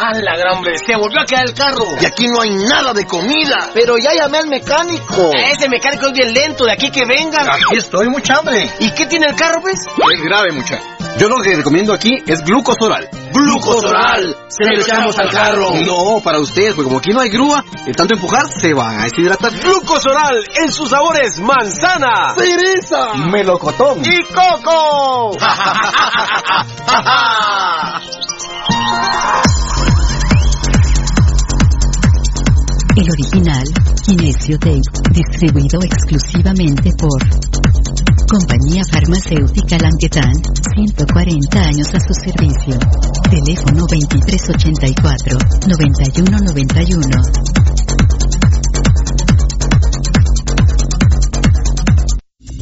¡A la gran hombre! ¡Se volvió a quedar el carro! Y aquí no hay nada de comida. Pero ya llamé al mecánico. Ese mecánico es bien lento, de aquí que venga. Aquí estoy, mucha hambre. ¿Y qué tiene el carro, pues? Es grave, mucha. Yo lo que recomiendo aquí es glucosoral. ¡Glucosoral! Se lo echamos al carro. No, para ustedes, porque como aquí no hay grúa, de tanto empujar se van a deshidratar. Glucosoral en sus sabores manzana, ¡Cereza! melocotón y coco. El original, Kinesio Tape, distribuido exclusivamente por Compañía Farmacéutica Languetan, 140 años a su servicio. Teléfono 2384-9191.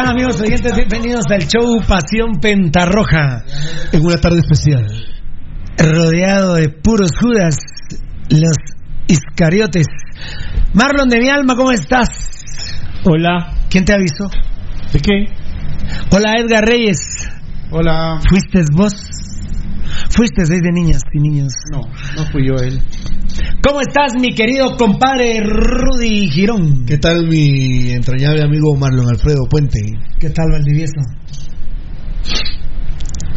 Están amigos oyentes? Bienvenidos al show Pasión Pentarroja. En una tarde especial. Rodeado de puros judas, los iscariotes. Marlon de mi alma, ¿cómo estás? Hola. ¿Quién te avisó? ¿De qué? Hola Edgar Reyes. Hola. ¿Fuiste vos? Fuiste seis de niñas y niños. No, no fui yo él. ¿Cómo estás, mi querido compadre Rudy Girón? ¿Qué tal mi entrañable amigo Marlon Alfredo Puente? ¿Qué tal, Valdivieso?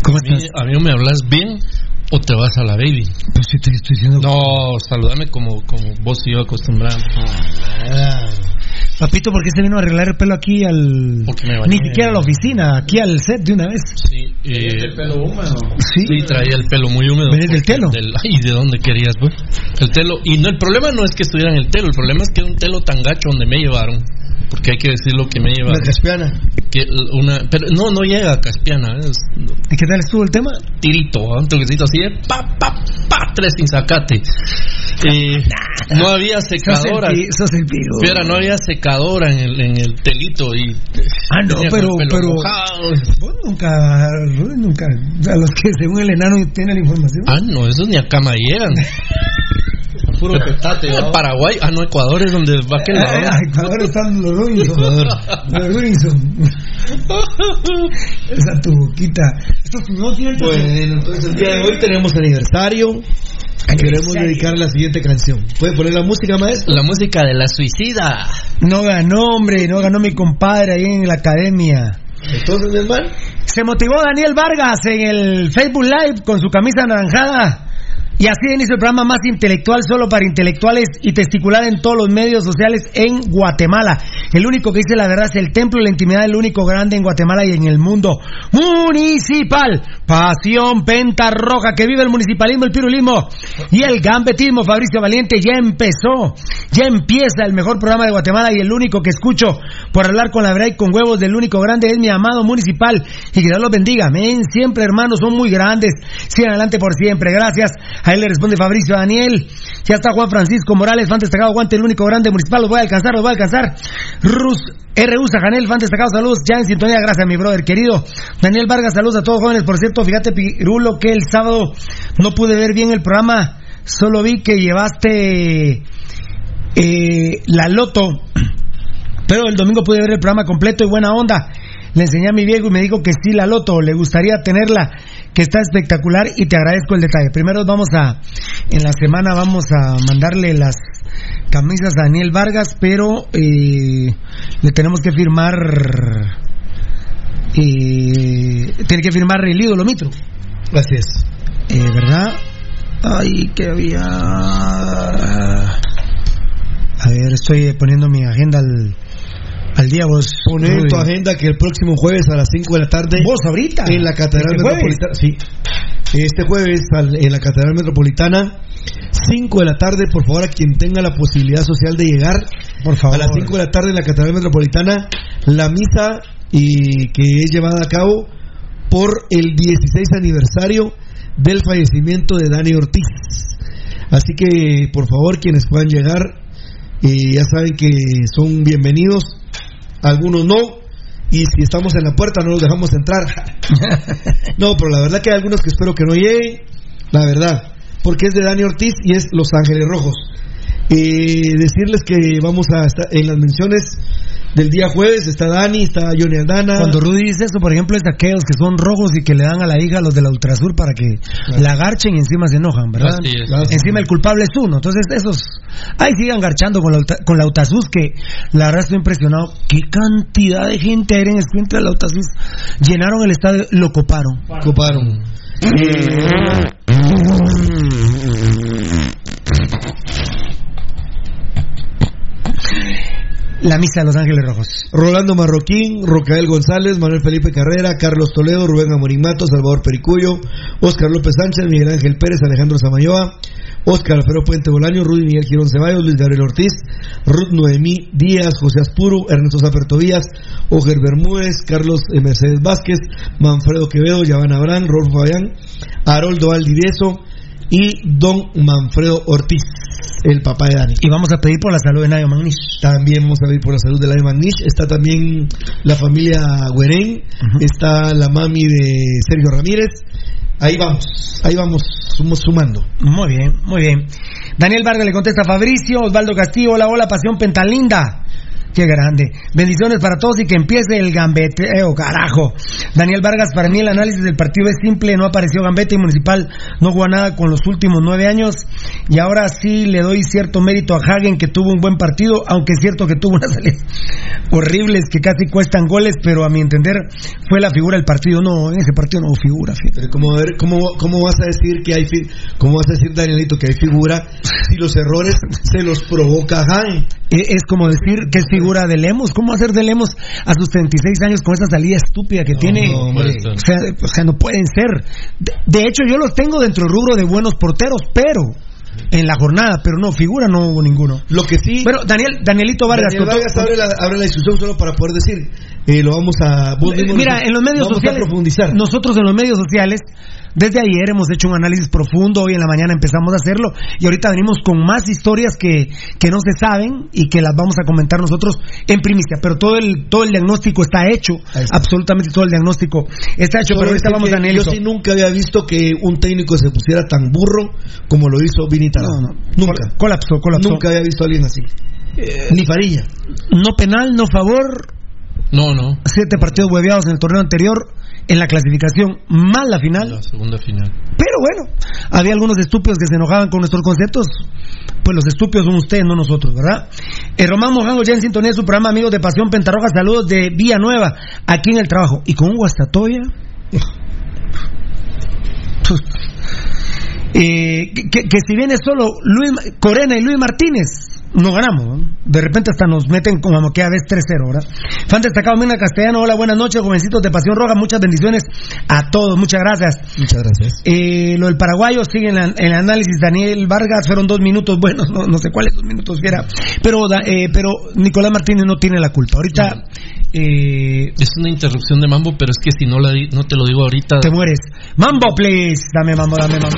¿Cómo a mí, estás? a mí me hablas bien o te vas a la baby. Pues sí te estoy diciendo. No, saludame como, como vos y yo acostumbramos. Papito, ¿por qué se vino a arreglar el pelo aquí al... Porque me bañé. Ni siquiera a la oficina, aquí al set de una vez. Sí, eh, el pelo húmedo. Sí. sí, traía el pelo muy húmedo. ¿Venís del telo? Del- ay, ¿de dónde querías, pues? El telo. Y no, el problema no es que estuviera en el telo, el problema es que era un telo tan gacho donde me llevaron. Porque hay que decir lo que me Una llevaron. caspiana. Que una, pero no, no llega a Caspiana, es ¿Y qué tal estuvo el tema? tirito, ¿ah? un toquecito así de pa, pa, pa, tres sin sacate. Eh, no había secadora. Sos el, sos el. Viera, no había secadora en el, en el telito y Ah, no, pero, pero vos nunca, nunca, a los que según el enano tienen la información. Ah, no, esos ni a cama llegan. Puro petate, ¿no? Paraguay, ah, no, Ecuador es donde va lado. ah, Ecuador están los Robinson. Los Robinson. Esa tu boquita. Estos no tienen Bueno, entonces el día de hoy tenemos aniversario. Queremos dedicar la siguiente canción. ¿Puede poner la música, maestro? La música de la suicida. No ganó, hombre, no ganó mi compadre ahí en la academia. Entonces, mi hermano. Se motivó Daniel Vargas en el Facebook Live con su camisa anaranjada. Y así inició el programa más intelectual solo para intelectuales y testicular en todos los medios sociales en Guatemala. El único que dice la verdad es el templo de la intimidad, el único grande en Guatemala y en el mundo. Municipal, pasión penta roja, que vive el municipalismo, el pirulismo y el gambetismo. Fabricio Valiente ya empezó, ya empieza el mejor programa de Guatemala y el único que escucho por hablar con la verdad y con huevos del único grande es mi amado municipal y que Dios los bendiga. Amén. Siempre, hermanos, son muy grandes. Sigan adelante por siempre. Gracias. A él le responde Fabricio Daniel. Ya está Juan Francisco Morales, fan destacado, guante, el único grande municipal. Los voy a alcanzar, los voy a alcanzar. Rus, R.U. Sajanel, fan destacado, saludos. Ya en sintonía, gracias, mi brother querido. Daniel Vargas, saludos a todos jóvenes. Por cierto, fíjate, Pirulo, que el sábado no pude ver bien el programa. Solo vi que llevaste eh, la loto. Pero el domingo pude ver el programa completo y buena onda. Le enseñé a mi viejo y me dijo que sí, la loto, le gustaría tenerla, que está espectacular y te agradezco el detalle. Primero vamos a, en la semana vamos a mandarle las camisas a Daniel Vargas, pero eh, le tenemos que firmar, eh, tiene que firmar el ídolo Mitro. Así es. Eh, ¿Verdad? Ay, que había. A ver, estoy poniendo mi agenda al, al día. Vos Poner tu agenda que el próximo jueves a las 5 de la tarde. Vos ahorita. En la Catedral ¿Este? Metropolitana. Sí. Este jueves al- en la Catedral Metropolitana. 5 de la tarde, por favor, a quien tenga la posibilidad social de llegar. Por favor. A las 5 de la tarde en la Catedral Metropolitana. La misa y que es llevada a cabo por el 16 aniversario del fallecimiento de Dani Ortiz. Así que, por favor, quienes puedan llegar, eh, ya saben que son bienvenidos, algunos no, y si estamos en la puerta no los dejamos entrar. no, pero la verdad que hay algunos que espero que no lleguen, la verdad, porque es de Dani Ortiz y es Los Ángeles Rojos. Eh, decirles que vamos a estar en las menciones del día jueves, está Dani, está Johnny Aldana. Cuando Rudy dice eso, por ejemplo, es de aquellos que son rojos y que le dan a la hija a los de la Ultrasur para que la agarchen y encima se enojan, ¿verdad? Así es. Encima el culpable es uno. Entonces, esos. Ahí sigan garchando con la, con la Utasus, que la verdad estoy impresionado. Qué cantidad de gente era en el frente de la Utasus. Llenaron el estadio, lo coparon. Coparon. La misa de los Ángeles Rojos. Rolando Marroquín, Rocael González, Manuel Felipe Carrera, Carlos Toledo, Rubén Amorimato, Salvador Pericuyo, Óscar López Sánchez, Miguel Ángel Pérez, Alejandro Samayoa, Óscar Alfredo Puente Bolaño, Rudy Miguel Girón Ceballos, Luis Gabriel Ortiz, Ruth Noemí Díaz, José Aspuro, Ernesto Zafer Tobías, Oger Bermúdez, Carlos eh, Mercedes Vázquez, Manfredo Quevedo, Yaván Abrán, Rolfo Fabián, Haroldo Aldivieso y Don Manfredo Ortiz, el papá de Dani. Y vamos a pedir por la salud de Nayo Magnish. También vamos a ver por la salud de de Magnish. Está también la familia Güerén. Está la mami de Sergio Ramírez. Ahí vamos, ahí vamos, sumando. Muy bien, muy bien. Daniel Vargas le contesta a Fabricio, Osvaldo Castillo, hola, hola, pasión pentalinda. Qué grande. Bendiciones para todos y que empiece el gambeteo, carajo. Daniel Vargas, para mí el análisis del partido es simple, no apareció gambete y Municipal no jugó nada con los últimos nueve años y ahora sí le doy cierto mérito a Hagen que tuvo un buen partido, aunque es cierto que tuvo unas salidas horribles que casi cuestan goles, pero a mi entender fue la figura del partido. No, en ese partido no hubo figura, fíjate. Pero ¿cómo, ver, cómo, ¿Cómo vas a decir que hay fi- cómo vas a decir Danielito que hay figura si los errores se los provoca Jaén? E- Es como decir que es figura de Lemos. ¿Cómo hacer de Lemos a sus 36 años con esa salida estúpida que tiene? no, hombre. o, sea, o sea, no pueden ser. De, de hecho, yo los tengo dentro del rubro de buenos porteros, pero en la jornada, pero no, figura no hubo ninguno. Lo que sí. Pero Daniel, Danielito Vargas, Daniel Vargas abre, la, abre la discusión solo para poder decir. Eh, lo vamos a. vos mismo Mira, nos- en los medios vamos sociales, A profundizar. nosotros en los medios sociales, desde ayer hemos hecho un análisis profundo, hoy en la mañana empezamos a hacerlo y ahorita venimos con más historias que, que no se saben y que las vamos a comentar nosotros en primicia, pero todo el todo el diagnóstico está hecho, absolutamente todo el diagnóstico está hecho, pero ahorita decir vamos a. Yo sí nunca había visto que un técnico se pusiera tan burro como lo hizo Vini Tarado. No, no. Nunca. Colapsó, colapsó. Nunca había visto a alguien así. Ni Farilla. No penal, no favor, No, no. siete partidos hueveados en el torneo anterior, en la clasificación, mal la final. La segunda final. Pero bueno, había algunos estúpidos que se enojaban con nuestros conceptos. Pues los estúpidos son ustedes, no nosotros, ¿verdad? Eh, Román Mojango ya en sintonía de su programa Amigos de Pasión Pentarroja. Saludos de Vía Nueva, aquí en el trabajo. ¿Y con un Guastatoya? Eh, que, que- que si viene solo Luis Corena y Luis Martínez, no ganamos. ¿no? De repente hasta nos meten como que a veces 3-0, ¿verdad? Fan destacado Mina Castellano, hola, buenas noches, jovencitos de Pasión Roja, muchas bendiciones a todos, muchas gracias. Muchas gracias. Eh, lo del paraguayo sigue en, la- en el análisis. Daniel Vargas fueron dos minutos buenos, no, no sé cuáles dos minutos era. Pero, da- eh, pero Nicolás Martínez no tiene la culpa. Ahorita eh, Es una interrupción de mambo, pero es que si no, la di- no te lo digo ahorita. te mueres. Mambo, please. Dame mambo, dame mambo.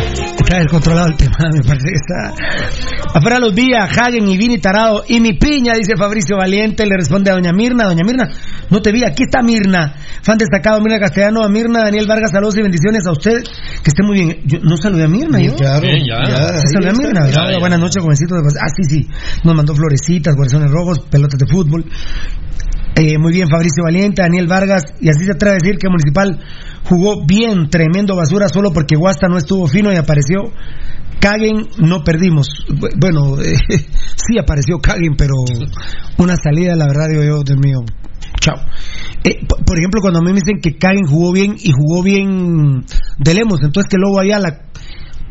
Está descontrolado el tema, me parece que está. Afuera los días, Hagen y Vini Tarado. Y mi piña, dice Fabricio Valiente, le responde a Doña Mirna. Doña Mirna, no te vi, aquí está Mirna. Fan destacado, Mirna Castellano, a Mirna, Daniel Vargas, saludos y bendiciones a usted. Que esté muy bien. Yo no saludé a Mirna, yo. Claro, Bien, ya. ya, Sí, saludé a Mirna. Ah, Buenas noches, jovencito. de- Ah, sí, sí. Nos mandó florecitas, corazones rojos, pelotas de fútbol. Eh, muy bien, Fabricio Valiente, Daniel Vargas, y así se atreve a decir que Municipal jugó bien, tremendo basura, solo porque Guasta no estuvo fino y apareció. Caguen, no perdimos. Bu- Bueno, eh, sí apareció Caguen, pero una salida, la verdad, digo yo, Dios mío. Chao. Eh, por ejemplo, cuando a mí me dicen que Caguen jugó bien y jugó bien de Lemos, entonces que luego allá la.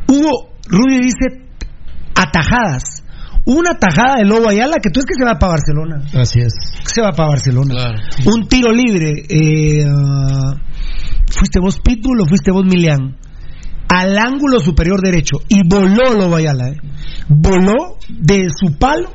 Hubo, Rudy dice, atajadas. Una tajada de Lobo Ayala que tú es que se va para Barcelona. Así es. Se va para Barcelona. Claro. Un tiro libre. eh, ah, ¿Fuiste vos Pitbull o fuiste vos Milian? Al ángulo superior derecho. Y voló Lobo Ayala. eh. Voló de su palo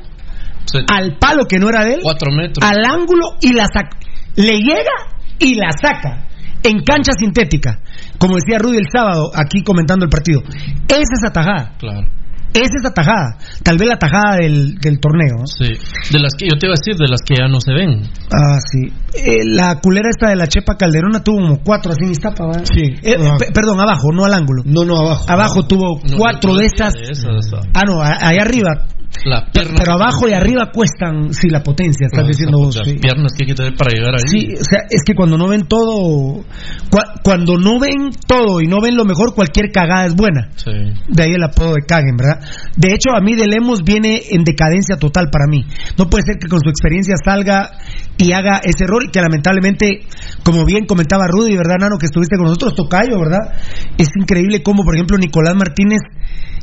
Sí. al palo que no era de él. Cuatro metros. Al ángulo y la saca. Le llega y la saca. En cancha sintética. Como decía Rudy el sábado aquí comentando el partido. Esa es atajada. Claro. Esa es atajada. Tal vez la atajada del, del torneo. ¿no? Sí. De las que yo te iba a decir, de las que ya no se ven. Ah, sí. Eh, la culera esta de la Chepa Calderona tuvo como cuatro así en Iztapa, ¿verdad? Sí. Eh, Ah. pe- perdón, abajo, no al ángulo. No, no, abajo. Abajo tuvo cuatro no, de no, estas. de esas, Ah, no, allá arriba. La Pero, pierna. abajo y arriba cuestan, sí, la potencia, estás diciendo vos. Las sí. piernas hay que tener para llegar ahí. Sí, o sea, es que cuando no ven todo, cua- cuando no ven todo y no ven lo mejor, cualquier cagada es buena. Sí. De ahí el apodo de Caguen, ¿verdad? De hecho, a mí de Lemos viene en decadencia total para mí. No puede ser que con su experiencia salga y haga ese error y que lamentablemente, como bien comentaba Rudy, ¿verdad, Nano? Que estuviste con nosotros, Tocayo, ¿verdad? Es increíble cómo, por ejemplo, Nicolás Martínez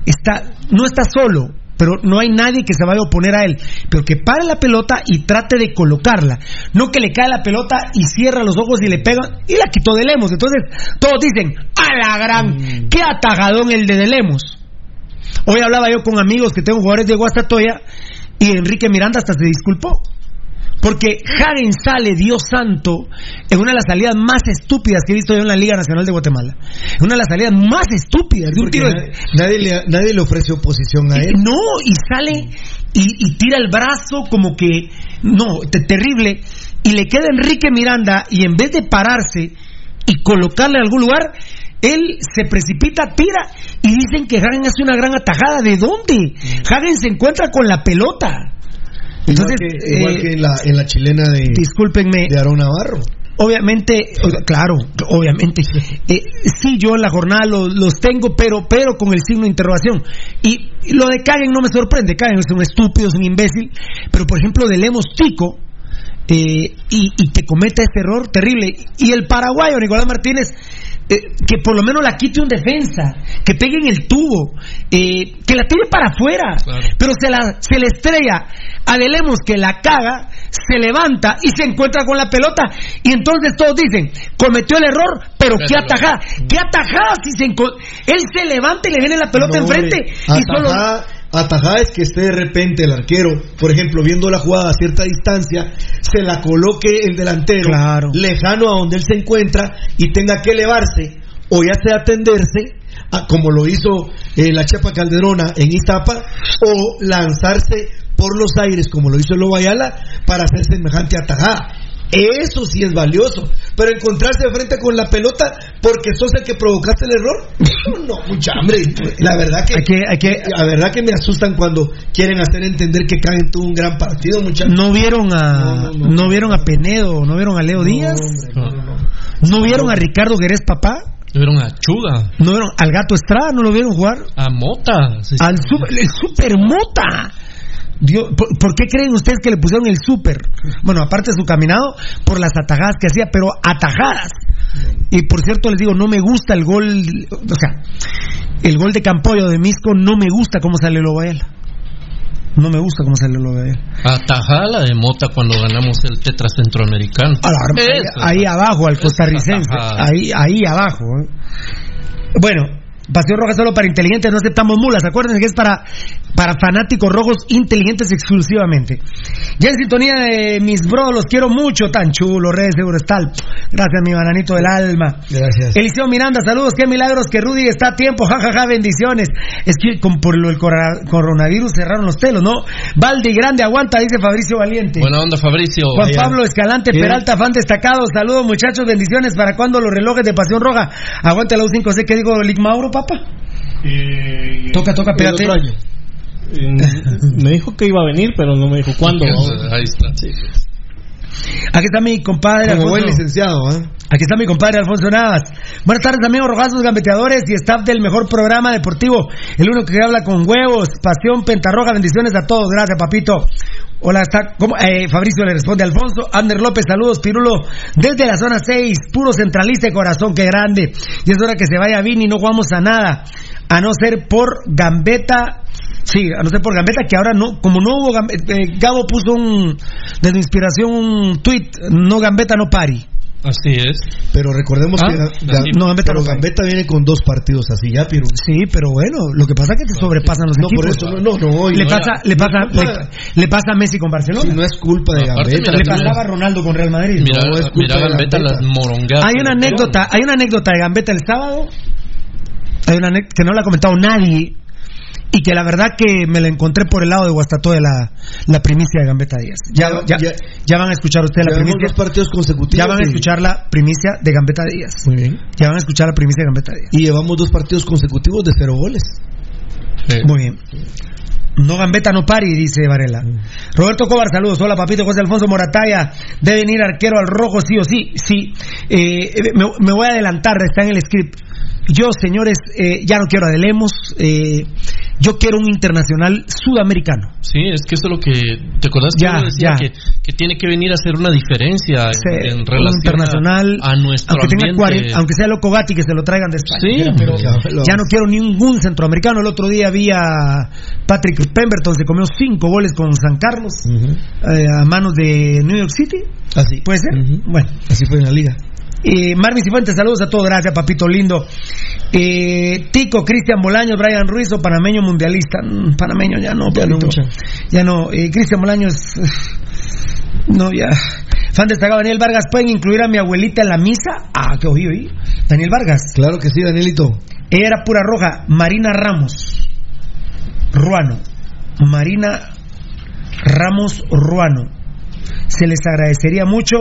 está, no está solo, pero no hay nadie que se vaya a oponer a él, pero que pare la pelota y trate de colocarla, no que le cae la pelota y cierra los ojos y le pega y la quitó de Lemos, entonces todos dicen, a la gran, qué atajadón el de, de Lemos. Hoy hablaba yo con amigos que tengo jugadores de Guastatoya y Enrique Miranda hasta se disculpó. Porque Hagen sale, Dios santo, en una de las salidas más estúpidas que he visto yo en la Liga Nacional de Guatemala. En una de las salidas más estúpidas de un Porque tiro de- nadie, nadie le, nadie le ofrece oposición a él. no, y sale y, y tira el brazo como que, no, te- terrible. Y le queda Enrique Miranda y en vez de pararse y colocarle en algún lugar, él se precipita, tira y dicen que Hagen hace una gran atajada. ¿De dónde? Hagen se encuentra con la pelota. Entonces, igual que, igual eh, que en, la, en la chilena de, discúlpenme, de Aarón Navarro. Obviamente, claro, obviamente. Eh, sí, yo en la jornada los, los tengo, pero pero con el signo de interrogación. Y, y lo de Kagen no me sorprende. Kagen es un estúpido, es un imbécil. Pero, por ejemplo, de Lemos Tico, eh, y, y que cometa este error terrible. Y el paraguayo, Nicolás Martínez, eh, que por lo menos la quite un defensa, que pegue en el tubo, eh, que la tire para afuera, Claro. pero se, la, se le estrella a De Lemos que la caga, se levanta y se encuentra con la pelota. Y entonces todos dicen, cometió el error, pero qué Pero- atajada, qué atajada si se enco- él se levanta y le viene la pelota No, enfrente. y solo atajada, es que esté de repente el arquero, por ejemplo, viendo la jugada a cierta distancia, se la coloque el delantero Claro. lejano a donde él se encuentra y tenga que elevarse o ya sea atenderse, a- como lo hizo eh, la Chapa Calderona en Iztapa, o lanzarse por los aires, como lo hizo el Lobo Ayala, para hacer semejante atajada. Eso sí es valioso. Pero encontrarse de frente con la pelota porque sos el que provocaste el error, no, mucha hambre. La verdad que, Hay que- hay que- la verdad que me asustan cuando quieren hacer entender que Cagen tuvo un gran partido, muchachos. no vieron a No, no, no. no vieron a Penedo, no vieron a Leo Díaz, no vieron a Ricardo Guerés papá, Vieron a Chuga, no vieron al Gato Estrada, no lo vieron jugar, a Mota. sí. al super, el Super Mota. Dios, ¿por, por qué creen ustedes que le pusieron el super? Bueno, aparte de su caminado, por las atajadas que hacía, pero atajadas. Y por cierto, les digo, no me gusta el gol, o sea, el gol de Campoyo de Misco, no me gusta cómo sale el Lobaela. No me gusta cómo sale el Lobaela. Atajada la de Mota cuando ganamos el Tetra Centroamericano. Ahí, abajo, al costarricense. Ahí, ahí abajo. ¿eh? Bueno, Pasión Roja solo para inteligentes, no aceptamos mulas. Acuérdense que es para, para fanáticos rojos inteligentes exclusivamente. Ya en sintonía de mis bros, los quiero mucho, tan chulo, redes Eurostal. Gracias, mi bananito del alma. Gracias. Eliseo Miranda, saludos, qué milagros que Rudy está a tiempo, jajaja, bendiciones. Es que con, por lo del corona- coronavirus cerraron los telos, ¿no? Valde Grande, aguanta, dice Fabricio Valiente. Buena onda, Fabricio. Juan Pablo Escalante. Peralta, fan destacado. Saludos, muchachos, bendiciones. ¿Para cuándo los relojes de Pasión Roja? Aguanta la U5C, ¿qué digo, Lick Mauro, papá? Toca, toca, pégate. Me dijo que iba a venir, pero no me dijo cuándo. Ahí está. Aquí está mi compadre Como buen Alfonso. licenciado, ¿eh? Aquí está mi compadre Alfonso Navas. Buenas tardes, amigos rojazos, gambeteadores y staff del mejor programa deportivo. El único que habla con huevos, pasión pentarroja. Bendiciones a todos. Gracias, papito. Hola, está. ¿cómo? Eh, Fabricio le responde Alfonso. Ander López, saludos, Pirulo. Desde la zona 6, puro centralista de corazón, qué grande. Y es hora que se vaya Vini, no jugamos a nada. A no ser por gambeta. Sí, a no ser por Gambetta, que ahora no, como no hubo Gambetta, eh, Gabo puso un, de inspiración un tweet, no Gambetta, no pari. Así es. Pero recordemos Ah, que Ga- sí. Ga- No, Gambetta pero no. Gambetta viene con dos partidos así ya, Piru. Sí, pero bueno, lo que pasa es que te sobrepasan los No, por equipos. eso, no, no, no, hoy le no pasa, le pasa, le, le pasa a Messi con Barcelona. Si no es culpa de Aparte, Gambetta. mira, le pasaba a Ronaldo con Real Madrid. Mira, No, es culpa mira de Gambetta Gambetta. las morongadas. Hay una anécdota, hay una anécdota de Gambetta el sábado. Hay una anécdota que no la ha comentado nadie y que la verdad que me la encontré por el lado de Guastató de la, la primicia de Gambetta Díaz. Ya, ya, Ya- ya van a escuchar ustedes la Llevamos primicia. dos partidos consecutivos. Ya van a escuchar la primicia de Gambetta Díaz. Muy bien. Ya van a escuchar la primicia de Gambetta Díaz. Y llevamos dos partidos consecutivos de cero goles. Muy bien. No gambeta, no pari, dice Varela. Roberto Cobar, saludos. Hola, papito. José Alfonso Morataya. Debe venir arquero al rojo, sí o sí. Sí. Eh, eh, me, me voy a adelantar, está en el script. Yo, señores, eh, ya no quiero adelemos. Eh, yo quiero un internacional sudamericano. Sí, es que eso es lo que. ¿Te acordás que Ya, yo decía ya. que, que tiene que venir a hacer una diferencia en- Sí, en, un relación internacional, a, a nuestro aunque, tenga ambiente? 40 aunque sea loco Gatti, que se lo traigan de España. Sí. pero Ya, lo- ya no quiero ningún centroamericano. El otro día vi a Patrick Pemberton, se comió cinco goles con San Carlos eh, a manos de New York City. Así. ¿Puede ser? Bueno. Así fue en la liga. Eh, Marvin Cifuentes, saludos a todos, gracias papito lindo. Eh, Tico, Cristian Bolaños, Brian Ruiz o panameño mundialista. Mm, panameño ya no, Ya no papito. Ya no, eh, Cristian Bolaños. No, ya. Fan destacado, Daniel Vargas, ¿pueden incluir a mi abuelita en la misa? Ah, que oí, oí. Daniel Vargas. Claro que sí, Danielito. Ella era pura roja. Marina Ramos. Ruano. Marina Ramos Ruano. Se les agradecería mucho.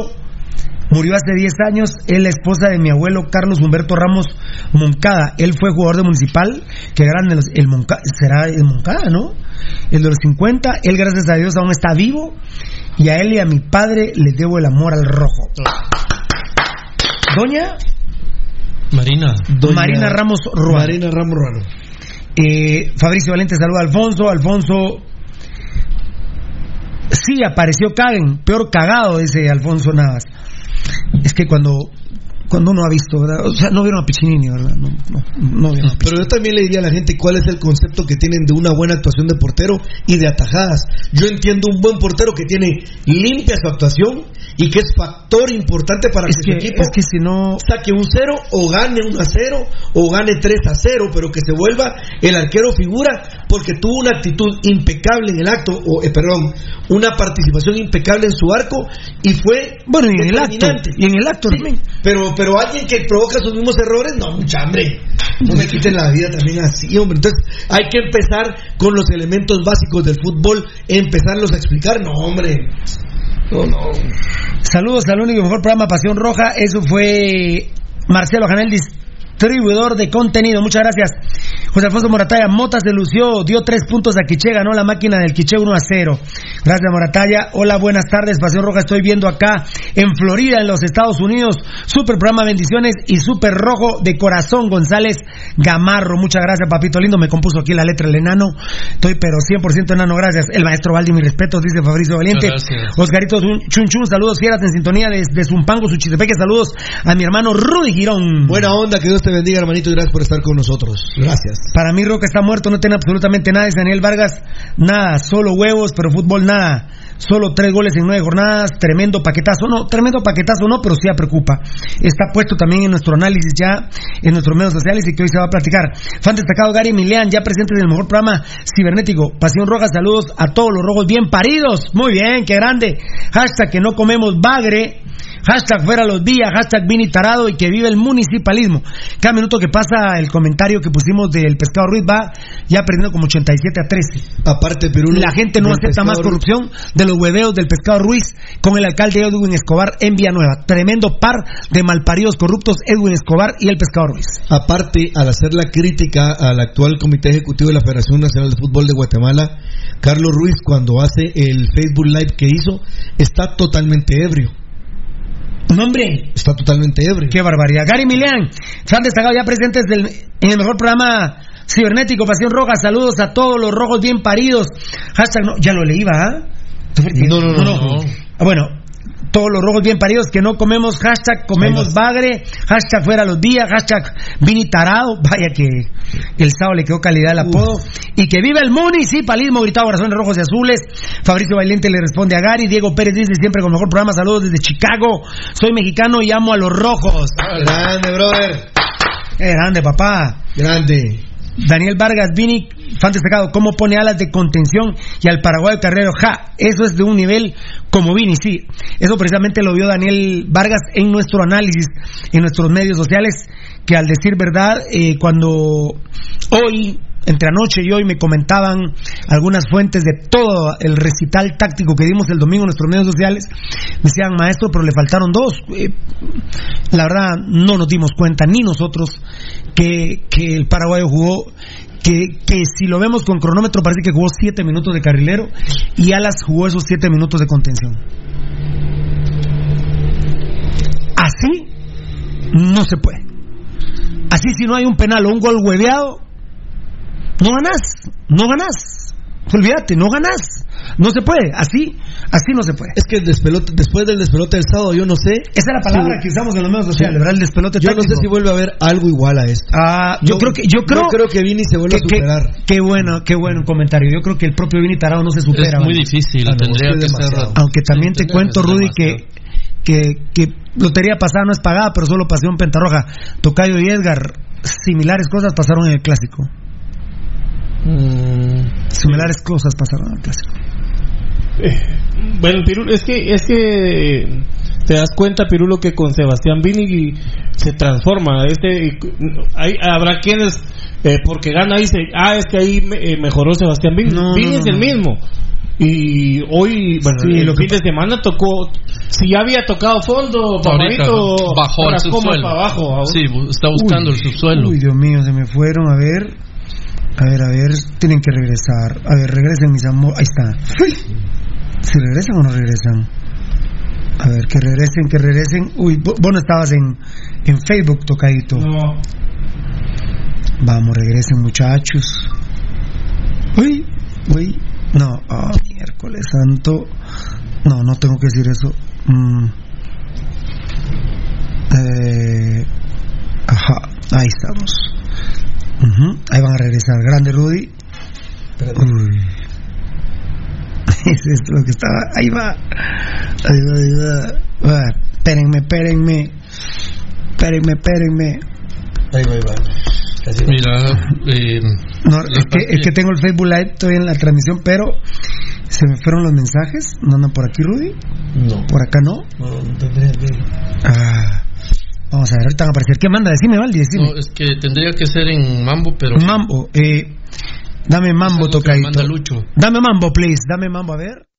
Murió hace 10 años. Es la esposa de mi abuelo Carlos Humberto Ramos Moncada. Él fue jugador de Municipal. Que grande. los- El Monca- será el Moncada, ¿no? El de los 50. Él, gracias a Dios, aún está vivo. Y a él y a mi padre les debo el amor al rojo. Doña Marina. Doña Marina Ramos Ruano. Marina Ramos Ruano. Eh, Fabricio Valente saluda a Alfonso. Alfonso. Sí, apareció Cagen. Peor cagado, dice Alfonso Navas. Es que cuando. Cuando uno ha visto, ¿verdad? O sea, no vieron a Piccinini, ¿verdad? No, no, no vieron a Pero yo también le diría a la gente cuál es el concepto que tienen de una buena actuación de portero y de atajadas. Yo entiendo un buen portero que tiene limpia su actuación y que es factor importante para Es que, que, su equipo es que si no. saque un 0 o gane un a 0 o gane 3 a 0, pero que se vuelva el arquero figura porque tuvo una actitud impecable en el acto, o eh, perdón, una participación impecable en su arco y fue Bueno, y en el acto. Y en el acto Sí, también. pero, pero alguien que provoca sus mismos errores, no, mucha hambre. No me quiten la vida también así, hombre. Entonces, hay que empezar con los elementos básicos del fútbol, empezarlos a explicar. No, hombre. No, no. Saludos al único mejor programa Pasión Roja. Eso fue Marcelo Janel, distribuidor de contenido. Muchas gracias. José Alfonso Morataya, Mota se lució, dio tres puntos a Quiche, ganó la máquina del Quiche 1 a 0. Gracias, Morataya. Hola, buenas tardes. Pasión Roja, estoy viendo acá en Florida, en los Estados Unidos. Super programa, bendiciones y super rojo de corazón, González Gamarro. Muchas gracias, papito lindo. Me compuso aquí la letra el enano. Estoy, pero 100% enano, gracias. El maestro Valdi, mis respetos, dice Fabricio Valiente. Gracias. Oscarito Chun Chun, saludos fieras en sintonía desde Zumpango, Suchitepeque, saludos a mi hermano Rudy Girón. Buena onda, que Dios te bendiga, hermanito, y gracias por estar con nosotros. Gracias. Para mí Roca está muerto, no tiene absolutamente nada. Dice Daniel Vargas, nada, solo huevos, pero fútbol nada. Solo tres goles en nueve jornadas, tremendo paquetazo. No, tremendo paquetazo no, pero sí ya preocupa. Está puesto también en nuestro análisis ya, en nuestros medios sociales y que hoy se va a platicar. Fan destacado Gary Milian, ya presente en el mejor programa cibernético. Pasión Roja, saludos a todos los rojos bien paridos. Muy bien, qué grande. Hashtag que no comemos bagre. Hashtag fuera los días, hashtag Vini Tarado y que vive el municipalismo. Cada minuto que pasa el comentario que pusimos del pescado Ruiz va ya perdiendo como 87 a 13. Aparte, Perú. La gente no acepta más corrupción de los hueveos del pescado Ruiz con el alcalde Edwin Escobar en Villanueva. Tremendo par de malparidos corruptos, Edwin Escobar y el pescado Ruiz. Aparte, al hacer la crítica al actual Comité Ejecutivo de la Federación Nacional de Fútbol de Guatemala, Carlos Ruiz, cuando hace el Facebook Live que hizo, está totalmente ebrio. No, hombre. Está totalmente ebrio. Qué barbaridad. Gary Milian, se han destacado ya presentes del, en el mejor programa cibernético Pasión Roja. Saludos a todos los rojos bien paridos. Hashtag, no, ya lo leí, ¿va? No, no, no. no. Ah, Bueno, todos los rojos bien paridos que no comemos, hashtag comemos bagre, hashtag fuera los días, hashtag vini tarado, vaya que el sábado le quedó calidad el apodo, y que viva el municipalismo, gritado corazones rojos y azules, Fabricio Bailente le responde a Gary, Diego Pérez dice siempre con mejor programa, saludos desde Chicago, soy mexicano y amo a los rojos. Grande, brother. Qué grande, papá. Grande. Daniel Vargas, Vini, fan destacado, cómo pone alas de contención y al Paraguay Carrero, ja, eso es de un nivel como Vini, sí. Eso precisamente lo vio Daniel Vargas en nuestro análisis, en nuestros medios sociales, que al decir verdad, eh, cuando hoy, entre anoche y hoy, me comentaban algunas fuentes de todo el recital táctico que dimos el domingo en nuestros medios sociales, me decían, maestro, pero le faltaron dos. Eh, la verdad, no nos dimos cuenta, ni nosotros, que, que el paraguayo jugó que, que, si lo vemos con cronómetro parece que jugó 7 minutos de carrilero y Alas jugó esos 7 minutos de contención. Así no se puede. Así si no hay un penal o un gol hueveado, no ganás, no ganás. Olvídate, no ganás. No se puede, así, así no se puede. Es que el despelote, después del despelote del sábado, yo no sé. Esa es la palabra sí. que usamos en los medios sociales, ¿verdad? El despelote Yo táctico. no sé si vuelve a haber algo igual a esto. Ah, yo, creo que, yo creo, yo creo que Vini se vuelve a que- superar. Qué bueno, qué bueno comentario. Yo creo que el propio Vini Tarado no se supera. Es muy ¿vale? difícil, Ah, tendría que ser. Aunque también te cuento, Rudy, que, que, que lotería pasada no es pagada, pero solo pasión pentarroja. Tocayo y Edgar, similares cosas pasaron en el clásico. Mm, Similares cosas pasaron en el clásico. eh, bueno, Pirulo, es que, es que te das cuenta, Pirulo, que con Sebastián Vini se transforma. Este, hay, habrá quienes, eh, porque gana, dice, ah, es que ahí me- eh, mejoró Sebastián Vini. No, Vini no, es no, el no. mismo. Y hoy, bueno, Sí, el lo que fin de semana tocó, si ya había tocado fondo, papadito, bajó al subsuelo. para abajo. ahora. Sí, está buscando Uy, el subsuelo. Uy, Dios mío, se me fueron. A ver, a ver, a ver, tienen que regresar. A ver, regresen mis amores. Ahí está. ¿Si regresan o no regresan? A ver, que regresen, que regresen. Uy, vo- vos no estabas en, en Facebook, tocadito. No. Vamos, regresen, muchachos. Uy, uy. No, oh, miércoles santo. No, no tengo que decir eso. Mm. Eh, ajá, ahí estamos. Ahí van a regresar. Grande Rudy. Es esto lo que estaba. Ahí va. Ahí va, ahí va. Va, Espérenme, espérenme. Espérenme, espérenme. Ahí va, ahí va. Casi. Mira, eh, No, es que, es que tengo el Facebook Live todavía en la transmisión, pero se me fueron los mensajes. ¿No andan por aquí, Rudy? No. ¿Por acá no? No, no tendría que. Ah, vamos a ver, ahorita van a aparecer. ¿Qué manda? Decime, Valdi, decime. no, es que tendría que ser en mambo, pero. Mambo, eh, dame mambo, tocadito. Dame mambo, please. Dame mambo, a ver.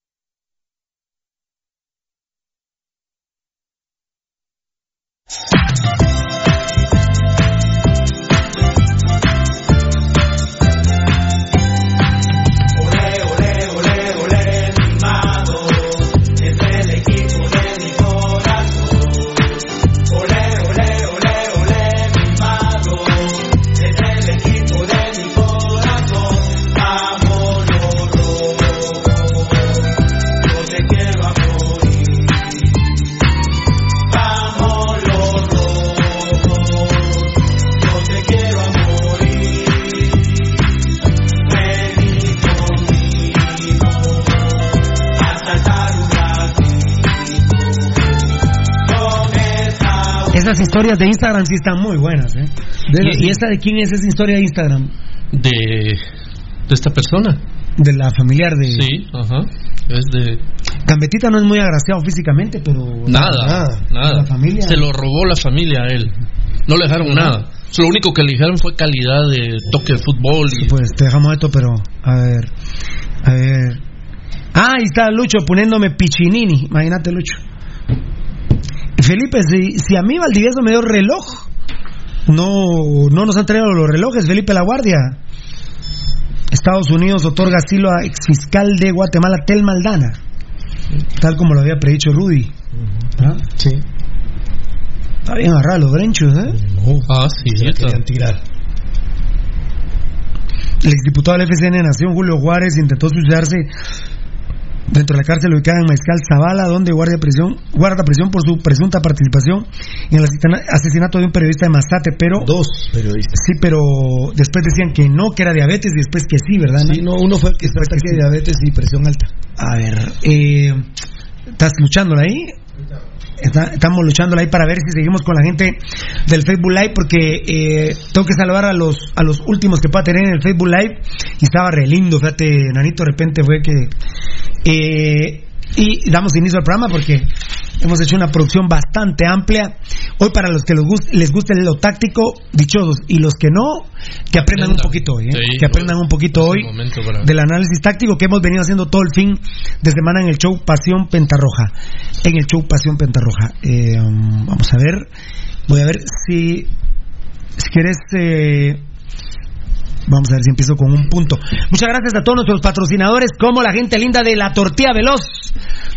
Historias de Instagram sí están muy buenas, ¿eh? ¿Y, y esta de quién es esa historia de Instagram? De, de esta persona. De la familiar de... Sí, ajá. Es de. Gambetita no es muy agraciado físicamente, pero... Nada, nada. La familia... Se lo robó la familia a él. No le dejaron nada. Lo único que le dijeron fue calidad de toque de fútbol. Y... Pues te dejamos esto, pero a ver, a ver. Ah, ahí está Lucho poniéndome Pichinini. Imagínate, Lucho. Felipe, si, si a mí Valdivieso me dio reloj, no, no nos han traído los relojes, Felipe La Guardia. Estados Unidos otorga asilo a exfiscal de Guatemala, Tel Maldana. Tal como lo había predicho Rudy. ¿Ah? Sí. Está bien agarrado los brenchos, ¿eh? Ah, sí, Se querían tirar. El exdiputado del FCN de Nación, Julio Juárez, intentó suicidarse dentro de la cárcel ubicada en Maizcal Zavala, donde guarda prisión, guarda prisión por su presunta participación en el asesina- asesinato de un periodista de Mastate, pero... Dos periodistas. Sí, pero después decían que no, que era diabetes, y después que sí, ¿verdad? Sí, no, uno fue el que está ataque de diabetes y presión alta. A ver, eh, ¿estás luchándola ahí? Estamos luchándola ahí para ver si seguimos con la gente del Facebook Live porque eh, tengo que saludar a los a los últimos que pueda tener en el Facebook Live. Y estaba re lindo, fíjate, Nanito de repente fue que eh, y damos inicio al programa porque hemos hecho una producción bastante amplia. Hoy para los que les guste, les guste lo táctico, dichosos, y los que no, que aprendan un poquito hoy, ¿eh? Sí, que aprendan un poquito hoy para- del análisis táctico que hemos venido haciendo todo el fin de semana en el show Pasión Pentarroja. En el show Pasión Pentarroja. Eh, um, vamos a ver, voy a ver si, si quieres... eh, Vamos a ver si empiezo con un punto. Muchas gracias a todos nuestros patrocinadores, como la gente linda de La Tortilla Veloz,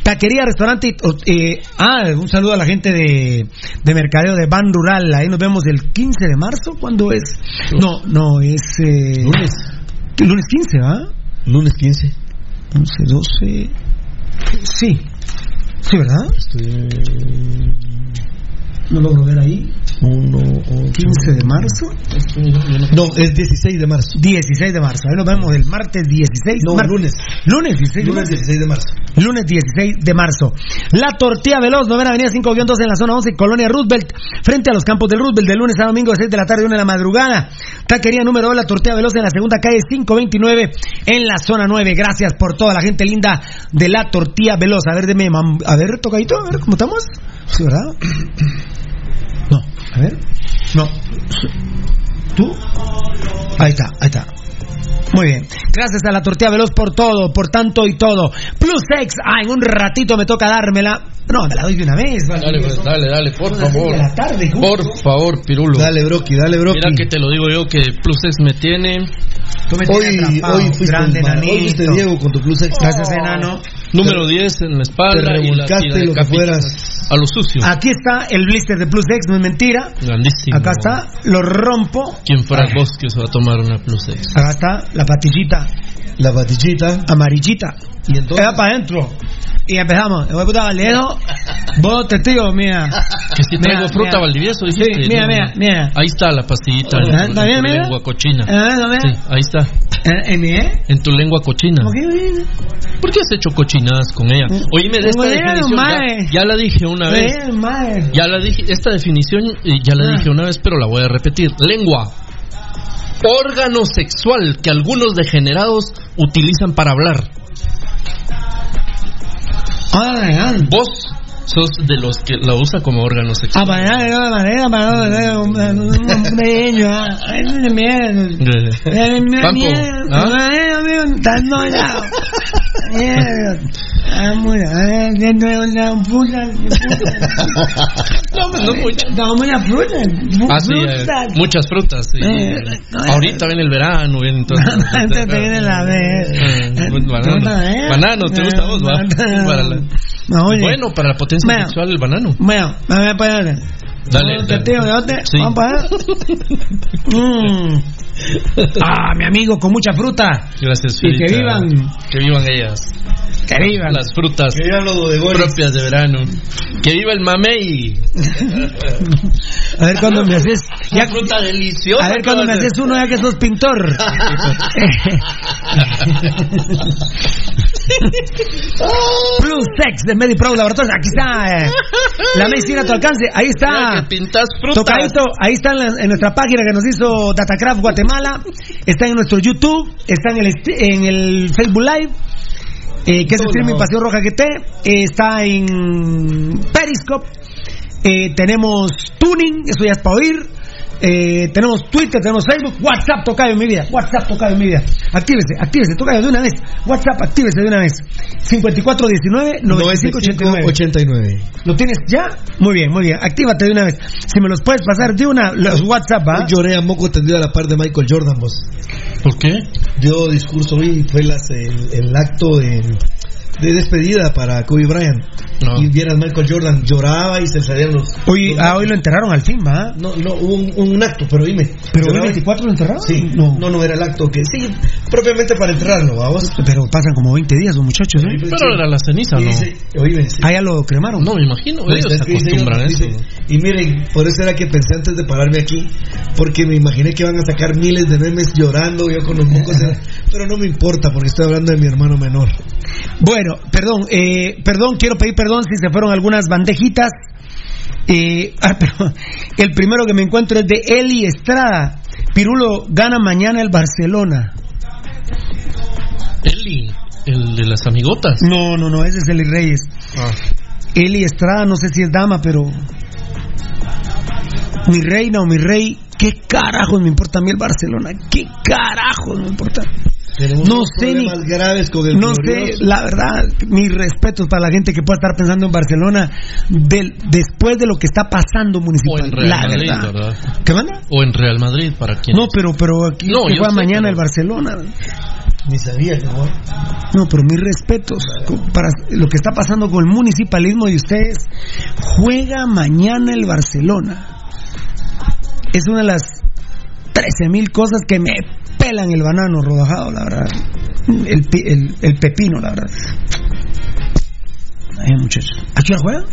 Taquería, Restaurante. eh, ah, un saludo a la gente de, de Mercadeo de Ban Rural. Ahí nos vemos el 15 de marzo. ¿Cuándo es? No, no, es. eh, Lunes. Lunes 15, ¿ah? Lunes 15. 11, 12. Sí. Sí, ¿verdad? No logro ver ahí. 1, 15 de marzo. No, es 16 de marzo. 16 de marzo. Ahí nos vemos el martes 16. No, mar- lunes. Lunes 16 de Lunes marzo. 16 de marzo. Lunes 16 de marzo. La Tortilla Veloz, novena avenida 5 2 en la zona 11, Colonia Roosevelt, frente a los campos del Roosevelt, de lunes a domingo de 6 de la tarde y 1 de la madrugada. Taquería número 2, La Tortilla Veloz en la segunda calle 529 en la zona 9. Gracias por toda la gente linda de La Tortilla Veloz. A ver, deme, a ver, tocadito, a ver cómo estamos. Sí, ¿verdad? No, a ver. No. ¿Tú? Ahí está, ahí está. Muy bien. Gracias a la tortilla veloz por todo, por tanto y todo. Plus X, ah, en un ratito me toca dármela. No, me la doy de una vez. vale. Dale, pues, dale, dale, por favor. de la tarde, justo. por favor, Pirulo. Dale, Brocky, dale, Brocky. Mira que te lo digo yo que Plus X me tiene. Tú me Hoy, tienes atrapado, hoy fuiste, grande mal. hoy fuiste nanito. Diego con tu plus extra. Gracias, enano. Número 10 en la espalda. Te y la revolcaste tira de lo que fueras. A lo sucio. Aquí está el blister de Plus X, no es mentira. Grandísimo. Acá está, lo rompo. Quien fuera vos que se va a tomar una Plus X. Acá está la patillita La patillita. amarillita. Y entonces. Era para adentro. Y empezamos. Voy a puta Valero. Vos testigo, mira. Que si traigo Mira, fruta mira. Valdivieso, Sí, dijiste. mira, No, mira, mira. Ahí está la pastillita. En, ¿está tu- bien, en tu mira? lengua cochina. Ah, no, mira. Sí, ahí está. ¿En, en mi, eh? En tu lengua cochina. ¿Cómo que viene? ¿Por qué has hecho cochinadas con ella? Oíme, de esta definición. Ya, ya la dije una vez. Ya la dije. Esta definición eh, ya la Ah. dije una vez, pero la voy a repetir. Lengua. Órgano sexual que algunos degenerados utilizan para hablar. Ah, Vos sos de los que la usa como órgano sexual. Ah, para allá, de manera, para un pequeño, es de mierda. Mira, Campo, mierda, ennollado. Mierda. Ah, una No, no mucho. No, mucha fruta. Ah, sí, eh, fruta. muchas frutas. sí. Eh, Ahorita viene el verano, viene entonces. Te viene la vez. Eh, banano. Eh, Banano, ¿te gusta vos. Para. Bueno, para la potencia Bueno. sexual el banano. Bueno, a poner. Dale, Te dale. tiro, ¿de dónde? Sí. Vamos para. Mm. Ah, mi amigo, con mucha fruta. Gracias, Y que vivan. Que vivan ellas. Que vivan. Las frutas Que los propias de verano. Que viva el mamey. A ver cuando me haces. Una fruta deliciosa. A ver cuando me haces uno ya que sos pintor. Plus Sex de MediPro Laboratorios. Aquí está eh, la medicina a tu alcance. Ahí está. Que pintas frutas. Tocadito, ahí está en, la- en nuestra página que nos hizo Datacraft Guatemala. Está en nuestro YouTube. Está en el, en el Facebook Live. Eh, que es Todo streaming. Pasión Roja GT. eh, está en Periscope. eh, tenemos Tuning, eso ya es para oír. Eh, tenemos Twitter, tenemos Facebook, WhatsApp, tocayo en mi vida. WhatsApp, tocayo en mi vida. Actívese, actívese, tocayo de una vez. WhatsApp, actívese de una vez. 5419-9589. 89. ¿Lo tienes ya? Muy bien, muy bien. Actívate de una vez. Si me los puedes pasar de una, los WhatsApp, ¿va? Hoy lloré a moco tendido a la par de Michael Jordan, vos. ¿Por qué? Dio discurso hoy, fue las, el, el acto de, de despedida para Kobe Bryant. No. Y vieras Michael Jordan, lloraba y se salían los... Hoy, los- ah, hoy lo enterraron al fin, ¿va? No, no, hubo un, un acto, pero dime. ¿Pero y- 24 lo enterraron? Sí, No. no, no, era el acto que... Sí, propiamente para enterrarlo, vamos. Pero pasan como 20 días los muchachos, ¿eh? Pero era la ceniza, ¿no? dice, oíme, sí. Ah, ya lo cremaron. No, me imagino. Pues, Ellos se acostumbran a eso. dice, Y miren, por eso era que pensé antes de pararme aquí, porque me imaginé que van a sacar miles de memes llorando yo con los mocos, en- pero no me importa porque estoy hablando de mi hermano menor. Bueno, perdón, eh, perdón, quiero pedir perdón si se fueron algunas bandejitas. Eh, ah, pero el primero que me encuentro es de Eli Estrada. Pirulo gana mañana el Barcelona. Eli, el de las amigotas. No, no, no, ese es Eli Reyes. Ah. Eli Estrada, no sé si es dama, pero. Mi reina o mi rey, ¿qué carajos me importa a mí el Barcelona? ¿Qué carajos me importa? Tenemos No sé ni- graves con el No sé, la verdad, mis respetos para la gente que pueda estar pensando en Barcelona del- después de lo que está pasando O municipal. en Real la Madrid, verdad. ¿verdad? ¿Qué manda? O en Real Madrid, para quien. No, pero pero aquí No, que mañana pero- el Barcelona. Ni sabía que jugaba. No, pero mis respetos para lo que está pasando con el municipalismo de ustedes. Juega mañana el Barcelona. Es una de las 13 mil cosas que me pelan el banano rodajado, la verdad. El, el, pepino, la verdad. Ay, muchachos. ¿A qué juega?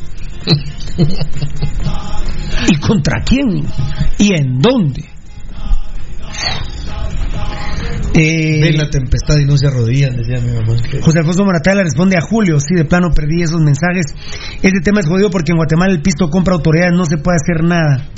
¿Y contra quién? ¿Y en dónde? Eh, Ven la tempestad y no se arrodillan, decía mi mamá. José Alfonso Moratala responde a Julio, sí, de plano perdí esos mensajes. Este tema es jodido porque en Guatemala el pisto compra autoridades, no se puede hacer nada.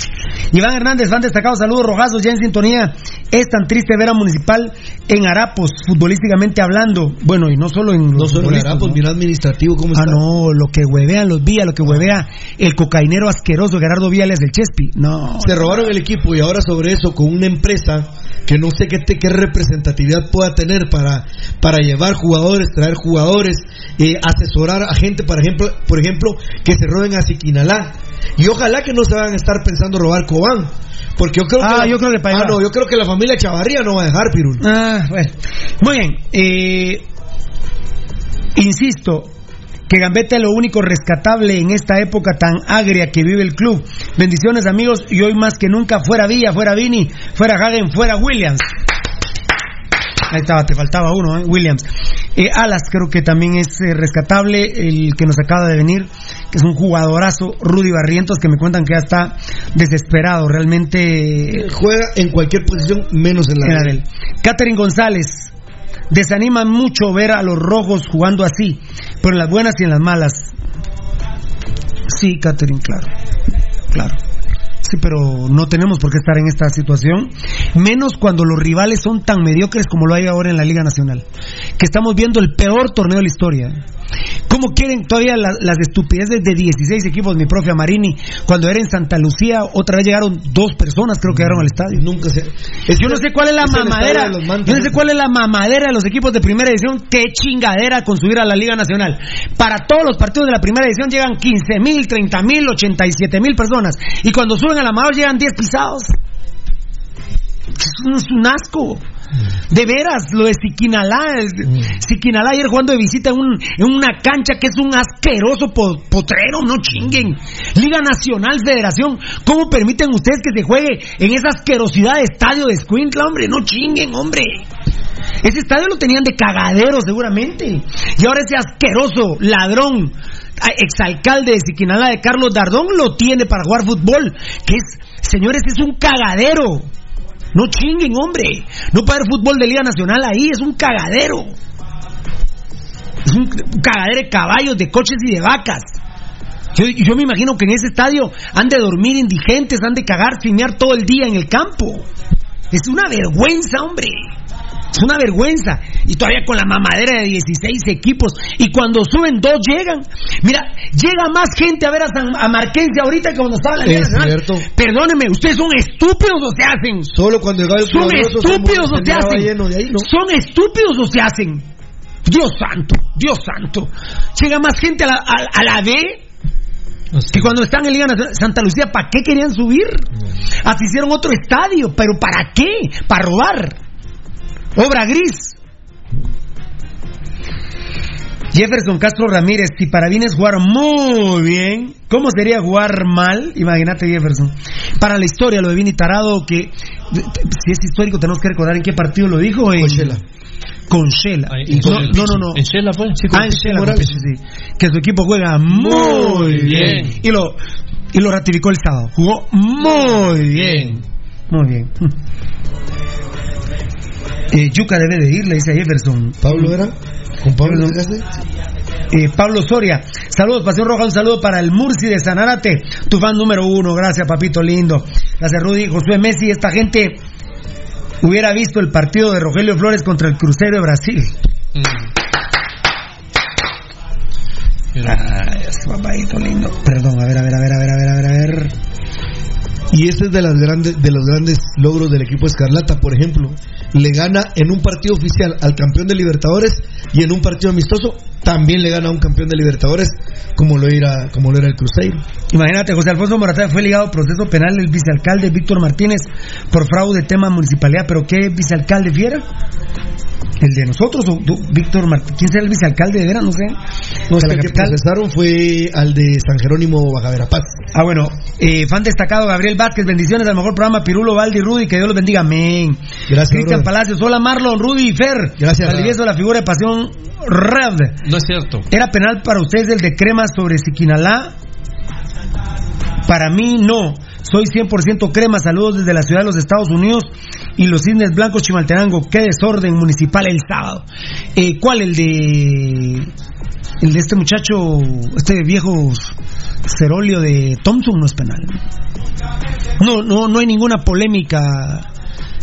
Iván Hernández, fan destacado, saludos rojazos, ya en sintonía. Es tan triste ver a Municipal en Harapos, futbolísticamente hablando. Bueno, y no solo en No los solo en futbolistas, Harapos, ¿no? mira administrativo cómo Ah, está. no, lo que huevean los Villa, lo que huevea el cocainero asqueroso Gerardo Viales del Chespi. No. Se robaron el equipo y ahora sobre eso con una empresa que no sé qué, te- qué representatividad pueda tener para, para llevar jugadores, traer jugadores, eh, asesorar a gente, por ejemplo, por ejemplo, que se roben a Siquinalá. Y ojalá que no se van a estar pensando robar Cobán. Porque yo creo Ah, que. la- yo creo que Ah, no, yo creo que la familia Chavarría no va a dejar, Pirul. Ah, bueno. Muy bien. eh, insisto que Gambetta es lo único rescatable en esta época tan agria que vive el club. Bendiciones amigos y hoy más que nunca fuera Villa, fuera Vini, fuera Hagen, fuera Williams. Ahí estaba, te faltaba uno, ¿eh? Williams. Eh, Alas creo que también es eh, rescatable, el que nos acaba de venir, que es un jugadorazo, Rudy Barrientos, que me cuentan que ya está desesperado, realmente Juega en cualquier posición menos en la, era de él. Catherine González. Desanima mucho ver a los rojos jugando así, pero en las buenas y en las malas. Sí, Catherine, claro. Claro. Sí, pero no tenemos por qué estar en esta situación, menos cuando los rivales son tan mediocres como lo hay ahora en la Liga Nacional. Que estamos viendo el peor torneo de la historia. ¿Cómo quieren todavía la- las estupideces de 16 equipos, mi profe Marini? Cuando era en Santa Lucía, otra vez llegaron dos personas, creo que llegaron al estadio. Nunca se. Yo no sé cuál es la es mamadera. Yo no sé cuál es la mamadera de los equipos de primera edición. Qué chingadera con subir a la Liga Nacional. Para todos los partidos de la primera edición llegan 15 mil, 30 mil, 87 mil personas. Y cuando suben a la mayor llegan 10 pisados. Es un asco. De veras, lo de Siquinalá. el- Siquinalá ayer jugando de visita en, un- en una cancha que es un asqueroso po- potrero, no chinguen. Liga Nacional, Federación, ¿cómo permiten ustedes que se juegue en esa asquerosidad de estadio de Escuintla, hombre? No chinguen, hombre. Ese estadio lo tenían de cagadero seguramente. Y ahora ese asqueroso ladrón, exalcalde de Siquinalá de Carlos Dardón, lo tiene para jugar fútbol. Que es, señores, es un cagadero. No chinguen, hombre. No puede haber fútbol de Liga Nacional ahí, es un cagadero. Es un cagadero de caballos, de coches y de vacas. Yo, yo me imagino que en ese estadio han de dormir indigentes, han de cagar, filmear todo el día en el campo. Es una vergüenza, hombre. Es una vergüenza. Y todavía con la mamadera de 16 equipos. Y cuando suben dos llegan. Mira, llega más gente a ver a, San, a Marquense ahorita que cuando estaba en la Liga Es Nacional. cierto. Perdónenme, ustedes son estúpidos o se hacen. Solo cuando llegaba el Son estúpidos o se hacen. lleno de ahí, ¿no? Son estúpidos o se hacen. Dios santo, Dios santo. Llega más gente a la, a, a la B que cuando están en Liga Nacional. Santa Lucía, ¿para qué querían subir? Hasta hicieron otro estadio, pero ¿para qué? Para robar. Obra gris. Jefferson Castro Ramírez, si para bien es jugar muy bien, ¿cómo sería jugar mal? Imagínate Jefferson. Para la historia, lo de Vini Tarado, que si es histórico tenemos que recordar en qué partido lo dijo. En, Con Shela. Con Shela. No, no, no. En Shela fue. Ah, en Shela, sí. Que su equipo juega muy Muy bien. bien. Y lo, y lo ratificó el sábado. Jugó muy bien. Muy bien. Eh, Yuca debe de ir, le dice a Jefferson. Pablo era. Con Pablo Jefferson. llegaste. Eh, Pablo Soria, saludos, Pasión Roja, un saludo para el Murci de Sanarate, tu fan número uno, gracias papito lindo. Gracias Rudy, Josué Messi, esta gente hubiera visto el partido de Rogelio Flores contra el Crucero de Brasil. Ay, ese papadito lindo. Perdón, a ver, a ver, a ver, a ver, a ver, a ver, a ver. Y este es de, las grandes, de los grandes logros del equipo Escarlata, por ejemplo. Le gana en un partido oficial al campeón de Libertadores y en un partido amistoso también le gana a un campeón de Libertadores como lo era, como lo era el Cruzeiro. Imagínate, José Alfonso Moratá fue ligado a proceso penal del vicealcalde Víctor Martínez por fraude tema municipalidad, pero ¿qué vicealcalde fiera? ¿El de nosotros o Víctor Martínez? ¿Quién será el vicealcalde de veras? No sé. No, ¿De la el que procesaron fue al de San Jerónimo Baja Verapaz. Ah, bueno, eh, fan destacado Gabriel Vázquez, bendiciones al mejor programa Pirulo, Valdi, Rudy, que Dios los bendiga, amén. Gracias, Cristian. Palacios, hola Marlon, Rudy y Fer. Gracias. Valivieso, la figura de pasión Red. No es cierto. ¿Era penal para ustedes el de crema sobre Siquinalá? Para mí no. Soy 100% crema. Saludos desde la ciudad de los Estados Unidos y los Cisnes Blancos Chimaltenango. Qué desorden municipal el sábado. Eh, ¿Cuál? El de. El de este muchacho, este viejo Cerolio de Thompson no es penal. No, no, no hay ninguna polémica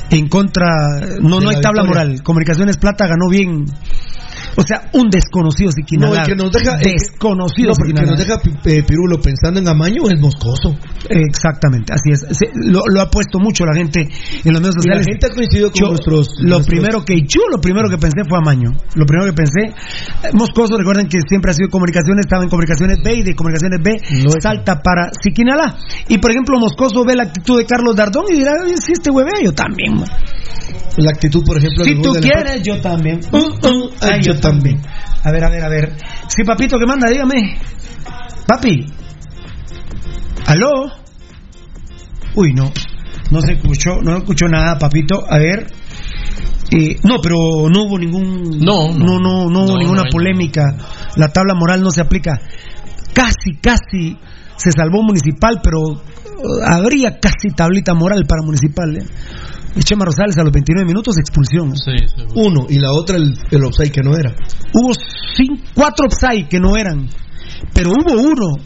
en contra. No, no hay la tabla victoria. moral. Comunicaciones Plata ganó bien. O sea, un desconocido No, Siquinalá. el que nos deja. desconocido no, porque el que nos deja eh, Pirulo pensando en Amaño es Moscoso. Exactamente, así es. Se- lo, lo ha puesto mucho la gente en los medios Y la sociales. gente ha coincidido con Yo, nuestros. Lo nuestros- primero que yo, lo primero que pensé fue a Maño. Lo primero que pensé, eh, Moscoso, recuerden que siempre ha sido comunicaciones, estaba en comunicaciones B y de comunicaciones B No es- salta para Siquinalá. Y por ejemplo, Moscoso ve la actitud de Carlos Dardón y dirá, "Oye, si este huevea, yo también. man". La actitud, por ejemplo. Si tú de la quieres, yo también. Uh, uh, Ay, yo también. A ver, a ver, a ver. Sí, papito, ¿qué manda? Dígame. Papi. ¿Aló? Uy, no. No se escuchó, no escuchó nada, papito. A ver. Eh, no, pero no hubo ningún. No, no, no. no, no hubo No, ninguna no polémica. La tabla moral no se aplica. Casi, casi se salvó municipal, pero eh, habría casi tablita moral para municipal. ¿eh? Y Chema Rosales a los 29 minutos expulsión. Sí. Uno, y la otra el, el offside que no era. Hubo cuatro offside que no eran, pero hubo uno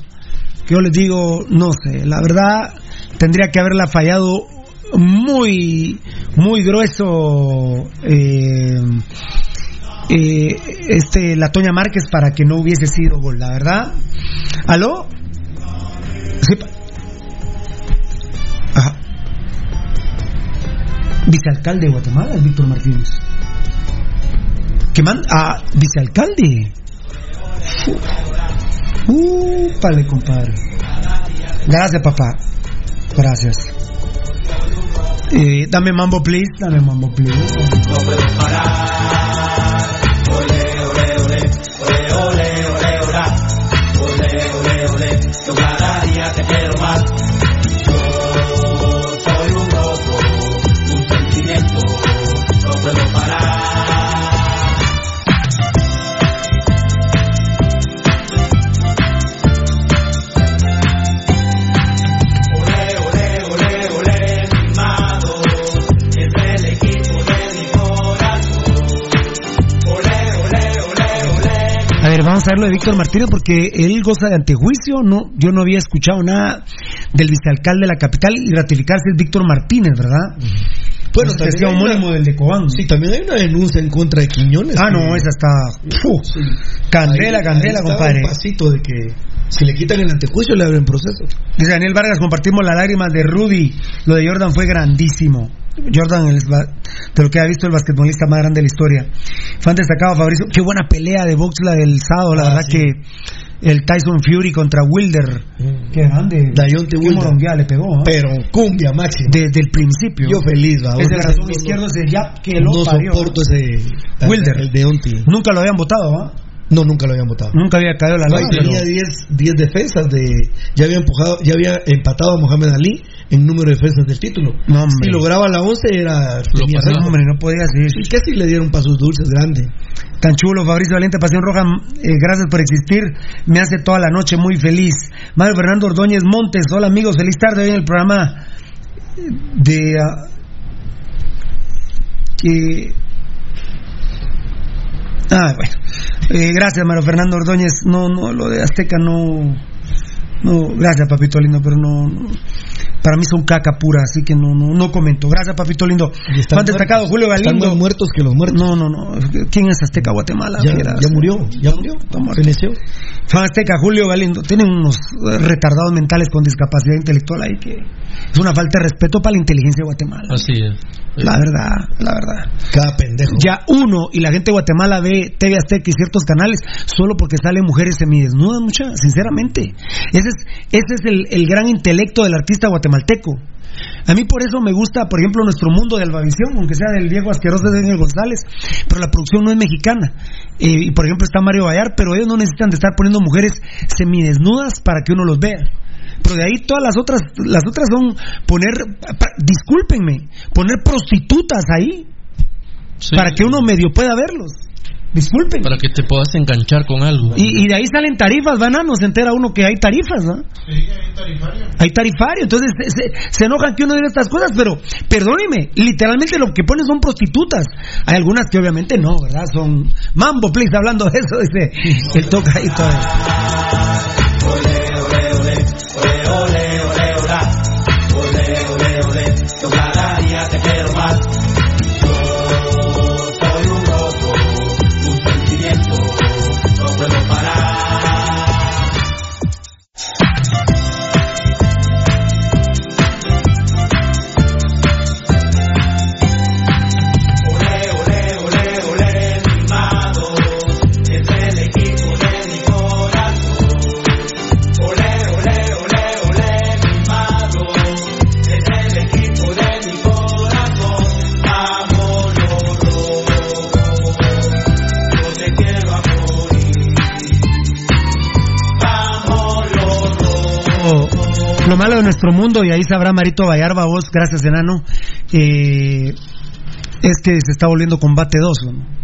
que yo les digo, no sé, la verdad tendría que haberla fallado muy, muy grueso. eh, eh, este la Toña Márquez para que no hubiese sido gol, la verdad. ¿Aló? Sí, Vicealcalde de Guatemala, Víctor Martínez. ¿Qué man? Ah, vicealcalde. Uh, vale, compadre. Gracias, papá. Gracias. Eh, dame mambo, please. Dame mambo, please. Yo vamos a ver lo de Víctor Martínez porque él goza de antejuicio. No, yo no había escuchado nada del vicealcalde de la capital y ratificarse es Víctor Martínez, ¿verdad? Bueno, también es hay homónimo una- del de Cobán. Sí, también hay una denuncia en contra de Quiñones. Ah, no, esa está. Candela, Ahí- candela, ahí compadre. Un pasito de que si le quitan el antejuicio le abren proceso. Dice Daniel Vargas, compartimos las lágrimas de Rudy. Lo de Jordan fue grandísimo. Jordan, el, de lo que ha visto el basquetbolista más grande de la historia. Fan destacado, Fabricio. Qué buena pelea de box la del sábado. La Ah, verdad sí. que el Tyson Fury contra Wilder. Qué grande. Qué Wilder. le pegó. Pero cumbia máxima. Desde el principio. Yo feliz. Es el razón no- izquierdo, jab que No lo parió. soporto ese. Wilder. El Deontay. Nunca lo habían votado, ¿ah? No, nunca lo habían votado. Nunca había caído la No, lona. y tenía pero- 10 10 defensas de ya había empujado, ya había empatado a Mohamed Ali en número de defensas del título. No, si lograba la 11 era récord. Hombre, no podía seguir. y casi le dieron pasos dulces grandes. Tan chulo, Fabricio Valiente, Pasión Roja, eh, gracias por existir, me hace toda la noche muy feliz. Mario Fernando Ordóñez Montes, hola amigos, feliz tarde hoy en el programa de... ah, que... Ah, bueno. Eh, gracias, Mario Fernando Ordóñez. No, no, lo de Azteca no... No, gracias, papito lindo, pero no... no. Para mí son caca pura, así que no, no, no comento. Gracias, papito lindo. Están Fan destacado. Julio Están Galindo. más muertos que los muertos. No, no, no. ¿Quién es Azteca Guatemala? ya, Mira, ya murió, ya murió. Feneció. Fan Azteca, Julio Galindo. Tienen unos eh, retardados mentales con discapacidad intelectual ahí que es una falta de respeto para la inteligencia de Guatemala. Así es. La verdad, la verdad. Cada pendejo. Ya uno y la gente de Guatemala ve TV Azteca y ciertos canales solo porque salen mujeres semidesnudas, mucha, sinceramente. Ese es, ese es el, el gran intelecto del artista guatemalteco. A mí por eso me gusta, por ejemplo, nuestro mundo de Albavisión, aunque sea del viejo asqueroso de Daniel González, pero la producción no es mexicana. Eh, y por ejemplo está Mario Vallar, pero ellos no necesitan de estar poniendo mujeres semidesnudas para que uno los vea. Pero de ahí todas las otras, las otras son poner, discúlpenme, poner prostitutas ahí Sí. para que uno medio pueda verlos. Disculpen. Para que te puedas enganchar con algo. Y, y de ahí salen tarifas, banano, se entera uno que hay tarifas, ¿no? hay tarifario. Entonces se, se- se enojan que uno diga estas cosas, pero perdóneme, literalmente lo que ponen son prostitutas. Hay algunas que obviamente no, ¿verdad? Son mambo, please, hablando de eso, dice el toca y todo eso. Lo malo de nuestro mundo, y ahí sabrá Marito Vallarba, vos, gracias enano, eh, es que se está volviendo combate 2. ¿no?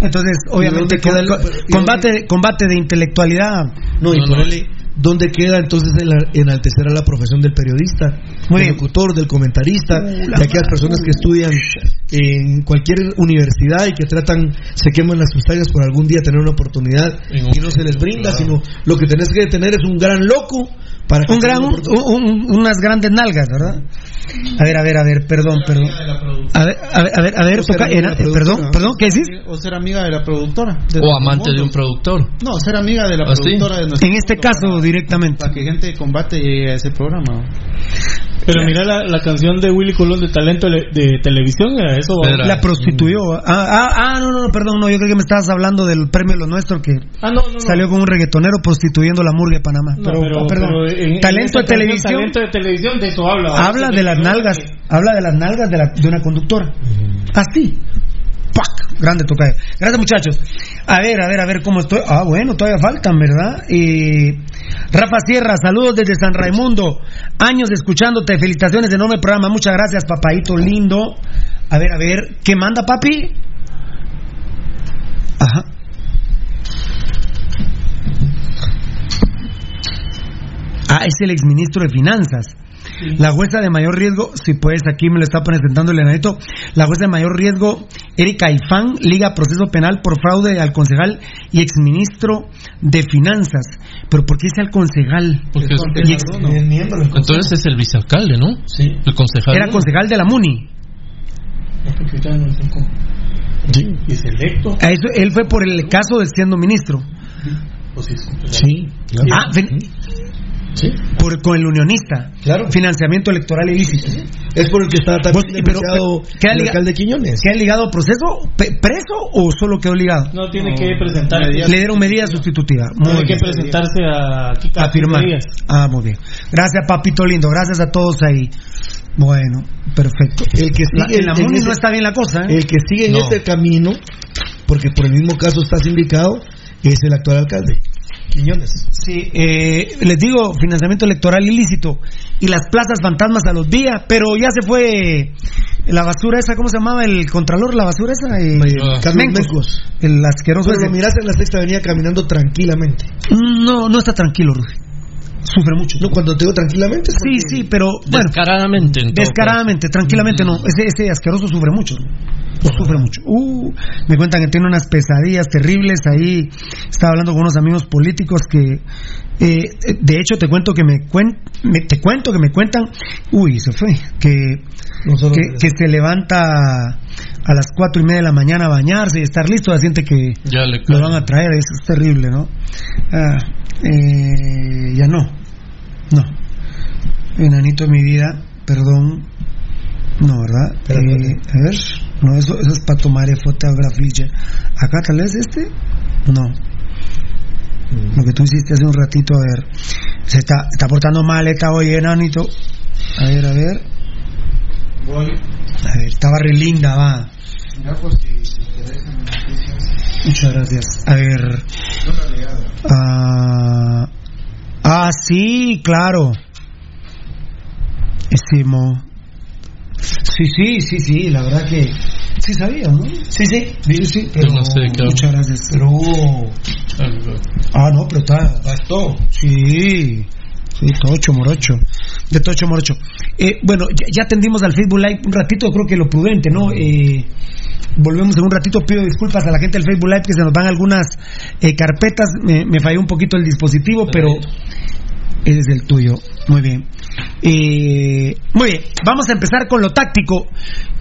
Entonces, obviamente, queda el- combate, combate de intelectualidad. No, y No, ponerle dónde queda entonces el enaltecer a la profesión del periodista, Muy del locutor, del comentarista, Uh, de aquellas personas que estudian en cualquier universidad y que tratan, se queman las pestañas por algún día tener una oportunidad y no se les brinda, claro. sino lo que tenés que tener es un gran loco para Un gran, un- un- unas grandes nalgas, ¿verdad? A ver, a ver, a ver, perdón, perdón. A ver, a ver, a ver, a ver, O ser toca- amiga de era- la eh, perdón, productora. perdón, ¿qué decís? O ser amiga de la productora. de O amante de mundo. un productor. No, ser amiga de la ¿Ah, sí? productora de nuestro En este caso, para- directamente. Para que gente de combate llegue a ese programa. Pero mira la, la canción de Willy Colón de talento de, de televisión, era eso. Era- La prostituyó. Ah, ah, ah, no, no, no, perdón, no, yo creo que me estabas hablando del premio Lo Nuestro que Ah, no, no, no. salió con un reggaetonero prostituyendo la murga de Panamá. No, pero, pero- ah, perdón. pero en- en talento esa de canción, televisión. Talento de televisión, de eso habla. habla de las que- nalgas, habla de las nalgas de, la- de una conductora. Así. ¡Pac! Grande tocayo. Gracias, muchachos. A ver, a ver, a ver cómo estoy. Ah, bueno, todavía faltan, ¿verdad? Y Rafa Sierra, saludos desde San Raimundo. Años escuchándote. Felicitaciones, enorme programa. Muchas gracias, papaito lindo. A ver, a ver, ¿qué manda, papi? Ajá. Ah, es el exministro de Finanzas. La jueza de mayor riesgo, si puedes, aquí me lo está presentando el enanito. La jueza de mayor riesgo, Erika Ifán, liga proceso penal por fraude al concejal y exministro de Finanzas. Pero ¿por qué dice al concejal? Porque es- Y ex- Entonces es el vicealcalde, ¿no? Sí. El concejal. Era concejal de la MUNI. Es es electo. A eso, él fue por el caso de siendo ministro. Pues sí, Sí, Ah, por, con el unionista. Claro. Financiamiento electoral ilícito. Es por el que está también pero- denunciado pero- ¿queda el alcalde Quiñones. ¿Queda ligado a proceso preso o solo quedó ligado? No tiene que presentar. Le dieron medida sustitutiva. Muy Tiene que presentarse a a firmar. Ah, muy bien. Gracias, papito lindo. Gracias a todos ahí. Bueno, perfecto. El que sigue en la en ese- no está bien la cosa, ¿eh? El que sigue en No. este camino, porque por el mismo caso está sindicado, es el actual alcalde, Quiñones. Sí, eh, les digo, financiamiento electoral ilícito y las plazas fantasmas a los días, pero ya se fue la basura esa, ¿cómo se llamaba? El contralor, la basura esa. Eh, Carlos Mencos. El asqueroso. Pero lo ese. miras en la sexta avenida caminando tranquilamente. No, no está tranquilo, Rudy. Sufre mucho. No, cuando te digo tranquilamente es Sí, sí, pero bueno, Descaradamente. descaradamente, tranquilamente no. Ese, ese asqueroso sufre mucho. Sufre mucho. Uh, me cuentan que tiene unas pesadillas terribles. Ahí estaba hablando con unos amigos políticos que, eh, de hecho, te cuento que me, cuen- me- te cuento que me cuentan. Uy, se fue. Que, No que, que se levanta a las cuatro y media de la mañana a bañarse y estar listo. Ya siente que Ya le lo van a traer. Eso es terrible, ¿no? Ah, eh, ya no. No. Enanito de mi vida, perdón. No, ¿verdad? Eh, a ver. No, eso, eso es para tomar fotografía. Acá tal vez este. No. Lo que tú hiciste hace un ratito, a ver. Se está, está portando mal esta hoy, enanito. A ver, a ver. A ver, estaba re linda, va. Muchas gracias. A ver. Ah, ah, sí, claro. Estimo. Sí, sí, sí, sí, la verdad que sí sabía, ¿no? Sí, sí, sí, sí, pero no sé qué muchas gracias. Pero ah, no, pero está bastó. Sí. Sí, tocho morocho. De tocho morocho. Eh, bueno, ya, ya atendimos al Facebook Live un ratito, creo que lo prudente, ¿no? Eh, volvemos en un ratito, pido disculpas a la gente del Facebook Live que se nos van algunas eh, carpetas, me, me falló un poquito el dispositivo, pero es el tuyo, muy bien. Eh, muy bien, vamos a empezar con lo táctico.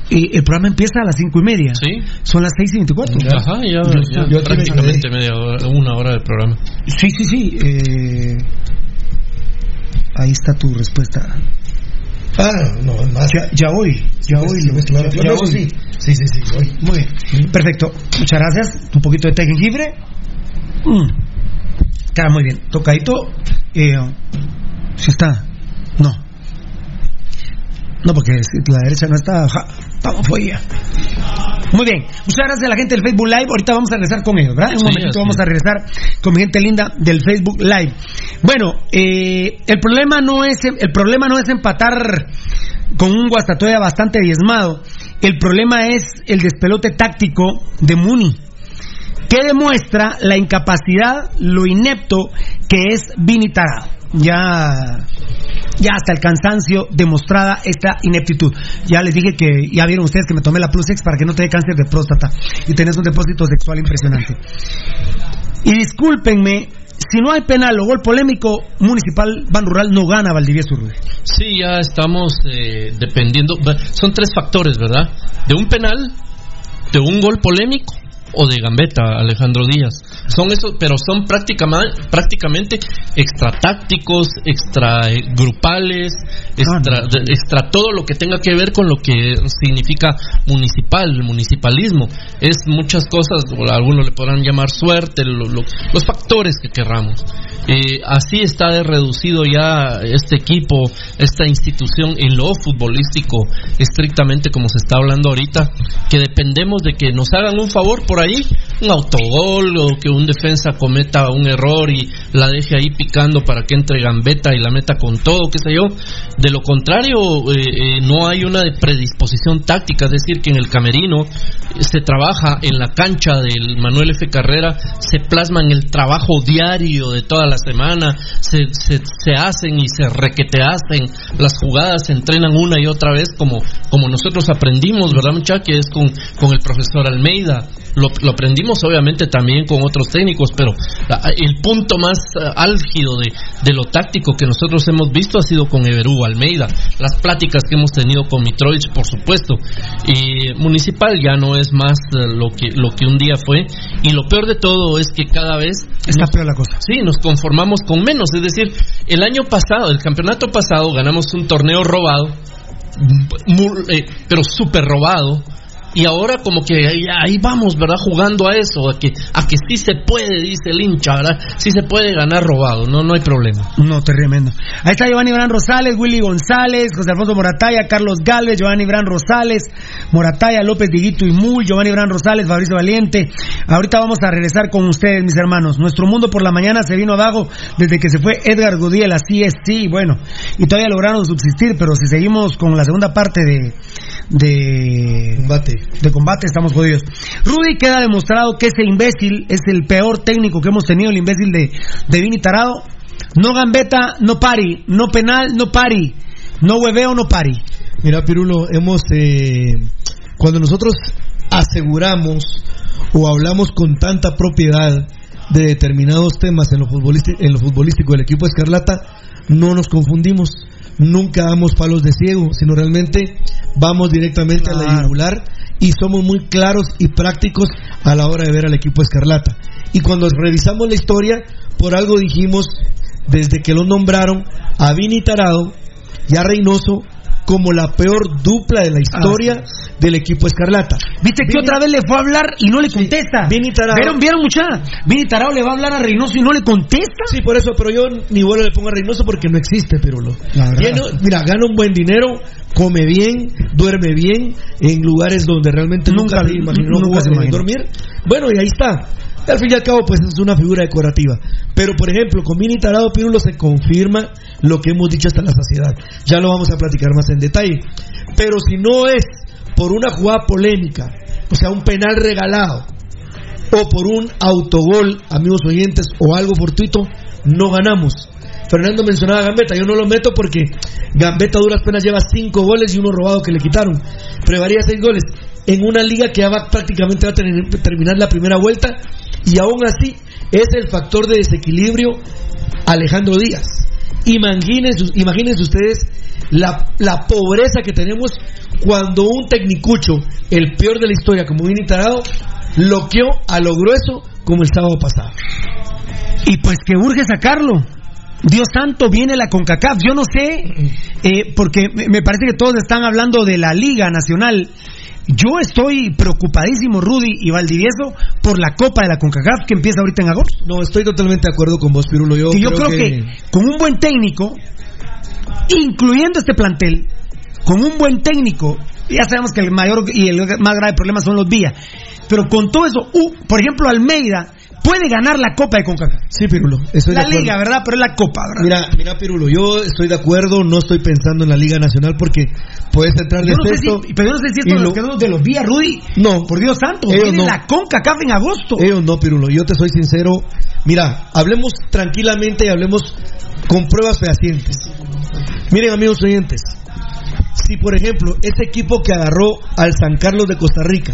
Eh, el programa empieza a las cinco y media. Sí. Son las seis y veinticuatro. Ajá, ya, Yo prácticamente media hora, una hora del programa. Sí, sí, sí. eh, ahí está tu respuesta. Ah, no, es más. Ya, ya hoy, ya Sí, hoy. sí, lo- claro, ya claro, hoy. sí. Sí, sí, sí, hoy. Muy bien. Perfecto. Muchas gracias. Un poquito de té jengibre. Mm. Queda muy bien. Tocadito. Eh, ¿Sí está? No. Porque la derecha no está. ja, Vamos, ya. Muy bien. Muchas gracias a la gente del Facebook Live. Ahorita vamos a regresar con ellos, ¿verdad? En un Sí, momentito así vamos a regresar con mi gente linda del Facebook Live. Bueno, eh, el problema no es el problema no es empatar con un Guastatoya bastante diezmado. El problema es el despelote táctico de Muni que demuestra la incapacidad, lo inepto que es Vini Tarado. Ya, ya hasta el cansancio demostrada esta ineptitud. Ya les dije que, ya vieron ustedes que me tomé la Plus X para que no te dé cáncer de próstata y tenés un depósito sexual impresionante. Y discúlpenme, si no hay penal o gol polémico, Municipal Ban Rural no gana Valdivieso Rudy. Sí, ya estamos eh, dependiendo. Son tres factores, ¿verdad? De un penal, de un gol polémico o de gambeta, Alejandro Díaz. Son esos, pero son prácticamente, prácticamente extra tácticos, extra eh, grupales, extra, de- extra todo lo que tenga que ver con lo que significa municipal, el municipalismo. Es muchas cosas, o algunos le podrán llamar suerte, lo- lo- los factores que querramos. Eh, así está de reducido ya este equipo, esta institución en lo futbolístico, estrictamente como se está hablando ahorita, que dependemos de que nos hagan un favor por ahí un autogol o que un defensa cometa un error y la deje ahí picando para que entre gambeta y la meta con todo, qué sé yo. De lo contrario, eh, eh, no hay una predisposición táctica, es decir, que en el camerino se trabaja en la cancha del Manuel F. Carrera, se plasma en el trabajo diario de toda la semana, se, se, se hacen y se requete hacen las jugadas, se entrenan una y otra vez como, como nosotros aprendimos, ¿verdad, muchachos? Que es con, con el profesor Almeida. Lo, lo, aprendimos obviamente también con otros técnicos, pero la, el punto más uh, álgido de, de, lo táctico que nosotros hemos visto ha sido con Everú Almeida. Las pláticas que hemos tenido con Mitrovich, por supuesto. Y Municipal ya no es más uh, lo, que, lo que un día fue. Y lo peor de todo es que cada vez. Está nos, peor la cosa. Sí, nos conformamos con menos. Es decir, el año pasado, el campeonato pasado, ganamos un torneo robado, eh, pero súper robado y ahora como que ahí, ahí, vamos, ¿verdad? Jugando a eso, a que, a que sí se puede, dice el hincha, ¿verdad? Sí se puede ganar robado, no, no hay problema. No, tremendo. Ahí está Giovanni Bran Rosales, Willy González, José Alfonso Morataya, Carlos Galvez, Giovanni Bran Rosales, Morataya, López Diguito y Mul, Giovanni Bran Rosales, Fabricio Valiente. Ahorita vamos a regresar con ustedes, mis hermanos. Nuestro mundo por la mañana se vino abajo desde que se fue Edgar Gudiel, así es, sí, bueno. Y todavía lograron subsistir, pero si seguimos con la segunda parte de... de combate de combate estamos jodidos. Rudy queda demostrado que ese imbécil es el peor técnico que hemos tenido, el imbécil de, de Vini Tarado. No gambeta, no pari. No penal, no pari. No hueveo, no pari. Mira, Pirulo, hemos. Eh, cuando nosotros aseguramos o hablamos con tanta propiedad de determinados temas en lo, futbolístico, en lo futbolístico del equipo Escarlata, no nos confundimos nunca damos palos de ciego, sino realmente vamos directamente claro. a la yugular y somos muy claros y prácticos a la hora de ver al equipo Escarlata. Y cuando revisamos la historia, por algo dijimos, desde que lo nombraron, a Vini Tarado y a Reynoso como la peor dupla de la historia ah, del equipo Escarlata. ¿Viste que otra vez le fue a hablar y no le contesta? Sí, Vini Tarado. ¿Vieron, ¿Vieron mucha? Vini Tarado le va a hablar a Reynoso y no le contesta. Sí, por eso, pero yo ni vuelo le pongo a Reynoso porque no existe, pero lo. Viene, mira, gana un buen dinero, come bien, duerme bien en lugares donde realmente nunca, nunca se imaginó nunca se imaginó. dormir. Bueno, y ahí está. Al fin y al cabo, pues es una figura decorativa. Pero, por ejemplo, con Vini Tarado Pirulo se confirma lo que hemos dicho hasta la saciedad. Ya lo vamos a platicar más en detalle. Pero si no es por una jugada polémica, o sea, un penal regalado, o por un autogol, amigos oyentes, o algo fortuito, no ganamos. Fernando mencionaba a Gambetta, yo no lo meto porque Gambetta duras penas lleva cinco goles y uno robado que le quitaron. Pero varía seis goles en una liga que ya va, prácticamente va a terminar la primera vuelta y aún así es el factor de desequilibrio Alejandro Díaz. Imagínense, imagínense ustedes la, la, pobreza que tenemos cuando un tecnicucho, el peor de la historia, como Vini Tarado, loqueó a lo grueso como el sábado pasado. Y pues que urge sacarlo. Dios santo, viene la CONCACAF. Yo no sé, eh, porque me parece que todos están hablando de la Liga Nacional. Yo estoy preocupadísimo, Rudy y Valdivieso, por la Copa de la CONCACAF que empieza ahorita en agosto. No, estoy totalmente de acuerdo con vos, Pirulo. Yo, que yo creo, creo que... que con un buen técnico, incluyendo este plantel, con un buen técnico, ya sabemos que el mayor y el más grave problema son los vías, pero con todo eso, uh, por ejemplo, Almeida puede ganar la Copa de CONCACAF. Sí, Pirulo. Estoy la Liga, ¿verdad? Pero es la Copa, ¿verdad? Mira, mira, Pirulo, yo estoy de acuerdo, no estoy pensando en la Liga Nacional porque puedes entrar de yo no sexto. Sé si, pero yo no sé si esto lo... los de los días, Rudy. No. Por Dios santo, ellos viene no. la CONCACAF en agosto. Ellos no, Pirulo, yo te soy sincero. Mira, hablemos tranquilamente y hablemos con pruebas fehacientes. Miren, amigos oyentes, si por ejemplo ese equipo que agarró al San Carlos de Costa Rica,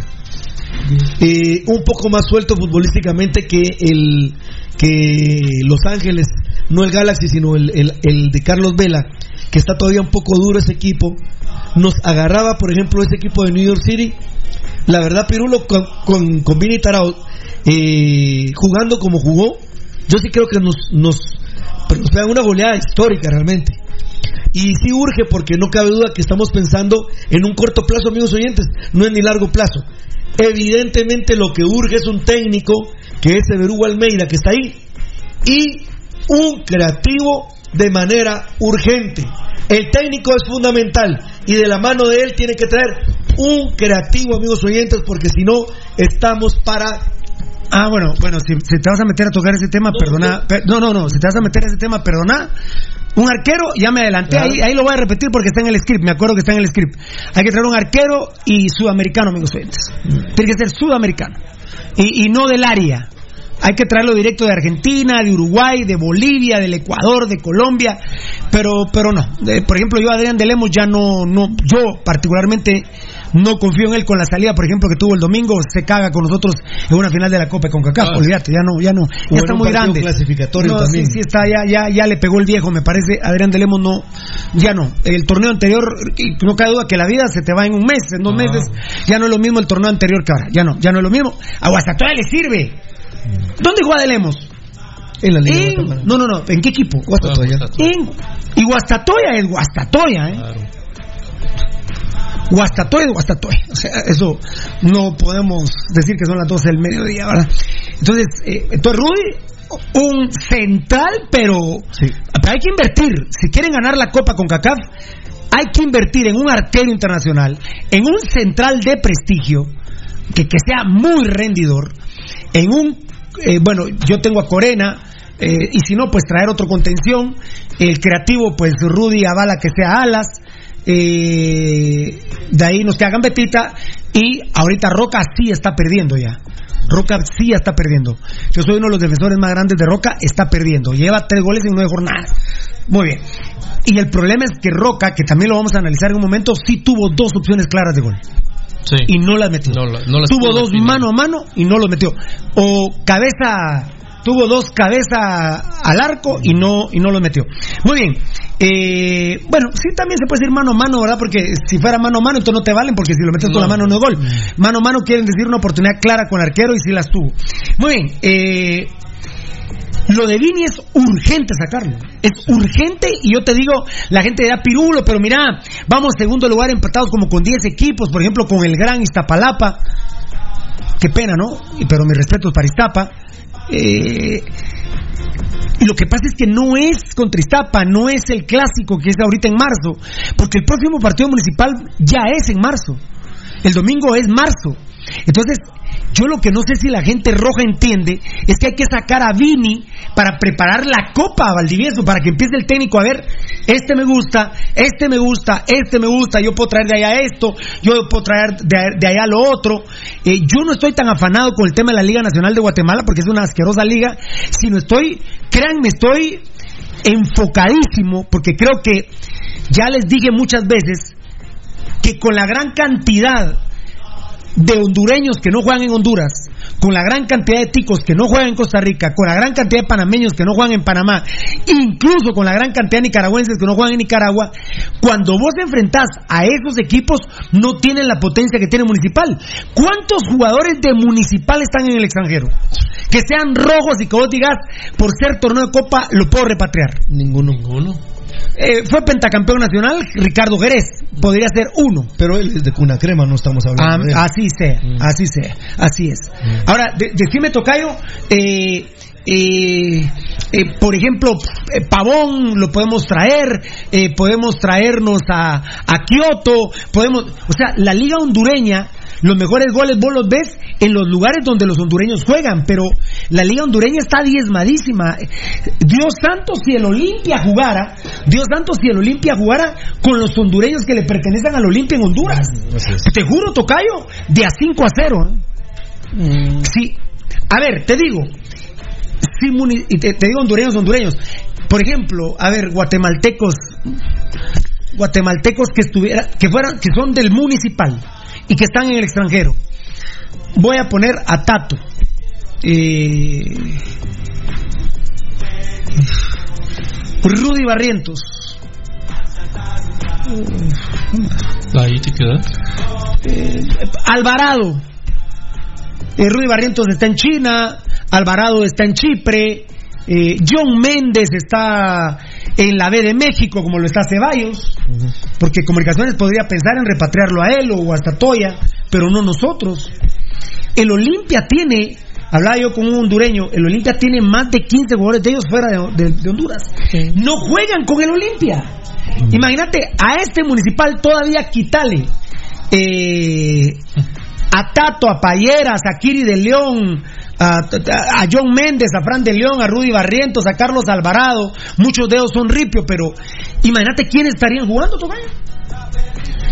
un poco más suelto futbolísticamente que el que Los Ángeles, no el Galaxy, sino el, de Carlos Vela, que está todavía un poco duro ese equipo, nos agarraba, por ejemplo, ese equipo de New York City. La verdad, Pirulo, con, con, Vini Tarao, eh, jugando como jugó, yo sí creo que nos, nos, nos una goleada histórica realmente. Y sí urge porque no cabe duda que estamos pensando en un corto plazo, amigos oyentes, no en ni largo plazo. Evidentemente lo que urge es un técnico, que es Everú Almeida, que está ahí, y un creativo de manera urgente. El técnico es fundamental y de la mano de él tiene que traer un creativo, amigos oyentes, porque si no, estamos para Ah, bueno, bueno, si, si te vas a meter a tocar ese tema, perdona. per- no, no, no, si te vas a meter a ese tema, perdona. Un arquero, ya me adelanté, Claro. ahí, ahí lo voy a repetir porque está en el script, me acuerdo que está en el script. Hay que traer un arquero y sudamericano, amigos oyentes. Tiene que ser sudamericano. Y, y no del área. Hay que traerlo directo de Argentina, de Uruguay, de Bolivia, del Ecuador, de Colombia, pero pero no. Por ejemplo, yo Adrián de Lemos ya no no yo particularmente no confío en él con la salida, por ejemplo, que tuvo el domingo, se caga con nosotros en una final de la Copa con CACAF, olvídate, ya no ya no, ya está muy grande. clasificatorio No, también. Sí, sí está ya ya ya le pegó el viejo, me parece. Adrián de Lemos no ya no. El torneo anterior no cabe duda que la vida se te va en un mes, en dos Ah. meses, ya no es lo mismo el torneo anterior que ahora, ya no, ya no es lo mismo. A Guastatoya le sirve. ¿Dónde juega de Lemos? En la Liga En- no, no, no. ¿En qué equipo? Guastatoya. En- y Guastatoya es Guastatoya, ¿eh? Guastatoya es Guastatoya. O sea, eso no podemos decir que son las 12 del mediodía, ¿verdad? Entonces, eh, entonces Rudy, un central, pero, pero hay que invertir. Si quieren ganar la Copa con CACAF, hay que invertir en un arquero internacional, en un central de prestigio, que, que sea muy rendidor, en un, eh, bueno, yo tengo a Corena, eh, y si no, pues traer otro contención, el creativo, pues Rudy avala que sea alas, eh, de ahí nos queda Gambetita, y ahorita Roca sí está perdiendo ya. Roca sí está perdiendo. Yo soy uno de los defensores más grandes de Roca, está perdiendo. Lleva tres goles en nueve jornadas. Muy bien. Y el problema es que Roca, que también lo vamos a analizar en un momento, sí tuvo dos opciones claras de gol. Sí. Y no las metió. No la- no las tuvo dos mano a mano y no los metió. O cabeza, tuvo dos cabeza al arco y no, y no los metió. Muy bien. Eh, bueno, sí también se puede decir mano a mano, ¿verdad? Porque si fuera mano a mano, entonces no te valen, porque si lo metes con la mano no es gol. Mano a mano quieren decir una oportunidad clara con el arquero y sí las tuvo. Muy bien. Eh, lo de Vini es urgente sacarlo. Es urgente y yo te digo, la gente dirá pirulo, pero mira, vamos segundo lugar empatados como con 10 equipos, por ejemplo, con el gran Iztapalapa. Qué pena, ¿no? Pero mis respetos para Iztapa. Eh, y lo que pasa es que no es contra Iztapa, no es el clásico que es ahorita en marzo, porque el próximo partido municipal ya es en marzo. El domingo es marzo. Entonces, yo lo que no sé si la gente roja entiende es que hay que sacar a Vini para preparar la copa a Valdivieso, para que empiece el técnico a ver, este me gusta, este me gusta, este me gusta, yo puedo traer de allá esto, yo puedo traer de, allá lo otro. Eh, yo no estoy tan afanado con el tema de la Liga Nacional de Guatemala porque es una asquerosa liga, sino estoy, créanme, estoy enfocadísimo porque creo que ya les dije muchas veces que con la gran cantidad de hondureños que no juegan en Honduras, con la gran cantidad de ticos que no juegan en Costa Rica, con la gran cantidad de panameños que no juegan en Panamá, incluso con la gran cantidad de nicaragüenses que no juegan en Nicaragua, cuando vos enfrentás a esos equipos no tienen la potencia que tiene Municipal. ¿Cuántos jugadores de Municipal están en el extranjero? Que sean rojos y que vos digas, por ser torneo de copa, lo puedo repatriar. Ninguno. Ninguno. Eh, fue pentacampeón nacional Ricardo Jerez, podría ser uno. Pero él es de cuna crema, no estamos Ah, hablando de él. así sea, así sea, así es. Ahora, de, decime, Tocayo, eh, eh, eh, por ejemplo, eh, Pavón lo podemos traer, eh, podemos traernos a, a Kioto, podemos, o sea, la liga hondureña, los mejores goles vos los ves en los lugares donde los hondureños juegan, pero la liga hondureña está diezmadísima. Dios santo si el Olimpia jugara, Dios santo si el Olimpia jugara con los hondureños que le pertenecen al Olimpia en Honduras. Te juro, Tocayo, de a 5 a 0. ¿eh? Sí. A ver, te digo, si muni- y te, te digo hondureños, hondureños. Por ejemplo, a ver, guatemaltecos, guatemaltecos que estuviera, que fueran, que son del municipal y que están en el extranjero. Voy a poner a Tato. Eh, Rudy Barrientos. Ahí te quedas. Eh, Alvarado. Eh, Rudy Barrientos está en China, Alvarado está en Chipre, eh, John Méndez está en la B de México, como lo está Ceballos, porque Comunicaciones podría pensar en repatriarlo a él o hasta Toya, pero no nosotros. El Olimpia tiene, hablaba yo con un hondureño, el Olimpia tiene más de 15 jugadores de ellos fuera de, de- de Honduras. No juegan con el Olimpia. Imagínate, a este municipal todavía quítale eh, a Tato, a Payeras, a Kiri de León, a, John Méndez, a Fran de León, a Rudy Barrientos, a Carlos Alvarado. Muchos de ellos son ripio, pero imagínate quiénes estarían jugando, Tocayo.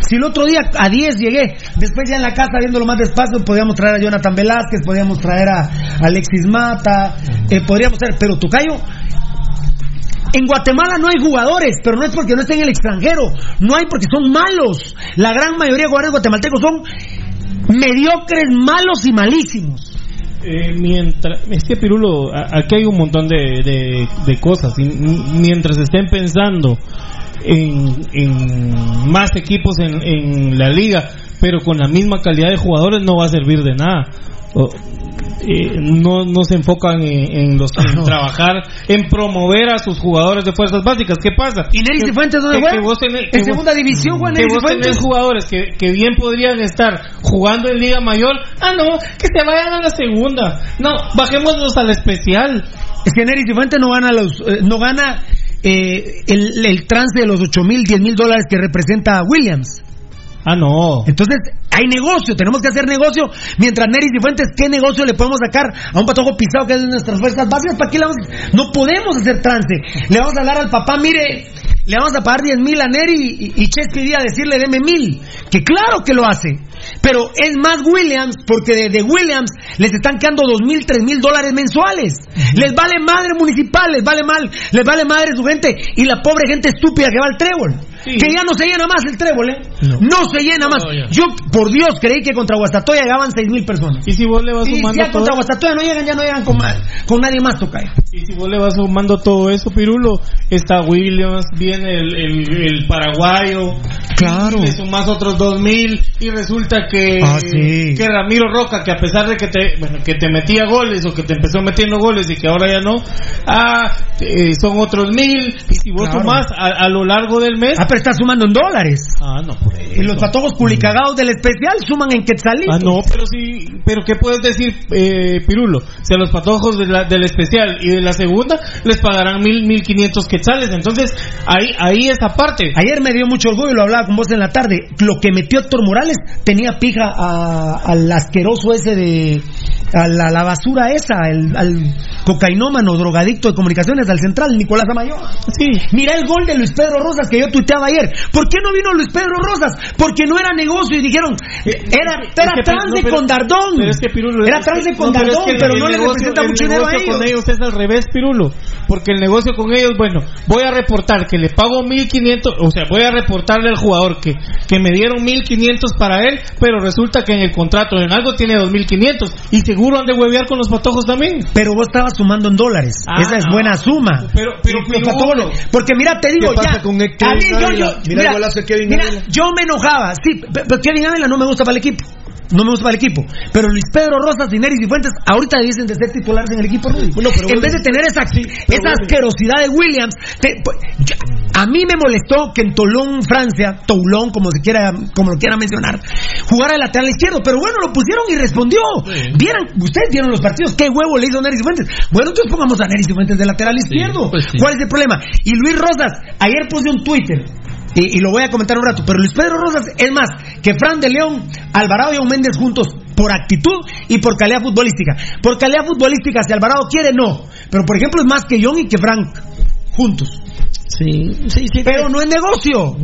Si el otro día a 10 llegué, después ya en la casa viéndolo más despacio, podíamos traer a Jonathan Velázquez, podíamos traer a Alexis Mata, eh, podríamos traer, pero Tocayo, en Guatemala no hay jugadores, pero no es porque no estén en el extranjero, no hay porque son malos. La gran mayoría de jugadores guatemaltecos son mediocres, malos y malísimos. Eh, mientras es que Pirulo aquí hay un montón de, de, cosas mientras estén pensando en, en más equipos en, en la liga pero con la misma calidad de jugadores no va a servir de nada O- eh, no, no se enfocan en, en los en trabajar en promover a sus jugadores de fuerzas básicas ¿qué pasa? ¿Y Que- Cifuentes dónde tenés- En segunda división juega que vos tenés jugadores que, que bien podrían estar jugando en Liga Mayor. Ah, no, que se vayan a la segunda. No, bajémonos a la especial. Es que Nery Cifuentes no gana los, eh, no gana eh, el, el trance de los 8 mil, 10 mil dólares que representa Williams. Ah, no. Entonces, hay negocio, tenemos que hacer negocio. Mientras Nery Cifuentes, ¿qué negocio le podemos sacar a un patojo pisado que es de nuestras fuerzas básicas? ¿Para qué le vamos? No podemos hacer trance. Le vamos a hablar al papá, mire, le vamos a pagar 10 mil a Nery y, y Chesky Díaz a decirle deme mil. Que claro que lo hace. Pero es más Williams, porque de, de Williams les están quedando dos mil, tres mil dólares mensuales. Les vale madre municipal, les vale mal, les vale madre su gente y la pobre gente estúpida que va al trébol. Que ya no se llena más el trébol, ¿eh? No, se llena más. No. Yo, por Dios, creí que contra Guastatoya llegaban seis mil personas. Y si vos le vas Y sumando ya todo contra Guastatoya no llegan, ya no llegan con, ma- con nadie más, Tocayo. y si vos le vas sumando todo eso, Pirulo, está Williams, viene el, el, el paraguayo, claro, le sumas otros dos mil y resulta que Ah, sí. que Ramiro Roca, que a pesar de que te bueno, que te metía goles o que te empezó metiendo goles y que ahora ya no, ah, eh, son otros mil y si vos Claro. sumás a, a lo largo del mes, Ah, está sumando en dólares. ah, no por eso. Y los patojos culicagados del especial suman en quetzalitos. Ah, no, pero sí, pero ¿qué puedes decir, eh, Pirulo? Si a los patojos de la- del especial y de la segunda les pagarán mil, mil quinientos quetzales, entonces ahí, ahí esa parte. Ayer me dio mucho orgullo, lo hablaba con vos en la tarde. Lo que metió Héctor Morales tenía pija a- al asqueroso ese de. A la, la basura esa, el- al cocainómano, drogadicto de comunicaciones, al central, Nicolás Amayo. Sí. Mira el gol de Luis Pedro Rosas que yo tuiteaba ayer. ¿Por qué no vino Luis Pedro Rosas? Porque no era negocio y dijeron, eh, era, era Es que, trance no, con Dardón. pero es que Pirulo, era trance con no, pero es Dardón, que pero el no le negocio- representa mucho dinero a negocio ellos. con ellos es al revés, Pirulo. Porque el negocio con ellos, bueno, voy a reportar que le pago 1500, o sea, voy a reportarle al jugador que, que me dieron 1500 para él, pero resulta que en el contrato en algo tiene 2500 y seguro han de huevear con los patojos también. Pero vos estabas sumando en dólares. Ah, Esa es buena suma. Pero, pero, Los Pirulo, patojos- porque mira, te digo ¿Qué pasa ya. con el a Kevin mí, yo, yo, Mira Kevin mira, Ávila. yo me enojaba, sí, pe- pero Kevin Ávila no me gusta para el equipo. No me gusta para el equipo. Pero Luis Pedro Rosas, Dineris y Fuentes ahorita dicen de ser titulares en el equipo. Rudy. Bueno, en bueno, vez de tener esa, esa bueno. asquerosidad de Williams, te- pues, a mí me molestó que en Tolón, Francia, Toulon, como se quiera, como lo quiera mencionar, jugara el lateral izquierdo. Pero bueno, lo pusieron y respondió. Vieran, ustedes vieron los partidos, qué huevo le hizo Neris y Fuentes. Bueno, entonces pongamos a Neris y Fuentes de lateral izquierdo. pues sí. ¿Cuál es el problema? Y Luis Rosas, ayer puse un Twitter. Y, y lo voy a comentar un rato, pero Luis Pedro Rosas es más que Fran de León, Alvarado y Méndez juntos por actitud y por calidad futbolística. Por calidad futbolística, si Alvarado quiere, no. Pero por ejemplo, es más que John y que Frank juntos. Sí, sí, sí. Pero no es negocio.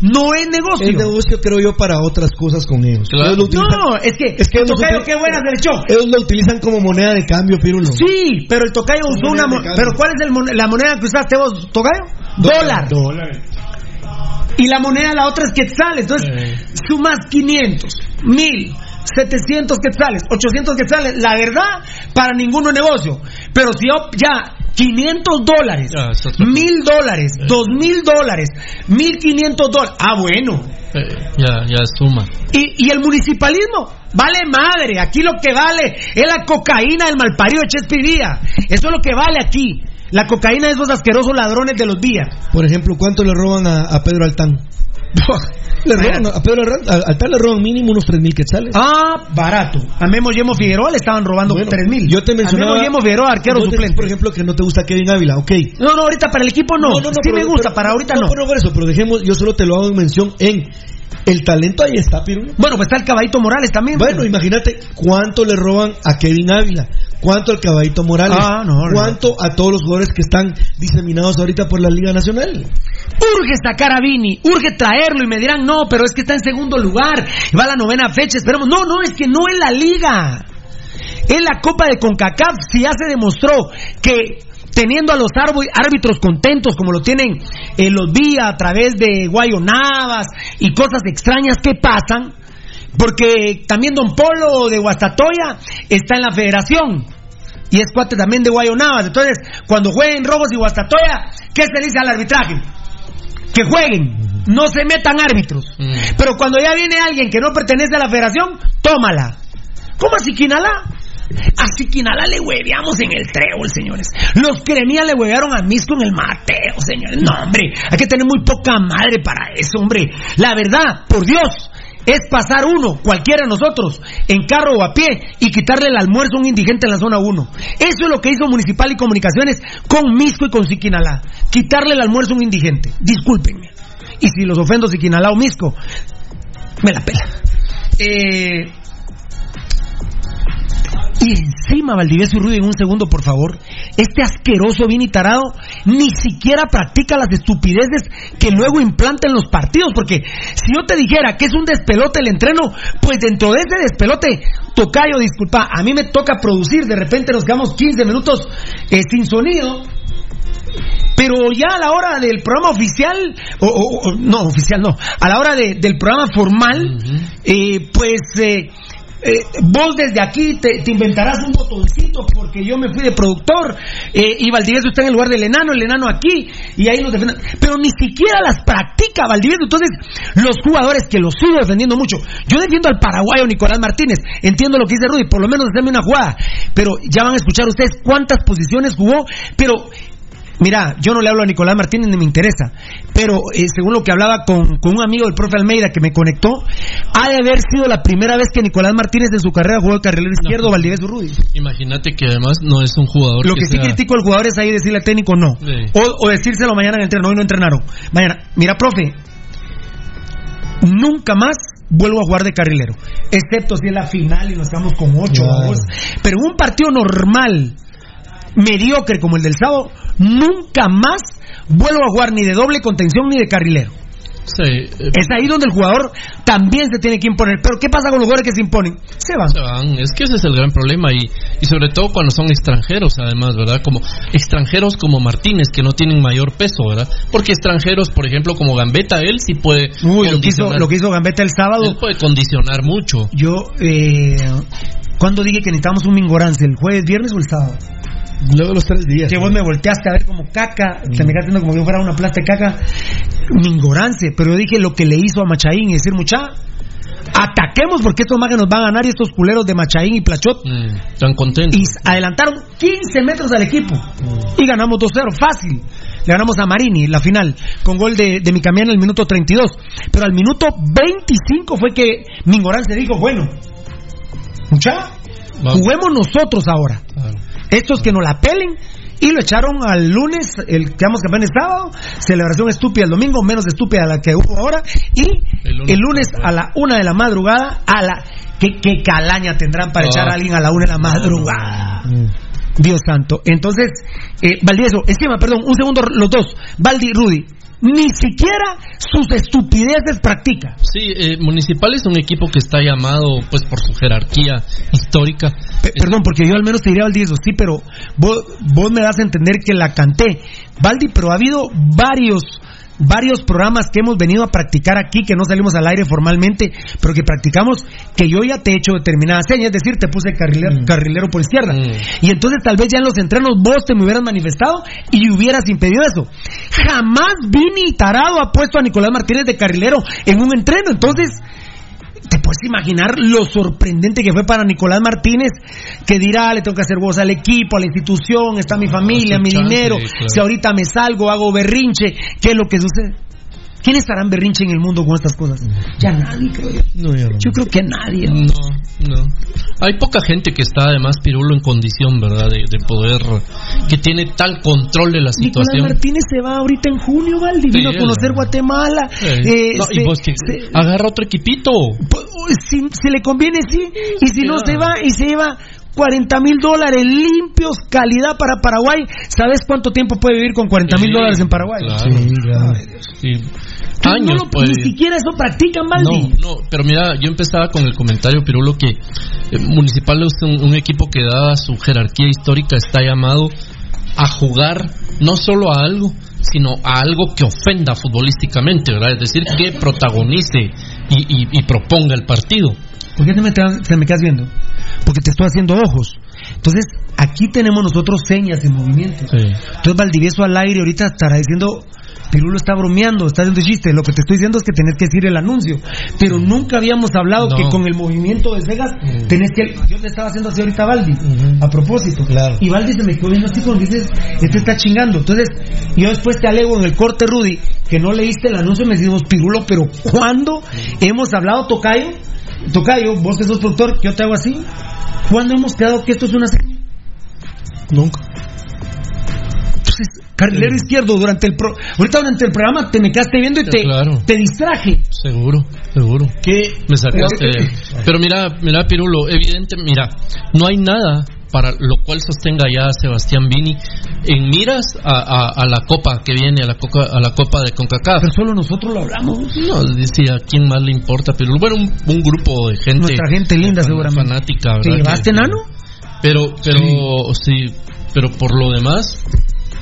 No es negocio. Es negocio, creo yo, para otras cosas con ellos. Claro. Ellos lo utilizan, No, es que, es que lo Tocayo, qué buenas del show. ellos lo utilizan como moneda de cambio, Pirulo. Sí, pero el Tocayo usó moneda una de mo- cambio. Pero ¿cuál es el mon- la moneda que usaste vos, Tocayo? Dólar. Dólares. Y la moneda, la otra es quetzales. Entonces, sumas 500, 1000, 700 quetzales, 800 quetzales. La verdad, para ninguno negocio. Pero si yo ya 500 dólares, Ya, es otra cosa. 1000 dólares, 2000 dólares, 1500 dólares. Ah, bueno. Eh, ya, ya suma. Y, y el municipalismo, vale madre. Aquí lo que vale es la cocaína del malparido de Chespidía. Eso es lo que vale aquí. La cocaína de esos asquerosos ladrones de los días. Por ejemplo, ¿cuánto le roban a, a Pedro Altán? Le roban, a Pedro Altán- le roban mínimo unos 3 mil quetzales. Ah, barato. A Memo Yemo Figueroa le estaban robando Bueno, 3 mil. Yo te mencionaba. A Memo Yemo Figueroa, arquero suplente. Por ejemplo, que no te gusta Kevin Ávila, ok. No, no, ahorita para el equipo no. sí pero- me gusta, pero- para ahorita no. pero por eso, pero dejemos, yo solo te lo hago en mención en el talento ahí está, Pirulo. Bueno, pues está el caballito Morales también. Bueno, imagínate cuánto le roban a Kevin Ávila, cuánto al caballito Morales, Ah, no, no. cuánto a todos los jugadores que están diseminados ahorita por la Liga Nacional. Urge sacar a Vini, urge traerlo y me dirán, no, pero es que está en segundo lugar, y va a la novena fecha, esperemos. No, no, es que no es la liga. Es la Copa de CONCACAF, si ya se demostró que teniendo a los árbitros contentos como lo tienen eh, los vía a través de Guayo Navas y cosas extrañas que pasan, porque también Don Polo de Guastatoya está en la federación y es cuate también de Guayo Navas. Entonces, cuando jueguen Robos y Guastatoya, ¿qué se dice al arbitraje? Que jueguen, no se metan árbitros. Pero cuando ya viene alguien que no pertenece a la federación, tómala. ¿Cómo a Siquinalá? A Siquinalá le hueveamos en el trébol, señores. Los cremías le huevearon a Misco en el Mateo, señores. No, hombre, hay que tener muy poca madre para eso, hombre. La verdad, por Dios, es pasar uno, cualquiera de nosotros, en carro o a pie y quitarle el almuerzo a un indigente en la zona 1. Eso es lo que hizo Municipal y Comunicaciones con Misco y con Siquinalá. Quitarle el almuerzo a un indigente. Discúlpenme. Y si los ofendo Siquinalá o Misco, me la pela. Eh, y encima, Valdivieso y Rudy, en un segundo, por favor. Este asqueroso Vini Tarado ni siquiera practica las estupideces que luego implanta en los partidos. Porque si yo te dijera que es un despelote el entreno, pues dentro de ese despelote, tocayo, disculpa, a mí me toca producir. De repente nos quedamos 15 minutos eh, sin sonido. Pero ya a la hora del programa oficial, o, o- o- no, oficial no, a la hora de- del programa formal, eh, pues eh, eh, vos desde aquí te, inventarás un botoncito porque yo me fui de productor eh, y Valdivieso está en el lugar del enano, el enano aquí y ahí nos defienden. Pero ni siquiera las practica Valdivieso. Entonces, los jugadores que los sigo defendiendo mucho, yo defiendo al paraguayo Nicolás Martínez, entiendo lo que dice Rudy, por lo menos hacerme una jugada, pero ya van a escuchar ustedes cuántas posiciones jugó, pero Mira, yo no le hablo a Nicolás Martínez ni me interesa, pero eh, según lo que hablaba con, con un amigo del profe Almeida que me conectó, ha de haber sido la primera vez que Nicolás Martínez en su carrera jugó de carrilero izquierdo Valdivieso Rudy. Imagínate que además no es un jugador Lo que sí sea- critico al jugador es ahí decirle al técnico no. Sí. O, o decírselo mañana en el entreno, hoy no entrenaron. Mañana, mira, profe, nunca más vuelvo a jugar de carrilero. Excepto si es la final y nos quedamos con ocho. Vamos. Pero un partido normal, mediocre como el del sábado, nunca más vuelvo a jugar ni de doble contención ni de carrilero. Sí, eh, Es ahí donde el jugador también se tiene que imponer. Pero ¿qué pasa con los jugadores que se imponen? Se van. se van. Es que ese es el gran problema y, y sobre todo cuando son extranjeros, además, ¿verdad? Como extranjeros como Martínez, que no tienen mayor peso, ¿verdad? Porque extranjeros, por ejemplo, como Gambetta, él sí puede. Uy, lo que, hizo, lo que hizo Gambetta el sábado. Él puede condicionar mucho. Yo, eh, ¿cuándo dije que necesitábamos un mingorance? ¿El jueves, viernes o el sábado? Luego los tres días. Que vos me volteaste a ver como caca, se me quedaste como que fuera una plasta de caca. Mingorance, pero yo dije lo que le hizo a Machaín y decir, mucha, ataquemos porque estos magas nos van a ganar y estos culeros de Machaín y Plachot. Mm, tan contentos. Y adelantaron 15 metros al equipo. Y ganamos 2-0, fácil. Le ganamos a Marini la final, con gol de, de Micamián en el minuto 32. Pero al minuto 25 fue que Mingorán se dijo, bueno, mucha, juguemos nosotros ahora. Claro. Estos que nos la pelen. Y lo echaron al lunes, el quedamos campeones sábado, celebración estúpida el domingo, menos estúpida la que hubo ahora, y El lunes, el lunes a la una de la madrugada, a la... ¿Qué, qué calaña tendrán para Ah. echar a alguien a la una de la madrugada? Dios santo. Entonces, eh, Valdivieso, encima, perdón, un segundo, los dos, Valdi, Rudy, ni siquiera sus estupideces practica. Sí, eh, Municipal es un equipo que está llamado, pues, por su jerarquía histórica. Pe- perdón, porque yo al menos te diría Valdivieso, sí, pero vos, vos me das a entender que la canté. Valdi, pero ha habido varios varios programas que hemos venido a practicar aquí, que no salimos al aire formalmente, pero que practicamos, que yo ya te he hecho determinadas señas, es decir, te puse carrilero, carrilero por izquierda. Y entonces tal vez ya en los entrenos vos te me hubieras manifestado y hubieras impedido eso. Jamás Vini Tarado ha puesto a Nicolás Martínez de carrilero en un entreno, entonces te puedes imaginar lo sorprendente que fue para Nicolás Martínez, que dirá, le tengo que hacer voz al equipo, a la institución, está mi familia, mi chance, dinero, claro. si ahorita me salgo, hago berrinche, ¿qué es lo que sucede? ¿Quiénes estarán berrinche en el mundo con estas cosas? Ya nadie, creo yo. No, ya no. Yo creo que nadie. No, no. Hay poca gente que está además Pirulo en condición, ¿verdad? De, de poder, que tiene tal control de la Nicolás situación. Martínez se va ahorita en junio, Valdi, vino Sí, a conocer él- Guatemala. Sí. eh, No, y se- vos que se- agarra otro equipito. Pues, si, si le conviene, sí. Y si no, se va y se lleva 40 mil dólares limpios, calidad para Paraguay. ¿Sabes cuánto tiempo puede vivir con 40 mil Sí, dólares en Paraguay? claro. Sí, claro. Sí. Años, no lo- pues. Ni siquiera eso practican, Maldi. No, no, pero mira, yo empezaba con el comentario, Pirulo, que eh, Municipal es un, un equipo que dada su jerarquía histórica está llamado a jugar no solo a algo, sino a algo que ofenda futbolísticamente, ¿verdad? Es decir, que protagonice y, y- y proponga el partido. ¿Por qué te me, te me quedas viendo? Porque te estoy haciendo ojos. Entonces, aquí tenemos nosotros señas y movimientos. Entonces, Valdivieso al aire ahorita estará diciendo, Pirulo está bromeando, está haciendo chiste. Lo que te estoy diciendo es que tenés que decir el anuncio. Pero nunca habíamos hablado No. que con el movimiento de Vegas tenés que... Yo te estaba haciendo así ahorita a Valdi, a propósito. Claro. Y Valdi se me quedó viendo así cuando dices, este está chingando. Entonces, yo después te alego en el corte, Rudy, que no leíste el anuncio y me decimos, Pirulo, pero ¿cuándo hemos hablado, Tocayo? Tocayo, vos que sos productor, yo te hago así. ¿Cuándo hemos quedado que esto es una Nunca. Entonces, carrilero izquierdo, durante el pro... ahorita durante el programa te me quedaste viendo y te, Claro. te distraje. Seguro, seguro. ¿Qué? Me sacaste. Pero mira, mira, Pirulo, evidente, mira, no hay nada para lo cual sostenga ya Sebastián Vini en miras a, a- a la copa que viene, a la copa, a la copa de CONCACAF. Pero solo nosotros lo hablamos. No, decía, ¿a quién más le importa Pirulo? Bueno, un, un grupo de gente. Nuestra gente linda, seguramente. Fanática, ¿Te ¿verdad? llevaste, Que- nano? Pero, pero, sí. pero por lo demás,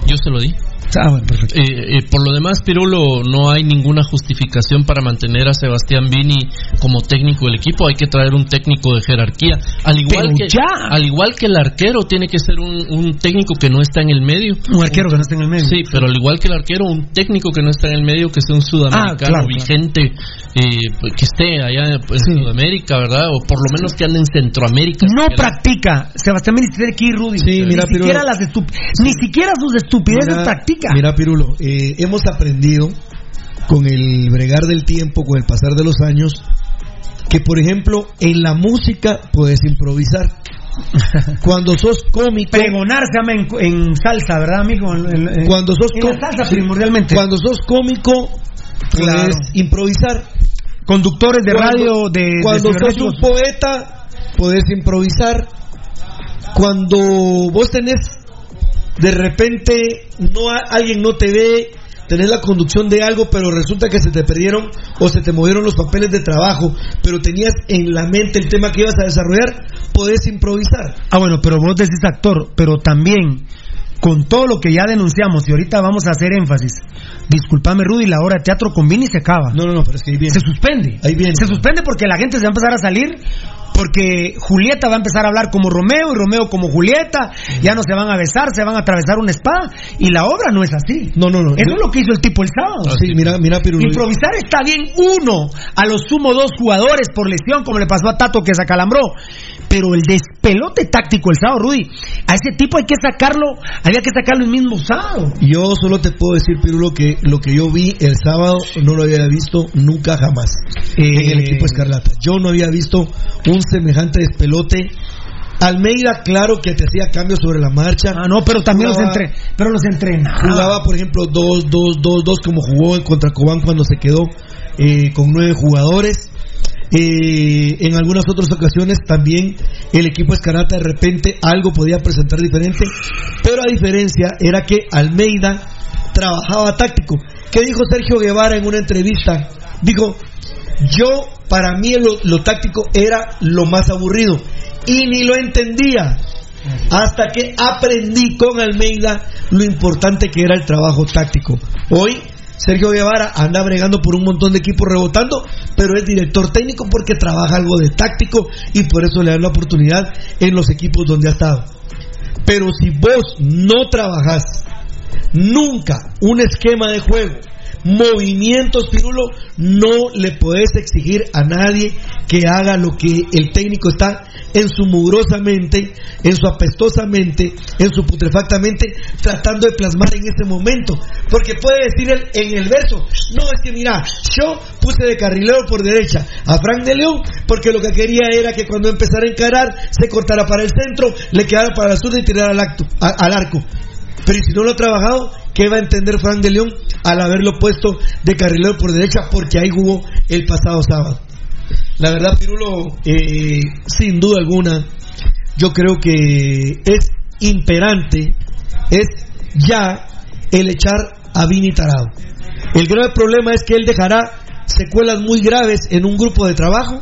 yo se lo di. Ah, bueno, perfecto. Eh, eh, por lo demás, Pirulo, no hay ninguna justificación para mantener a Sebastián Vini como técnico del equipo. Hay que traer un técnico de jerarquía. Al igual, Pero que, ya. al igual que el arquero, tiene que ser un, un técnico que no está en el medio. Un arquero que no está en el medio. Sí, pero al igual que el arquero, un técnico que no está en el medio, que sea un sudamericano Ah, claro, claro. vigente, eh, que esté allá en Sudamérica, ¿verdad? O por lo menos que ande en Centroamérica. No siquiera. practica. Sebastián Vini tiene que ir, Rudy. Sí, mira, ni, Pirulo. siquiera las estup- ni siquiera sus estupideces Mira- practica. Mira, Pirulo, eh, hemos aprendido con el bregar del tiempo, con el pasar de los años, que por ejemplo en la música puedes improvisar. Cuando sos cómico, Pregonar se llama en, en salsa, ¿verdad, amigo? En- cuando sos en la salsa primordialmente. cuando sos cómico puedes Claro. improvisar. Conductores de Cuando- radio, de, de cuando sos un poeta puedes improvisar. Cuando vos tenés de repente no alguien no te ve, tenés la conducción de algo, pero resulta que se te perdieron o se te movieron los papeles de trabajo, pero tenías en la mente el tema que ibas a desarrollar, podés improvisar. Ah, bueno, pero vos decís actor, pero también con todo lo que ya denunciamos y ahorita vamos a hacer énfasis. Disculpame, Rudy, la hora de teatro con Vini se acaba. No, no, no, pero es que ahí viene. Se suspende. Ahí viene. Se suspende porque la gente se va a empezar a salir. Porque Julieta va a empezar a hablar como Romeo y Romeo como Julieta. Ya no se van a besar, se van a atravesar una espada. Y la obra no es así. No, no, no. Eso es lo que hizo el tipo el sábado. Sí, mira, mira, Pirulo. Improvisar está bien uno, a lo sumo dos jugadores por lesión, como le pasó a Tato que se acalambró. Pero el despelote táctico el sábado, Rudy, a ese tipo hay que sacarlo, había que sacarlo el mismo sábado. Yo solo te puedo decir, Pirulo, que lo que yo vi el sábado no lo había visto nunca jamás en el Eh, equipo Escarlata. Yo no había visto un semejante despelote. Almeida, claro que te hacía cambios sobre la marcha. Ah, no, pero también los entre, pero los entrena. Jugaba, por ejemplo, 2-2-2-2 como jugó en contra Cobán cuando se quedó eh, con nueve jugadores. Eh, en algunas otras ocasiones también el equipo Escarata de repente algo podía presentar diferente, pero a diferencia era que Almeida trabajaba táctico. ¿Qué dijo Sergio Guevara en una entrevista? Dijo, yo para mí lo, táctico era lo más aburrido y ni lo entendía hasta que aprendí con Almeida lo importante que era el trabajo táctico. Hoy Sergio Guevara anda bregando por un montón de equipos rebotando, pero es director técnico porque trabaja algo de táctico y por eso le dan la oportunidad en los equipos donde ha estado. Pero si vos no trabajás nunca un esquema de juego, movimientos, Pirulo, no le podés exigir a nadie que haga lo que el técnico está en su mugrosamente, en su apestosamente, en su putrefactamente, tratando de plasmar en ese momento. Porque puede decir en el verso, no es que mira, yo puse de carrilero por derecha a Frank de León, porque lo que quería era que cuando empezara a encarar, se cortara para el centro, le quedara para la zurda y tirara al arco. Pero ¿y si no lo ha trabajado, ¿qué va a entender Frank de León al haberlo puesto de carrilero por derecha? Porque ahí jugó el pasado sábado. La verdad, Pirulo, eh, sin duda alguna, yo creo que es imperante, es ya el echar a Vini Tarado. El grave problema es que él dejará secuelas muy graves en un grupo de trabajo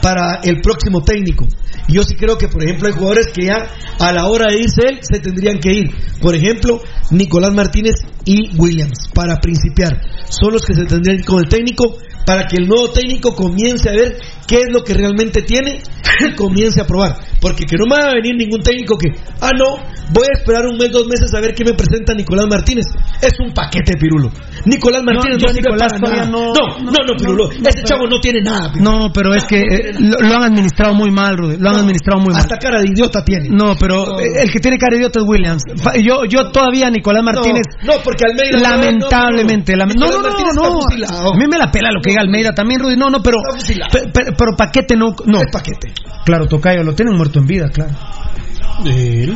para el próximo técnico. Yo sí creo que, por ejemplo, hay jugadores que ya a la hora de irse él se tendrían que ir. Por ejemplo, Nicolás Martínez y Williams, para principiar. Son los que se tendrían con el técnico para que el nuevo técnico comience a ver qué es lo que realmente tiene comience a probar. Porque que no me va a venir ningún técnico que, ah, no, voy a esperar un mes, dos meses a ver qué me presenta Nicolás Martínez. Es un paquete, Pirulo. Nicolás Martínez no, sirve Nicolás nada. no- No, no, no, Pirulo. Ese chavo no tiene nada. Pirulo. No, pero es que eh, lo, lo han administrado muy mal, Rudy. Lo han administrado muy mal. Hasta cara de idiota tiene. No, pero eh, el que tiene cara de idiota es Williams. Yo, yo todavía, Nicolás Martínez. No, no, porque Almeida. Lamentablemente, no, no, no, no, no, no. A mí me la pela lo que diga Almeida también, Rudy. No, no, pero. Pero, paquete no. no. paquete. Claro, Tocayo, lo tienen muerto en vida, claro.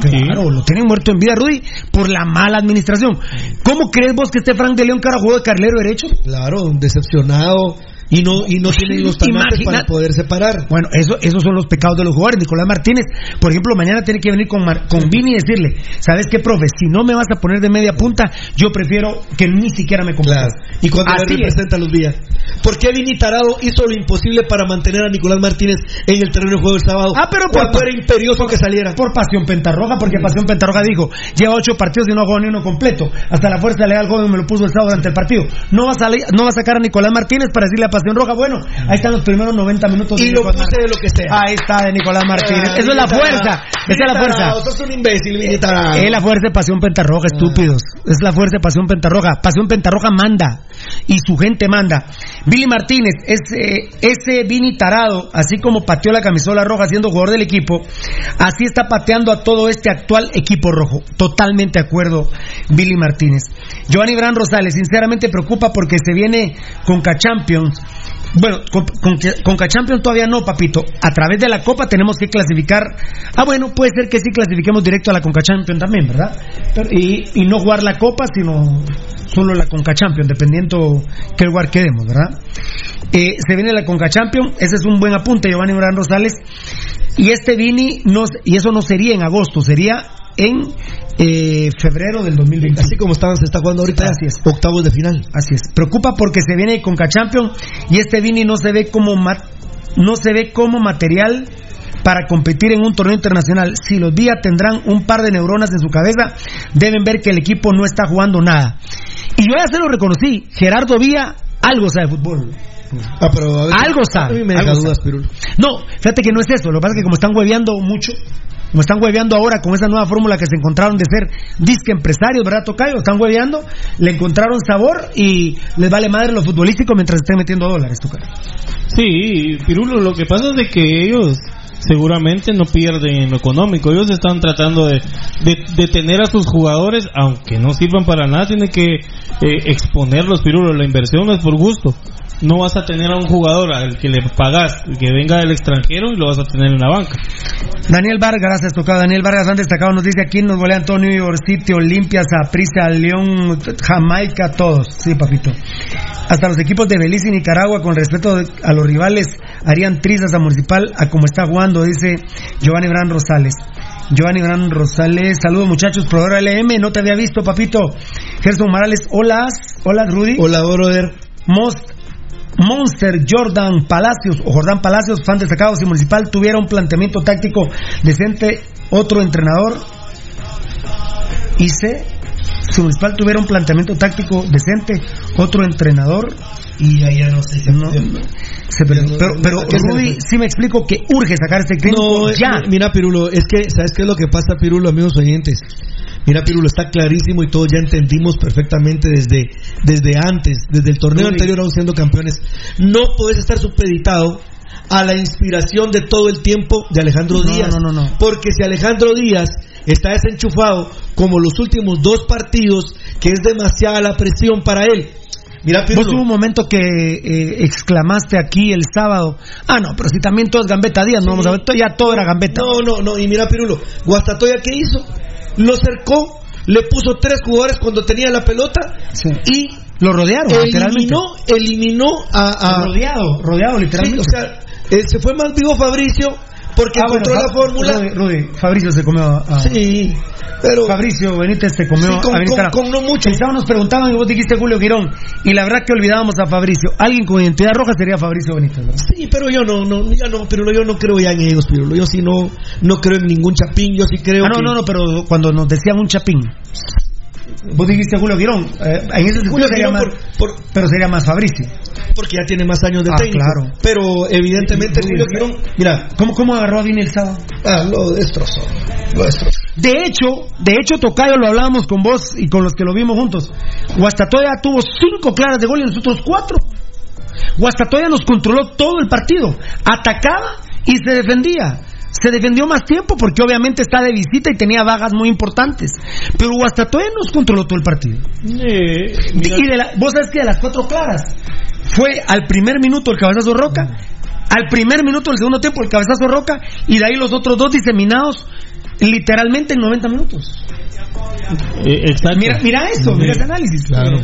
Claro, lo tienen muerto en vida, Rudy, por la mala administración. ¿Cómo crees vos que este Frank de León cara jugó de carlero derecho? Claro, decepcionado y no y no tiene los Imagina- para poder separar. Bueno, eso, esos son los pecados de los jugadores. Nicolás Martínez, por ejemplo, mañana tiene que venir con, Mar- con Vini y decirle, ¿sabes qué, profe? Si no me vas a poner de media punta, yo prefiero que ni siquiera me convoques. Claro. Y cuando Así es. representa los días. ¿Por qué Vini Tarado hizo lo imposible para mantener a Nicolás Martínez en el terreno de juego el sábado? Ah, pero por, cuando era imperioso que saliera. por Pasión Pentarroja, porque Pasión Pentarroja dijo, lleva ocho partidos y no ha jugado ni uno completo. Hasta la fuerza leal joven me lo puso el sábado durante el partido. No va a, salir, no va a sacar a Nicolás Martínez para decirle a Pasión Roja, bueno, ahí están los primeros 90 minutos de Y lo Nicolás puse de lo que sea. Ahí está de Nicolás Martínez. Ah, Eso es la fuerza. Esa es la fuerza. Sos un imbécil. Es la fuerza de Pasión Pentarroja, estúpidos. Es la fuerza de Pasión Pentarroja. Pasión Pentarroja manda. Y su gente manda. Billy Martínez, ese, ese Vini Tarado, así como pateó la camisola roja siendo jugador del equipo, así está pateando a todo este actual equipo rojo. Totalmente de acuerdo, Billy Martínez. Giovanni Bran Rosales, sinceramente preocupa porque se viene con Champions. Bueno, con, con, con Champions todavía no, papito. A través de la Copa tenemos que clasificar. Ah, bueno, puede ser que sí clasifiquemos directo a la Conca Champions también, ¿verdad? Y, y no jugar la Copa, sino solo la Conca Champions, dependiendo qué lugar quedemos, ¿verdad? Eh, se viene la Conca Champions, ese es un buen apunte, Giovanni Morán Rosales. Y este Vini, no, y eso no sería en agosto, sería en eh, febrero del 2020. Así como estaban, se está jugando ahorita Así es. octavos de final. Así es. Preocupa porque se viene con Champions y este Vini no se ve como no se ve como material para competir en un torneo internacional. Si los días tendrán un par de neuronas en su cabeza, deben ver que el equipo no está jugando nada. Y yo ya se lo reconocí, Gerardo Vía algo sabe de fútbol. Ah, pero a ver, Algo sabe. A mí me deja dudas, Pirulo. No, fíjate que no es eso. Lo que pasa es que como están hueveando mucho, como están hueveando ahora con esa nueva fórmula que se encontraron de ser disque empresarios, ¿verdad, Tocayo? Están hueveando, le encontraron sabor y les vale madre lo futbolístico mientras estén metiendo dólares, Tocayo. Sí, Pirulo, lo que pasa es de que ellos seguramente no pierden en lo económico. Ellos están tratando de, de, de tener a sus jugadores, aunque no sirvan para nada, tienen que eh, exponerlos, Pirulo. La inversión no es por gusto. No vas a tener a un jugador al que le pagas que venga del extranjero y lo vas a tener en la banca. Daniel Vargas, gracias, tocado. Daniel Vargas, han destacado, nos dice aquí nos volea Antonio, New York City, Olimpia, Saprissa, León, Jamaica, todos. Sí, papito. Hasta los equipos de Belice y Nicaragua, con respeto a los rivales, harían trizas a Municipal a como está jugando, dice Giovanni Bran Rosales. Giovanni Bran Rosales, saludos muchachos, proveedor LM, no te había visto, papito. Gerson Morales, hola, hola Rudy. Hola, brother. Most Monster Jordan Palacios o Jordán Palacios, fan destacado, si Municipal tuviera un planteamiento táctico decente, otro entrenador hice si Municipal tuviera un planteamiento táctico decente, otro entrenador y ahí ya no sé. no, se pero, pero ¿a qué se Rudy, sí me explico que urge sacar este técnico No, ya. eh, mira, Pirulo, es que, ¿sabes qué es lo que pasa, Pirulo, amigos oyentes? Mira, Pirulo, está clarísimo y todos ya entendimos perfectamente desde, desde antes, desde el torneo anterior, aún siendo campeones. No puedes estar supeditado a la inspiración de todo el tiempo de Alejandro Díaz. no, no, no. Porque si Alejandro Díaz está desenchufado, como los últimos dos partidos, que es demasiada la presión para él. Mira, Vos Pirulo. hubo un momento que eh, exclamaste aquí el sábado, ah no, pero si también todo es Gambetta Díaz, no vamos a ver, ya todo era Gambetta. No, no, no. Y mira, Pirulo, Guastatoya, ¿qué hizo? Lo cercó, le puso tres jugadores cuando tenía la pelota Sí. y Lo rodearon, literalmente. eliminó, eliminó a. a- Rodeado, rodeado, Sí, literalmente. o sea, eh, se fue más vivo Fabricio porque Ah, bueno, encontró la fórmula. Rudy, Rudy, Fabricio se comió a. Sí, pero. Fabricio Benítez se comió Sí, con- a con- con no mucho. Nos preguntaban y vos dijiste Julio Girón. Y la verdad que olvidábamos a Fabricio. Alguien con identidad roja sería Fabricio Benítez, ¿verdad? Sí, pero yo no, no, ya no, Pirulo, yo no creo ya en ellos, Pirulo. Yo sí no, no creo en ningún chapín, yo sí creo Ah, no, que... no, no, pero cuando nos decían un chapín. Vos dijiste Julio Girón. Eh, en ese sentido Julio sería Girón más, por- por- pero sería más Fabricio. porque ya tiene más años de Ah, técnico. claro. Pero evidentemente Sí, Julio. Girón, mira, ¿Cómo, cómo agarró a Vini el sábado? ah, lo destrozó, lo destrozó. De hecho, de hecho, Tocayo, lo hablábamos con vos y con los que lo vimos juntos. Guastatoya tuvo cinco claras de gol y nosotros cuatro. Guastatoya nos controló todo el partido. Atacaba y se defendía. Se defendió más tiempo porque obviamente está de visita y tenía vagas muy importantes. Pero Guastatoya nos controló todo el partido. Eh, Y de la- vos sabes que de las cuatro claras fue al primer minuto el cabezazo Roca, al primer minuto del segundo tiempo el cabezazo Roca y de ahí los otros dos diseminados literalmente en 90 minutos. eh. Mira, mira eso, mira ese análisis. Claro.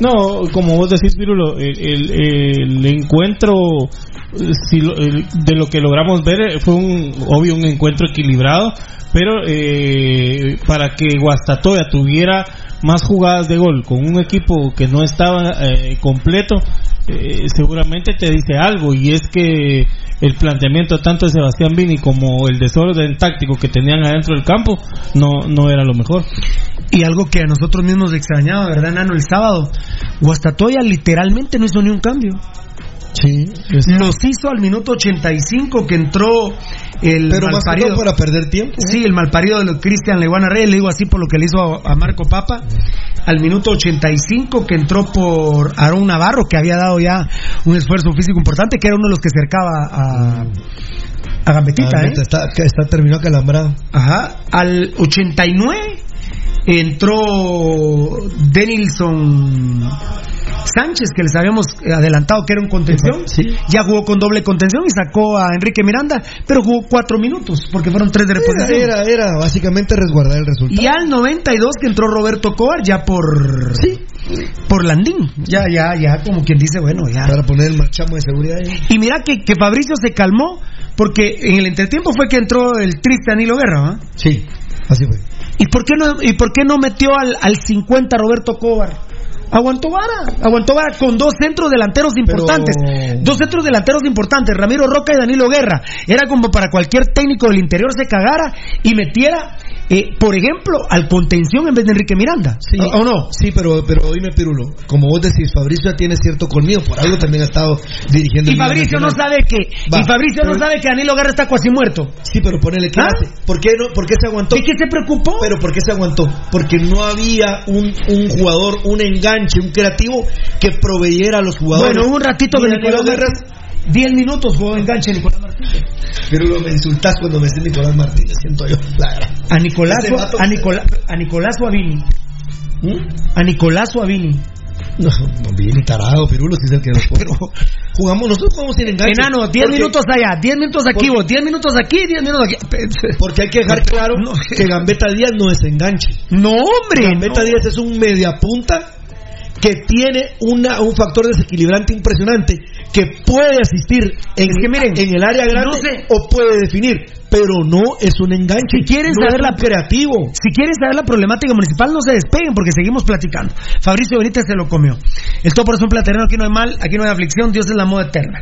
No, como vos decís, Pirulo, el, el- el encuentro, eh, si lo- de lo que logramos ver, eh, fue un obvio un encuentro equilibrado, pero eh, para que Guastatoya tuviera más jugadas de gol con un equipo que no estaba eh, completo, eh, seguramente te dice algo, y es que el planteamiento tanto de Sebastián Vini como el desorden táctico que tenían adentro del campo no, no era lo mejor. Y algo que a nosotros mismos extrañaba, ¿verdad, Nano? El sábado, Guastatoya literalmente no hizo ni un cambio. Sí, Los hizo al minuto 85 que entró el pero más que malparido. todo para perder tiempo. Sí, el malparido de Cristian Leguana Reyes, le digo así por lo que le hizo a, a Marco Papa. Al minuto 85 que entró por Aarón Navarro, que había dado ya un esfuerzo físico importante, que era uno de los que cercaba a, a Gambetita, Ah, ¿eh? está, está terminado acalambrado. Ajá. Al 89 entró Denilson Sánchez, que les habíamos adelantado que era un contención. Sí. Ya jugó con doble contención y sacó a Enrique Miranda, pero jugó cuatro minutos porque fueron tres de reposición. era, era básicamente resguardar el resultado. Y al 92 que entró Roberto Coar ya por Sí. por Landín. Ya, ya, ya, como quien dice, bueno, ya. Para poner el marchamo de seguridad ahí. Y mira que, que Fabricio se calmó porque en el entretiempo fue que entró el triste Danilo Guerra, ¿va? Sí, así fue. ¿Y por qué no, y por qué no metió al, al 50 Roberto Cobar? Aguantó vara, aguantó vara con dos centros delanteros importantes. Dos centros delanteros importantes, Ramiro Roca y Danilo Guerra. Era como para cualquier técnico del interior se cagara y metiera, eh, por ejemplo, al contención en vez de Enrique Miranda. Sí, ¿O, o no? Sí, pero, pero dime, Pirulo, como vos decís, Fabricio ya tiene cierto colmillo, por algo también ha estado dirigiendo. Y el Fabricio no sabe que, Va, y Fabricio no sabe que Danilo Guerra está cuasi muerto. Sí, pero ponele que ¿Ah? ¿Por qué, no, ¿Por qué se aguantó? ¿De qué se preocupó? Pero ¿por qué se aguantó? Porque no había un, un jugador, un enganche, un creativo que proveyera a los jugadores. bueno, un ratito Danilo Nicolás Guerra- 10 minutos jugó enganche Nicolás Martínez. Pirulo, me insultás cuando me decís Nicolás Martínez, siento yo. La. A Nicolás, a Nicolás, a Nicolás Suavini. ¿Mm? A Nicolás Suavini. No, no viene tarado, Pirulo, si es el que nos pone. jugamos, nosotros jugamos sin enganche. Enano, 10 Porque- minutos allá, 10 minutos aquí, porque- vos, 10 minutos aquí, 10 minutos aquí. Porque hay que dejar claro No. que Gambetta Díaz no es enganche. No, hombre. Gambetta no. Díaz es un mediapunta que tiene una, un factor desequilibrante impresionante que puede asistir en, Es que miren, en el área grande no sé. o puede definir, pero no es un enganche. Si quieren no saber la- creativo. Si quieren saber la problemática municipal, no se despeguen porque seguimos platicando. Fabricio Benítez se lo comió. El todo por es un platerano, aquí no hay mal, aquí no hay aflicción, Dios es la moda eterna.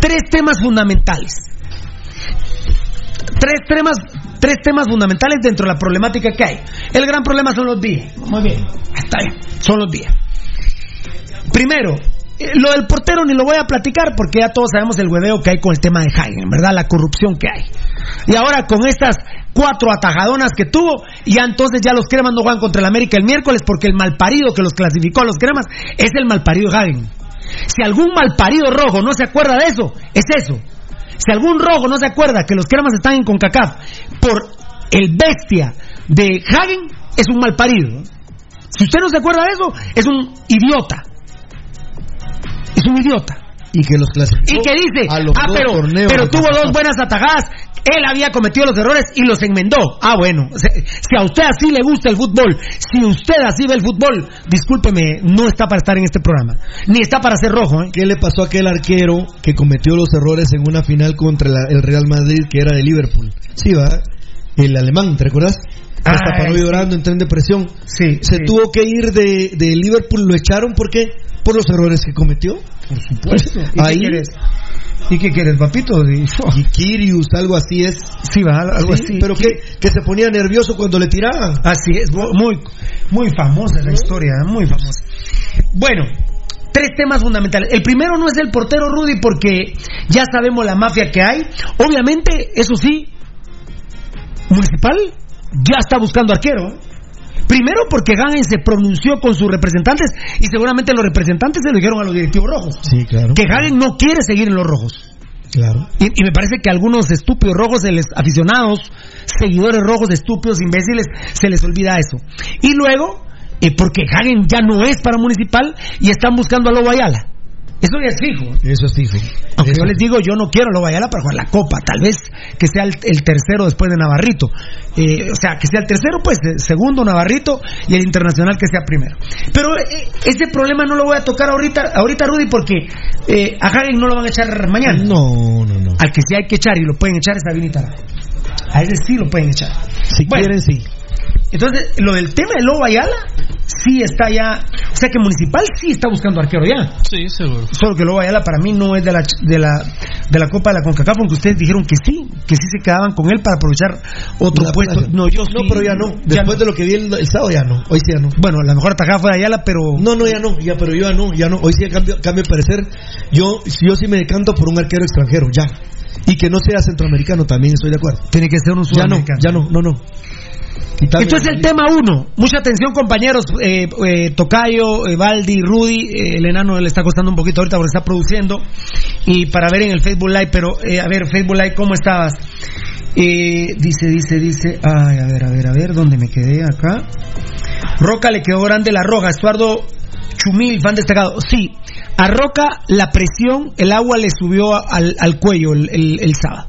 Tres temas fundamentales. Tres temas, tres temas fundamentales dentro de la problemática que hay. El gran problema son los días. Muy bien, está bien, son los días. Primero, eh, lo del portero ni lo voy a platicar porque ya todos sabemos el hueveo que hay con el tema de Hagen, ¿verdad? La corrupción que hay. Y ahora con estas cuatro atajadonas que tuvo, ya entonces ya los cremas no juegan contra el América el miércoles porque el malparido que los clasificó a los cremas es el malparido Hagen. Si algún malparido rojo no se acuerda de eso, es eso. Si algún rojo no se acuerda que los cremas están en CONCACAF por el bestia de Hagen, es un malparido. Si usted no se acuerda de eso, es un idiota. Es un idiota. Y que los clasificó Y que dice, a los ah, dos pero, torneos pero tuvo dos buenas atajadas. Él había cometido los errores y los enmendó. Ah, bueno. Si si a usted así le gusta el fútbol, si usted así ve el fútbol, discúlpeme, no está para estar en este programa. Ni está para ser rojo, ¿eh? ¿Qué le pasó a aquel arquero que cometió los errores en una final contra la- el Real Madrid que era de Liverpool? Sí, va. El alemán, ¿te recuerdas? Hasta Ah, paró llorando, entró en depresión. Sí. Se sí. tuvo que ir de, de Liverpool, lo echaron, ¿por qué? Por los errores que cometió. Por supuesto. ¿Y Ahí- qué quieres? ¿Y qué quieres, papito? Y- Y Kirius, algo así es. Sí, va, algo Sí, así. Pero que, que se ponía nervioso cuando le tiraban. Así es, muy, muy famosa la historia, muy famosa. Bueno, tres temas fundamentales. El primero no es el portero Rudy porque ya sabemos la mafia que hay. Obviamente, eso sí, Municipal ya está buscando arquero. Primero porque Gagen se pronunció con sus representantes y seguramente los representantes se lo dijeron a los directivos rojos. Sí, claro. Que Hagen no quiere seguir en los rojos. Claro. Y, y me parece que a algunos estúpidos rojos, se les, aficionados, seguidores rojos, estúpidos, imbéciles, se les olvida eso. Y luego, eh, porque Hagen ya no es para municipal y están buscando a Lobo Ayala. Eso ya es fijo. Eso es fijo. Aunque Eso yo les digo, yo no quiero a Lobo Ayala para jugar la Copa. Tal vez que sea el, el tercero después de Navarrito. Eh, o sea, que sea el tercero, pues, eh, segundo Navarrito y el internacional que sea primero. Pero eh, ese problema no lo voy a tocar ahorita, ahorita Rudy, porque eh, a Hagen no lo van a echar mañana. No, no, no. Al que sí hay que echar y lo pueden echar es a Vini Tará. A ese sí lo pueden echar. Si Bueno. quieren, sí. Entonces, lo del tema de Lobo Ayala, sí está ya. O sea que Municipal sí está buscando arquero ya. Sí, seguro. Solo que Lobo Ayala para mí no es de la, de la, de la Copa de la CONCACAF, aunque ustedes dijeron que sí, que sí se quedaban con él para aprovechar otro La puesto. plaza. No, yo No, sí- pero ya no. Después de lo que vi el, el sábado, ya no. Hoy sí ya no. Bueno, la mejor atajada fue de Ayala, pero. No, no, ya no, ya, pero yo ya no, ya no. Hoy sí cambio, cambio de parecer. Yo, yo sí me decanto por un arquero extranjero, ya. Y que no sea centroamericano, también estoy de acuerdo. Tiene que ser un Ya no, sudamericano. ya no, no, no. Esto es el tema uno. Mucha atención, compañeros. Eh, eh, Tocayo, eh, Baldi, Rudy. eh, el enano le está costando un poquito ahorita porque está produciendo. Y para ver en el Facebook Live, pero eh, a ver, Facebook Live, ¿cómo estabas? Eh, dice, dice, dice. Ay, a ver, a ver, a ver, ¿dónde me quedé acá? Roca le quedó grande la roja. Estuardo Chumil, fan destacado. Sí, a Roca la presión, el agua le subió al, al cuello el, el- el sábado.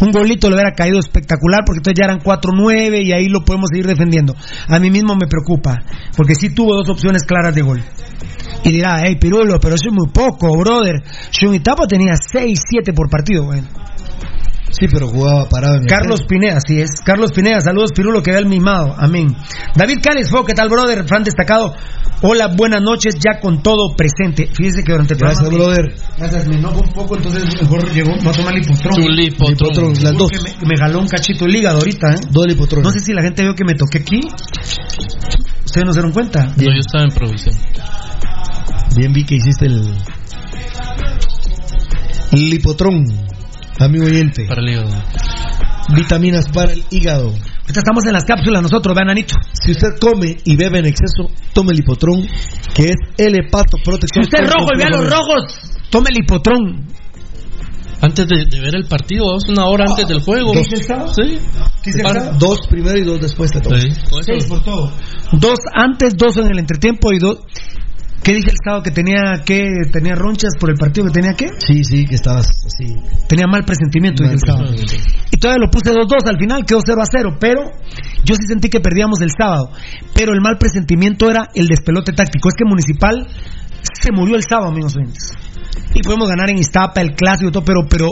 Un golito le hubiera caído espectacular porque entonces ya eran 4-9 y ahí lo podemos seguir defendiendo. A mí mismo me preocupa porque sí tuvo dos opciones claras de gol. Y dirá, hey Pirulo, pero eso es muy poco, brother. Shunitapa tenía 6-7 por partido, güey. Sí, pero jugaba parado en el Carlos centro. Pineda, así es. Carlos Pineda, saludos Pirulo que ve el mimado. Amén. David Cáliz Fo, ¿qué tal, brother? Fran destacado. Hola, buenas noches, ya con todo presente. Fíjese que durante el Gracias, programa me- brother. Gracias, me enojo un poco, entonces mejor llegó, no a tomar lipotrón. Tu lipotrón. Lipotrón, las dos. Me, me jaló un cachito el hígado ahorita, ¿eh? Dos lipotrones. No sé si la gente vio que me toqué aquí. Ustedes no se dieron cuenta. No, yo estaba en producción. Bien vi que hiciste el lipotrón, amigo oyente. Para el hígado. Vitaminas para el hígado. Ahorita estamos en las cápsulas nosotros, vean, Anito. Si usted come y bebe en exceso, tome el lipotrón, que es el hepato Si protector. usted es rojo y ve a los rojos, tome el hipotrón. Antes de, de ver el partido, una hora antes del juego. ¿Qué hice el sábado? Sí. ¿Qué el sábado? Dos primero y dos después. Sí, eso- Seis por todo. Dos antes, dos en el entretiempo y dos. ¿Qué dije el sábado que tenía que tenía ronchas por el partido que tenía qué? Sí, sí, que estabas así. Tenía mal presentimiento dije el sábado. Y todavía lo puse 2-2 al final, quedó 0 a 0, pero yo sí sentí que perdíamos el sábado. Pero el mal presentimiento era el despelote táctico. Es que Municipal se murió el sábado, amigos oyentes. Y podemos ganar en Iztapa, el clásico y todo, pero, pero,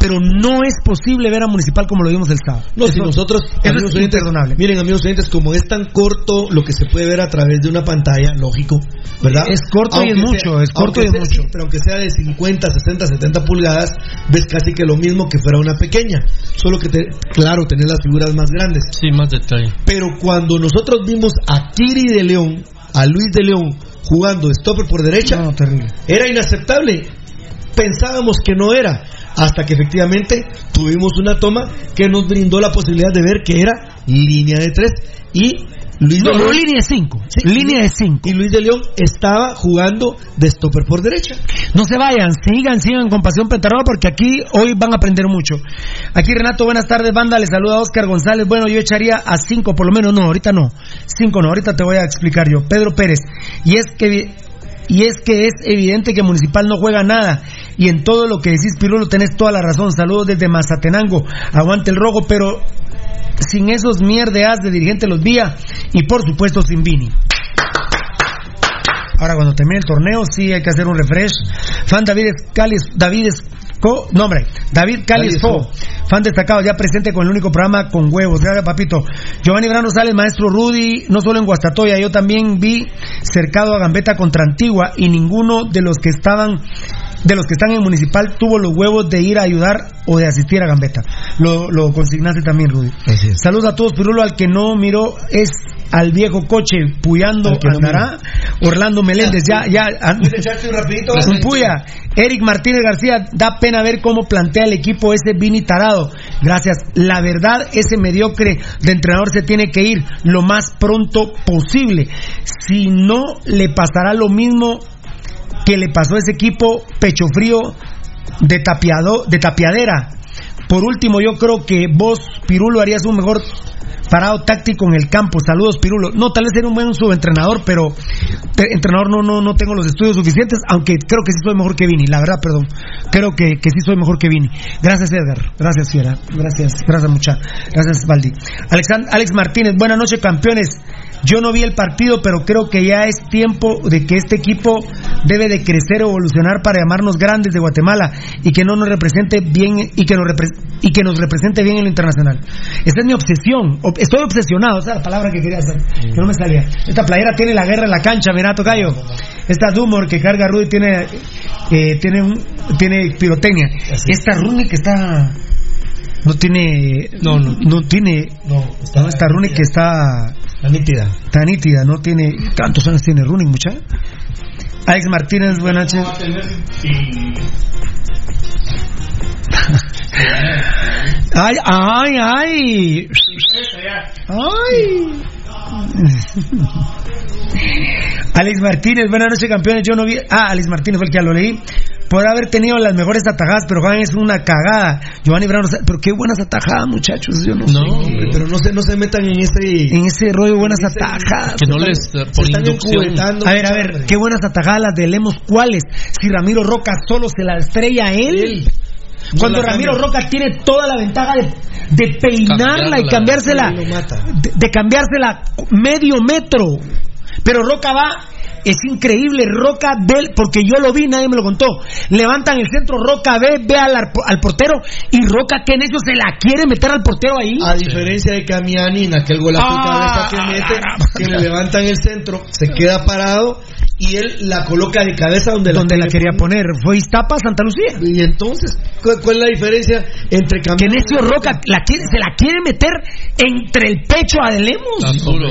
pero no es posible ver a Municipal como lo vimos el sábado. No, si nosotros, eso amigos es oyentes, imperdonable. miren amigos oyentes, como es tan corto lo que se puede ver a través de una pantalla, lógico, ¿verdad? Es corto y es mucho, es corto y es sea- mucho. pero aunque sea de 50, 60, 70 pulgadas, ves casi que lo mismo que fuera una pequeña. Solo que, te- claro, tenés las figuras más grandes. Sí, más detalle. Pero cuando nosotros vimos a Kiri de León, a Luis de León, jugando stopper por derecha, No, terrible. era inaceptable. Pensábamos que no era, hasta que efectivamente tuvimos una toma que nos brindó la posibilidad de ver que era línea de tres y Luis No, de no, León, línea de 5. Sí, línea de 5. y Luis de León estaba jugando de stopper por derecha. No se vayan, sigan, sigan con Pasión Pentarroja porque aquí hoy van a aprender mucho. Aquí Renato, buenas tardes, banda, les saluda Oscar González. Bueno, yo echaría a cinco, por lo menos, no, ahorita no. Cinco no, ahorita te voy a explicar yo. Pedro Pérez. Y es que y es que es evidente que Municipal no juega nada. Y en todo lo que decís, Pirulo, tenés toda la razón. Saludos desde Mazatenango. Aguante el rojo, pero sin esos mierdeas de dirigente los vía y por supuesto sin Vini. Ahora cuando termine el torneo sí hay que hacer un refresh. Fan David Calis, David Co, no hombre, David Calis Fo, fan destacado, ya presente con el único programa con huevos. Gracias, papito. Giovanni Brano sale, maestro Rudy, no solo en Guastatoya, yo también vi cercado a Gambetta contra Antigua y ninguno de los que estaban de los que están en municipal tuvo los huevos de ir a ayudar o de asistir a Gambetta. Lo, lo consignaste también, Rudy. Saludos a todos, Pirulo, al que no miró es al viejo coche puyando Al que no andará. Orlando Meléndez, ya, ya. un puya. Eric Martínez García, da pena ver cómo plantea el equipo ese Vini Tarado. Gracias. La verdad, ese mediocre de entrenador se tiene que ir lo más pronto posible. Si no, le pasará lo mismo que le pasó a ese equipo pecho frío de, tapiado, de tapiadera. Por último, yo creo que vos, Pirulo, harías un mejor parado táctico en el campo. Saludos, Pirulo. No, tal vez era un buen subentrenador, pero entrenador no, no, no tengo los estudios suficientes, aunque creo que sí soy mejor que Vini. La verdad, perdón. Creo que, que sí soy mejor que Vini. Gracias, Edgar. Gracias, Fiera. Gracias, gracias, mucha. Gracias, Valdi. Alexan- Alex Martínez, buenas noches, campeones. Yo no vi el partido, pero creo que ya es tiempo de que este equipo debe de crecer, evolucionar para llamarnos grandes de Guatemala y que no nos represente bien y que nos y que nos represente bien en lo internacional. Esa es mi obsesión. Ob- Estoy obsesionado, esa es la palabra que quería hacer, que no me salía. Esta playera tiene la guerra en la cancha, mira, Tocayo. Esta Dumor que carga Rudy tiene eh, tiene un, tiene pirotecnia. Esta Rune que está no tiene no no, no tiene no, esta Rune que está Está nítida. Está nítida, no tiene. ¿Cuántos años tiene Running, mucha? Alex Martínez, buenas noches. Ay, ay, ay. Ay. Alex Martínez, buenas noches, campeones. Yo no vi. Ah, Alex Martínez fue el que ya lo leí. Podrá haber tenido las mejores atajadas, pero Juan es una cagada. Giovanni Brano, pero qué buenas atajadas, muchachos. Yo no, sé. Hombre, pero no se, no se metan en ese... En ese rollo, buenas atajadas. Que no les, eh, por están inducción. encubetando, A ver, a ver, qué buenas atajadas las de Lemos. ¿Cuáles? Si Ramiro Roca solo se la estrella a él. Cuando No Ramiro cambia. Roca tiene toda la ventaja de, de peinarla y cambiársela, de cambiársela medio metro. Pero Roca va, es increíble, Roca del, porque yo lo vi, nadie me lo contó. Levantan el centro, Roca ve, ve al, al portero y Roca, que en eso se la quiere meter al portero ahí. A diferencia de Camiani en aquel golazo de Ah, cabeza que mete, que le levantan el centro, se queda parado y él la coloca de cabeza donde, donde la quería poner. Fue Iztapa, Santa Lucía. Y entonces, ¿cuál, cuál es la diferencia entre Que Camiani Necio Roca la quiere, se la quiere meter entre el pecho a De Lemos. Tan duro.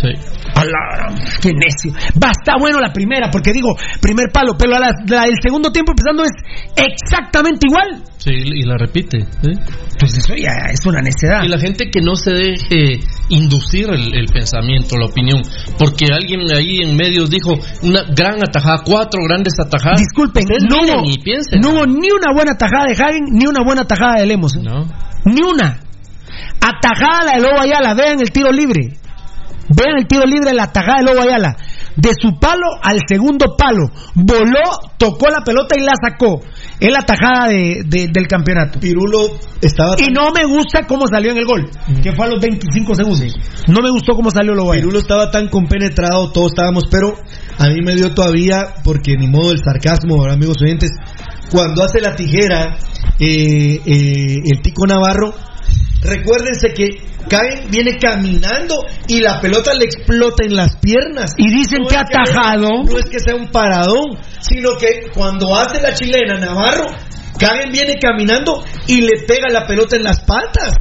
Sí. A la- qué necio. Va, está bueno la primera, porque digo, primer palo, pero la, la del segundo tiempo empezando es exactamente igual. Sí, y la repite. ¿eh? Pues eso ya es una necedad. Y la gente que no se deje inducir el, el pensamiento, la opinión, porque alguien ahí en medios dijo una gran atajada, cuatro grandes atajadas. Disculpen, no hubo, no hubo ni una buena tajada de Hagen, ni una buena tajada de Lemos. ¿eh? No. Ni una. Atajada la de Lobo Ayala, vean el tiro libre. Vean el tiro libre, la atajada de Lobo Ayala. De su palo al segundo palo. Voló, tocó la pelota y la sacó. Es la atajada de, de- del campeonato. Pirulo estaba Y no me gusta cómo salió en el gol, que fue a los 25 segundos. No me gustó cómo salió Lobo Ayala. Pirulo estaba tan compenetrado, todos estábamos, pero a mí me dio todavía, porque ni modo el sarcasmo, ¿verdad, amigos oyentes, cuando hace la tijera eh, eh, el Tico Navarro, recuérdense que cae, viene caminando y la pelota le explota en las piernas. Y dicen que atajado. no es que sea un paradón, sino que cuando hace la chilena Navarro, Cagen viene caminando y le pega la pelota en las patas.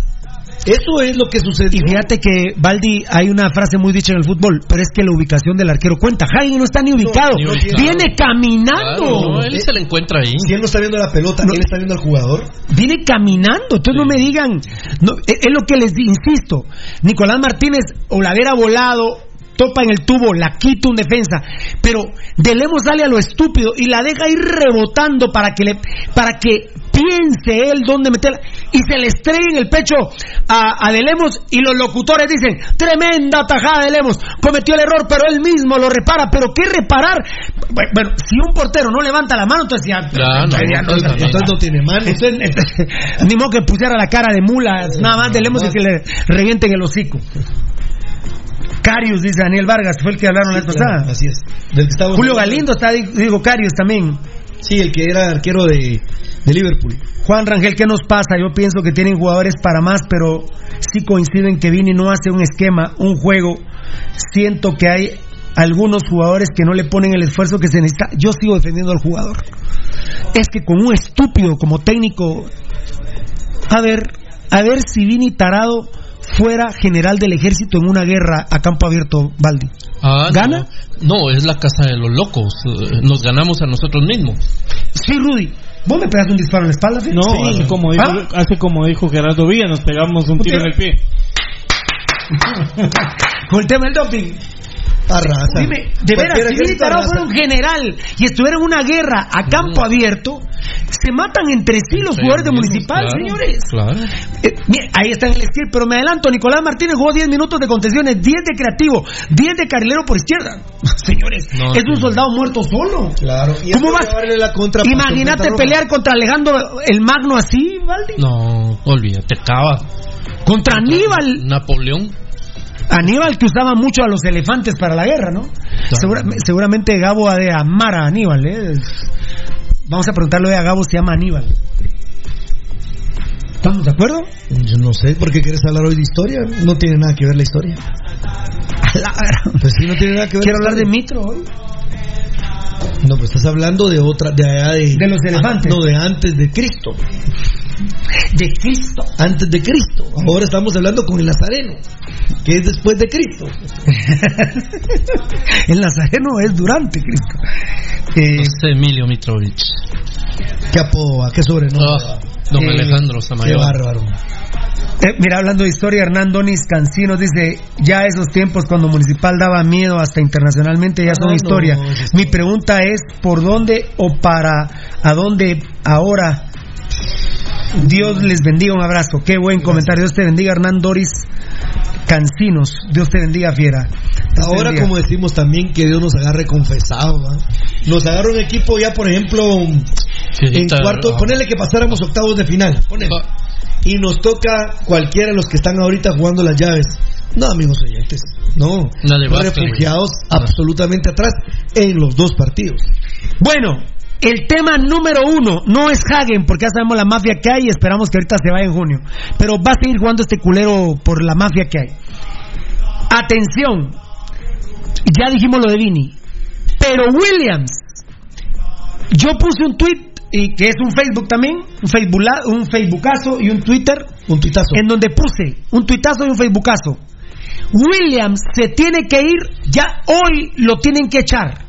Eso es lo que sucedió. Y fíjate que, Baldi, hay una frase muy dicha en el fútbol, pero es que la ubicación del arquero cuenta. Hagen no está ni ubicado, ni ubicado. viene caminando. Claro, no, él se le encuentra ahí. Si él no está viendo la pelota, No. él está viendo al jugador. Viene caminando, entonces no me digan, no, es, es lo que les insisto, Nicolás Martínez o la hubiera volado topa en el tubo, la quita un defensa, pero De Lemos sale a lo estúpido y la deja ir rebotando para que le, para que piense él dónde meterla y se le estrella en el pecho a, a De Lemos y los locutores dicen, tremenda tajada de Lemos, cometió el error, pero él mismo lo repara, pero ¿qué reparar? Bueno, si un portero no levanta la mano, entonces ya, no, tiene mano. ni modo que pusiera la cara de mula, nada más de Lemos y que le revienten el hocico. Carius, dice Daniel Vargas, fue el que hablaron la vez Claro, pasada. así es. Del que estábamos Julio. Galindo está, digo Carius también. Sí, el que era arquero de, de Liverpool. Juan Rangel, ¿qué nos pasa? Yo pienso que tienen jugadores para más, pero sí coinciden que Vini no hace un esquema, un juego. Siento que hay algunos jugadores que no le ponen el esfuerzo que se necesita. Yo sigo defendiendo al jugador. Es que con un estúpido como técnico, a ver, a ver si Vini Tarado fuera general del ejército en una guerra a campo abierto, Baldi. Ah, ¿Gana? No, no, es la casa de los locos. Eh, Nos ganamos a nosotros mismos. Sí, Rudy. ¿Vos me pegaste un disparo en la espalda? No, Sí. así, como dijo, ¿Ah? como dijo Gerardo Villa, nos pegamos un tiro en el pie. Con el tema del doping. Arrasa. Dime, de veras, si ejército Tarado fuera un general y estuviera en una guerra a campo abierto, se matan entre sí los Sí, jugadores de municipal, claro, señores. Claro. Eh, mire, ahí está en el script, pero me adelanto. Nicolás Martínez jugó 10 minutos de contenciones, 10 de creativo, 10 de carrilero por izquierda. Señores, No, es un soldado muerto solo. Claro. Y ¿Cómo vas? la contra Imagínate pelear contra Alejandro el Magno así, Valdi. No, olvídate, Cava. Contra Aníbal. Napoleón. Aníbal que usaba mucho a los elefantes para la guerra, ¿no? Segura- seguramente Gabo ha de amar a Aníbal, ¿eh? Vamos a preguntarle a Gabo si ama a Aníbal. ¿Estamos de acuerdo? Yo no sé, ¿por qué quieres hablar hoy de historia? No tiene nada que ver la historia. Pues sí, no tiene nada que ver. Quiero la hablar de. Mitro hoy. No, pero estás hablando de otra, de allá de. De los elefantes. No, de antes de Cristo. De Cristo. Antes de Cristo. Ahora estamos hablando con el Nazareno, que es después de Cristo. el Nazareno es durante Cristo. Eh, José Emilio Mitrovich. ¿Qué apodo? ¿Qué sobrenombre? Ah, don Eh, Alejandro Qué Samayoa. bárbaro. Eh, mira, hablando de historia, Hernán Donis Cancinos dice, ya esos tiempos cuando Municipal daba miedo hasta internacionalmente ya son Ah, no, historia. no, Mi pregunta es, ¿por dónde o para a dónde ahora? Dios les bendiga, un abrazo. Qué buen comentario. Dios te bendiga, Hernán Doris Cancinos. Dios te bendiga, fiera. Dios Ahora, bendiga. como decimos también, que Dios nos agarre confesado. ¿va? Nos agarra un equipo ya, por ejemplo, en cuarto. ah. Ponele que pasáramos octavos de final. ponele. Ah. Y nos toca cualquiera de los que están ahorita jugando las llaves. No, amigos oyentes. No. Refugiados absolutamente atrás en los dos partidos. Bueno, el tema número uno no es Hagen, porque ya sabemos la mafia que hay y esperamos que ahorita se vaya en junio. Pero va a seguir jugando este culero por la mafia que hay. Atención, ya dijimos lo de Vini, pero Williams, yo puse un tweet y que es un Facebook también, un Facebook, un Facebookazo y un Twitter, Un tuitazo. en donde puse un tuitazo y un Facebookazo. Williams se tiene que ir, ya hoy lo tienen que echar.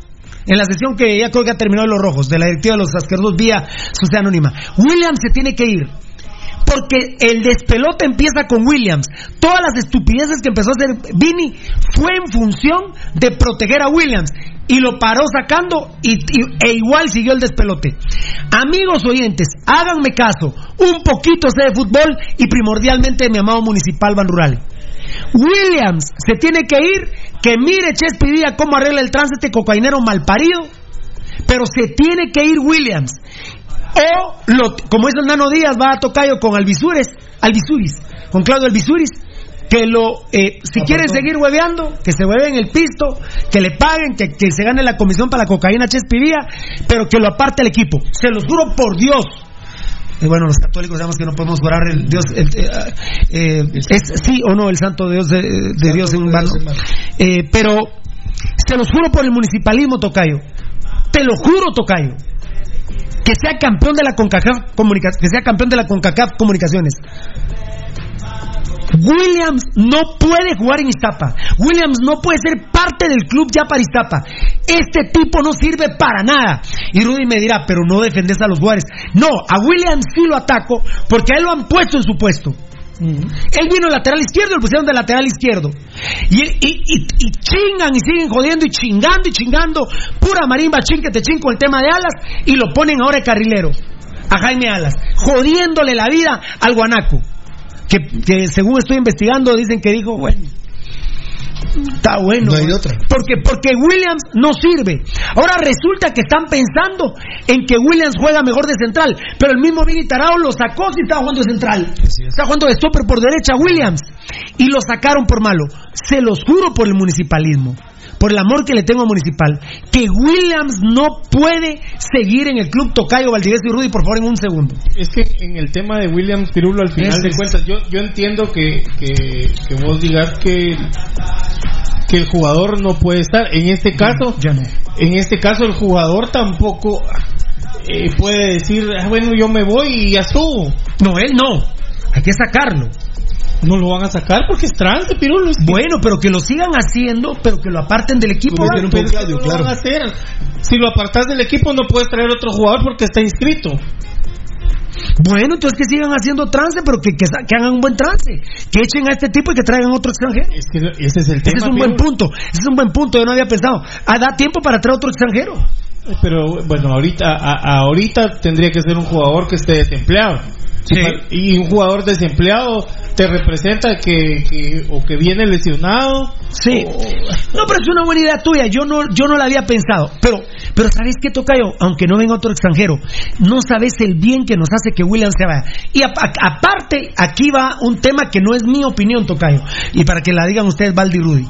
En la sesión que ya creo que ha terminado los rojos, de la directiva de los asquerosos vía Sociedad Anónima. Williams se tiene que ir. Porque el despelote empieza con Williams. Todas las estupideces que empezó a hacer Vini fue en función de proteger a Williams. Y lo paró sacando y, e igual siguió el despelote. Amigos oyentes, háganme caso. Un poquito sé de fútbol y primordialmente de mi amado municipal Ban Rural. Williams se tiene que ir, que mire Chespi cómo arregla el tránsito cocainero malparido, pero se tiene que ir Williams. O, lo, como hizo el Nano Díaz, va a Tocayo con Alvisures, Alvisuris, con Claudio Alvisuris, que lo, eh, si quieren seguir hueveando, que se hueven el pisto, que le paguen, que, que se gane la comisión para la cocaína Chespi Díaz, pero que lo aparte el equipo. Se los juro por Dios. Eh, bueno, los católicos sabemos que no podemos orar el Dios, el, eh, eh, es sí o no el santo Dios de, de Dios en vano. Eh, pero se los juro por el municipalismo, Tocayo. Te lo juro, Tocayo. Que sea campeón de la CONCACAF que sea campeón de la CONCACAF Comunicaciones. Williams no puede jugar en Iztapa. Williams no puede ser parte del club ya para Iztapa. Este tipo no sirve para nada. Y Rudy me dirá, pero no defendes a los jugadores. No, a Williams sí lo ataco porque a él lo han puesto en su puesto. Él vino lateral izquierdo y lo pusieron de lateral izquierdo. Y, y, y, y chingan y siguen jodiendo y chingando y chingando. Pura marimba ching que te ching con el tema de alas y lo ponen ahora de carrilero. A Jaime Alas. Jodiéndole la vida al guanaco. Que, que según estoy investigando dicen que dijo, bueno, Está bueno. No hay otra. Porque, porque Williams no sirve. Ahora resulta que están pensando en que Williams juega mejor de central. Pero el mismo Vini Tarao lo sacó si estaba jugando de central. Está jugando de stopper por derecha Williams. Y lo sacaron por malo. Se los juro por el municipalismo. Por el amor que le tengo a Municipal, que Williams no puede seguir en el club Tocayo Valdivieso y Rudy, por favor, en un segundo. Es que en el tema de Williams Pirulo, al final de cuentas, yo, yo entiendo que, que, que vos digas que, que el jugador no puede estar. En este caso, en este caso el jugador tampoco eh, puede decir, "Ah, bueno, yo me voy y ya estuvo. No, él no. Hay que sacarlo. No lo van a sacar porque es trance, Pirulo. Bueno, pero que lo sigan haciendo, pero que lo aparten del equipo. Lo van a hacer. Si lo apartas del equipo no puedes traer otro jugador porque está inscrito. Bueno, entonces que sigan haciendo trance, pero que, que, hagan un buen trance. Que echen a este tipo y que traigan otro extranjero. Es que ese es el Ese tema. es un buen punto. Ese es un buen punto. Yo no había pensado. Ah, da tiempo para traer otro extranjero. Pero bueno, ahorita a- ahorita tendría que ser un jugador que esté desempleado. Y un jugador desempleado te representa que, que- o que viene lesionado. Sí. No, pero es una buena idea tuya. Yo no, yo no la había pensado. Pero, pero ¿sabes qué toca yo? Aunque no venga otro extranjero, no sabes el bien que nos hace que William se vaya. Y a- a- aparte, aquí va un tema que no es mi opinión, Tocayo. Y para que la digan ustedes, Valdi Rudy.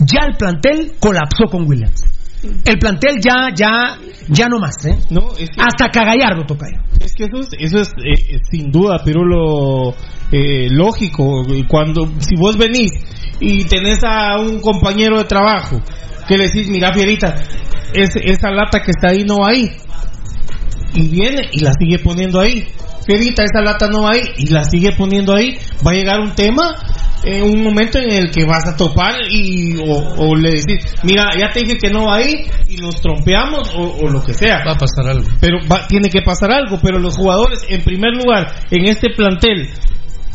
Ya el plantel colapsó con Williams. El plantel ya, ya, ya no más, ¿eh? No, es que, Hasta Cagallardo, Tocayo. es que eso es, eso es eh, sin duda, pero lo eh, lógico. Cuando, si vos venís y tenés a un compañero de trabajo que le decís, mira, Fierita, es, esa lata que está ahí no va ahí. Y viene y la sigue poniendo ahí. Fierita, esa lata no va ahí y la sigue poniendo ahí. Va a llegar un tema, en un momento en el que vas a topar y o, o le decís, mira, ya te dije que no va ahí y nos trompeamos o, o lo que sea. Va a pasar algo. Pero va- tiene que pasar algo. Pero los jugadores, en primer lugar, en este plantel,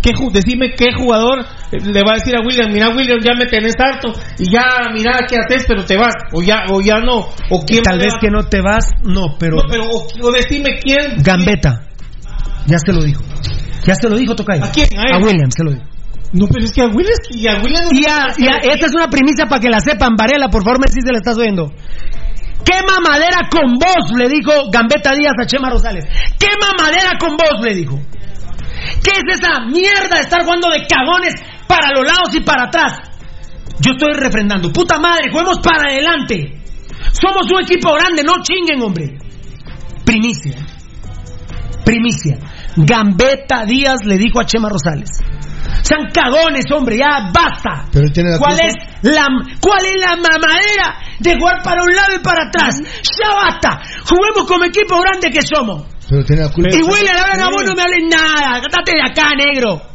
¿qué, ju- decime qué jugador le va a decir a William, mira William, ya me tenés harto y ya, mira qué haces, pero te vas, o ya, o ya no, o quién Tal vez va- que no te vas, no, pero. No, pero o, o decime quién. Gambetta. Ya se lo dijo. Ya se lo dijo, Tocayo. ¿A quién? A él. A William, se lo dijo. No, pero es que a William, y a William Y a- y a- esta es una primicia para que la sepan. Varela, por favor, me si se la estás oyendo. Quema madera con vos, le dijo Gambetta Díaz a Chema Rosales. Quema madera con vos, le dijo. ¿Qué es esa mierda de estar jugando de cagones para los lados y para atrás? Yo estoy refrendando. Puta madre, juguemos para adelante. Somos un equipo grande, no chinguen, hombre. Primicia. Primicia. Gambetta Díaz le dijo a Chema Rosales. Sean cagones, hombre, ya basta. Pero él tiene la ¿Cuál es la, ¿Cuál es la mamadera de jugar para un lado y para atrás? Ya basta. Juguemos como equipo grande que somos. Pero tiene la culpa. Y William, la verdad, vos no me hables nada. Date de acá, negro.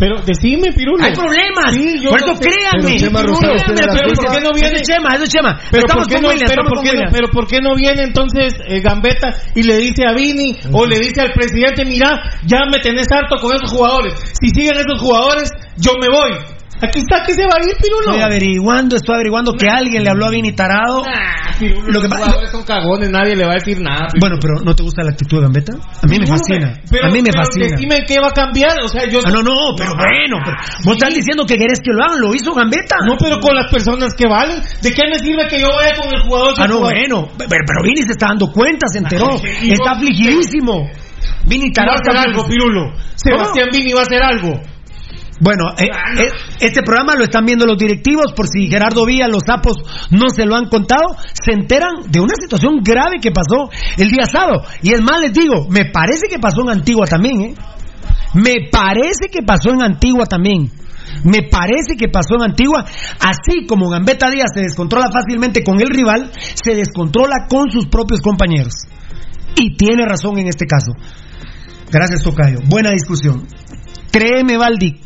Pero decime, Pirulo. Hay problemas. Sí, yo Por eso créanme. Pero Chema Créanme. ¿por qué no viene? Es Chema, eso es Chema. Pero estamos ¿por qué con no, William, pero, estamos ¿por con qué no, William. pero ¿por qué no viene entonces eh, Gambetta y le dice a Vini o le dice al presidente, mira, ya me tenés harto con esos jugadores. Si siguen esos jugadores, yo me voy. Aquí está que se va a ir, Pirulo. Estoy averiguando, estoy averiguando que alguien le habló a Vini Tarado. Pirulo, Lo que los pasa- jugadores son cagones, nadie le va a decir nada. Pirulo. Bueno, pero ¿no te gusta la actitud de Gambetta? A mí me fascina. pero- a mí me pero fascina. Decime qué va a cambiar, o sea, yo... Ah, no, no, pero bueno, pero vos estás diciendo que querés que lo hagan, lo hizo Gambetta. No, pero con las personas que valen. ¿De qué me sirve que yo vaya con el jugador? Ah, no, jugador- bueno, pero, pero Vini se está dando cuenta, se enteró. Y está afligidísimo. Vini va a Tarado hacer algo. Pirulo. Sebastián Vini va a hacer algo. Bueno, eh, eh, este programa lo están viendo los directivos, por si Gerardo Villa, los sapos no se lo han contado, se enteran de una situación grave que pasó el día sábado. Y es más, les digo, me parece que pasó en Antigua también, ¿eh? Me parece que pasó en Antigua también. Me parece que pasó en Antigua, así como Gambetta Díaz se descontrola fácilmente con el rival, se descontrola con sus propios compañeros. Y tiene razón en este caso. Gracias, Tocayo. Buena discusión. Créeme, Valdi,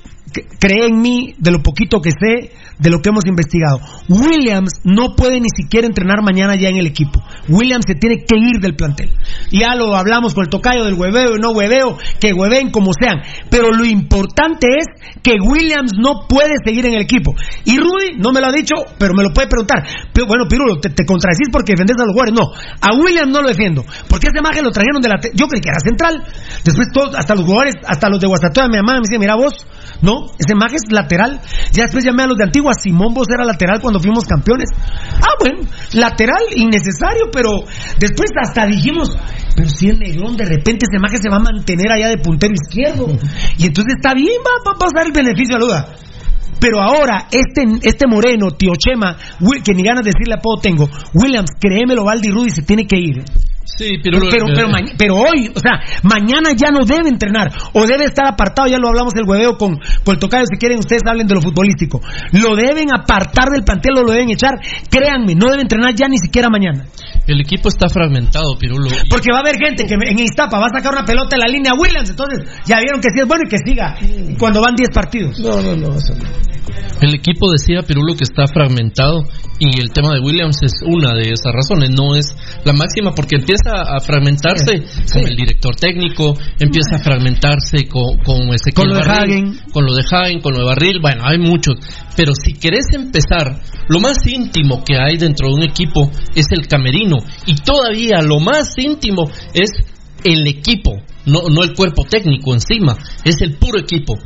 cree en mí de lo poquito que sé, de lo que hemos investigado. Williams no puede ni siquiera entrenar mañana ya en el equipo. Williams se tiene que ir del plantel. Ya lo hablamos con el tocayo del hueveo y no hueveo, que hueveen como sean. Pero lo importante es que Williams no puede seguir en el equipo. Y Rudy no me lo ha dicho, pero me lo puede preguntar. Pero, bueno, Pirulo, te, te contradecís porque defendés a los jugadores. No, a Williams no lo defiendo. Porque ese maje lo trajeron de la... Yo creí que era central. Después todos, hasta los jugadores, hasta los de Guastatoya me llamaban y me decían, mira vos, no, ese maje es lateral. Ya después llamé a los de Antigua, Simón vos era lateral cuando fuimos campeones. Ah, bueno, lateral, innecesario, pero después hasta dijimos, pero si el negrón de repente ese maje se va a mantener allá de puntero izquierdo. Y entonces está bien, va, va- a dar el beneficio de la duda. Pero ahora, este, este moreno, tío Chema, que ni ganas de decirle apodo tengo, Williams, créemelo, Valdi Rudy se tiene que ir. Sí, Pero, pero, pero, hoy, o sea, mañana ya no debe entrenar o debe estar apartado, ya lo hablamos el hueveo con, con el tocayo, si quieren ustedes hablen de lo futbolístico. Lo deben apartar del plantel o lo deben echar, créanme, no debe entrenar ya ni siquiera mañana. el equipo está fragmentado, Pirulo. y- Porque va a haber gente que en Iztapa va a sacar una pelota en la línea Williams, entonces ya vieron que sí es bueno y que siga cuando van 10 partidos. No, no, no. eso no. El equipo decía Pirulo que está fragmentado y el tema de Williams es una de esas razones, no es la máxima porque empieza a fragmentarse con el director técnico, empieza a fragmentarse con, con Ezequiel Con lo de Hagen. con lo de Hagen, con lo de Barril, bueno, hay muchos, pero si querés empezar, lo más íntimo que hay dentro de un equipo es el camerino y todavía lo más íntimo es el equipo, no, no el cuerpo técnico encima, es el puro equipo.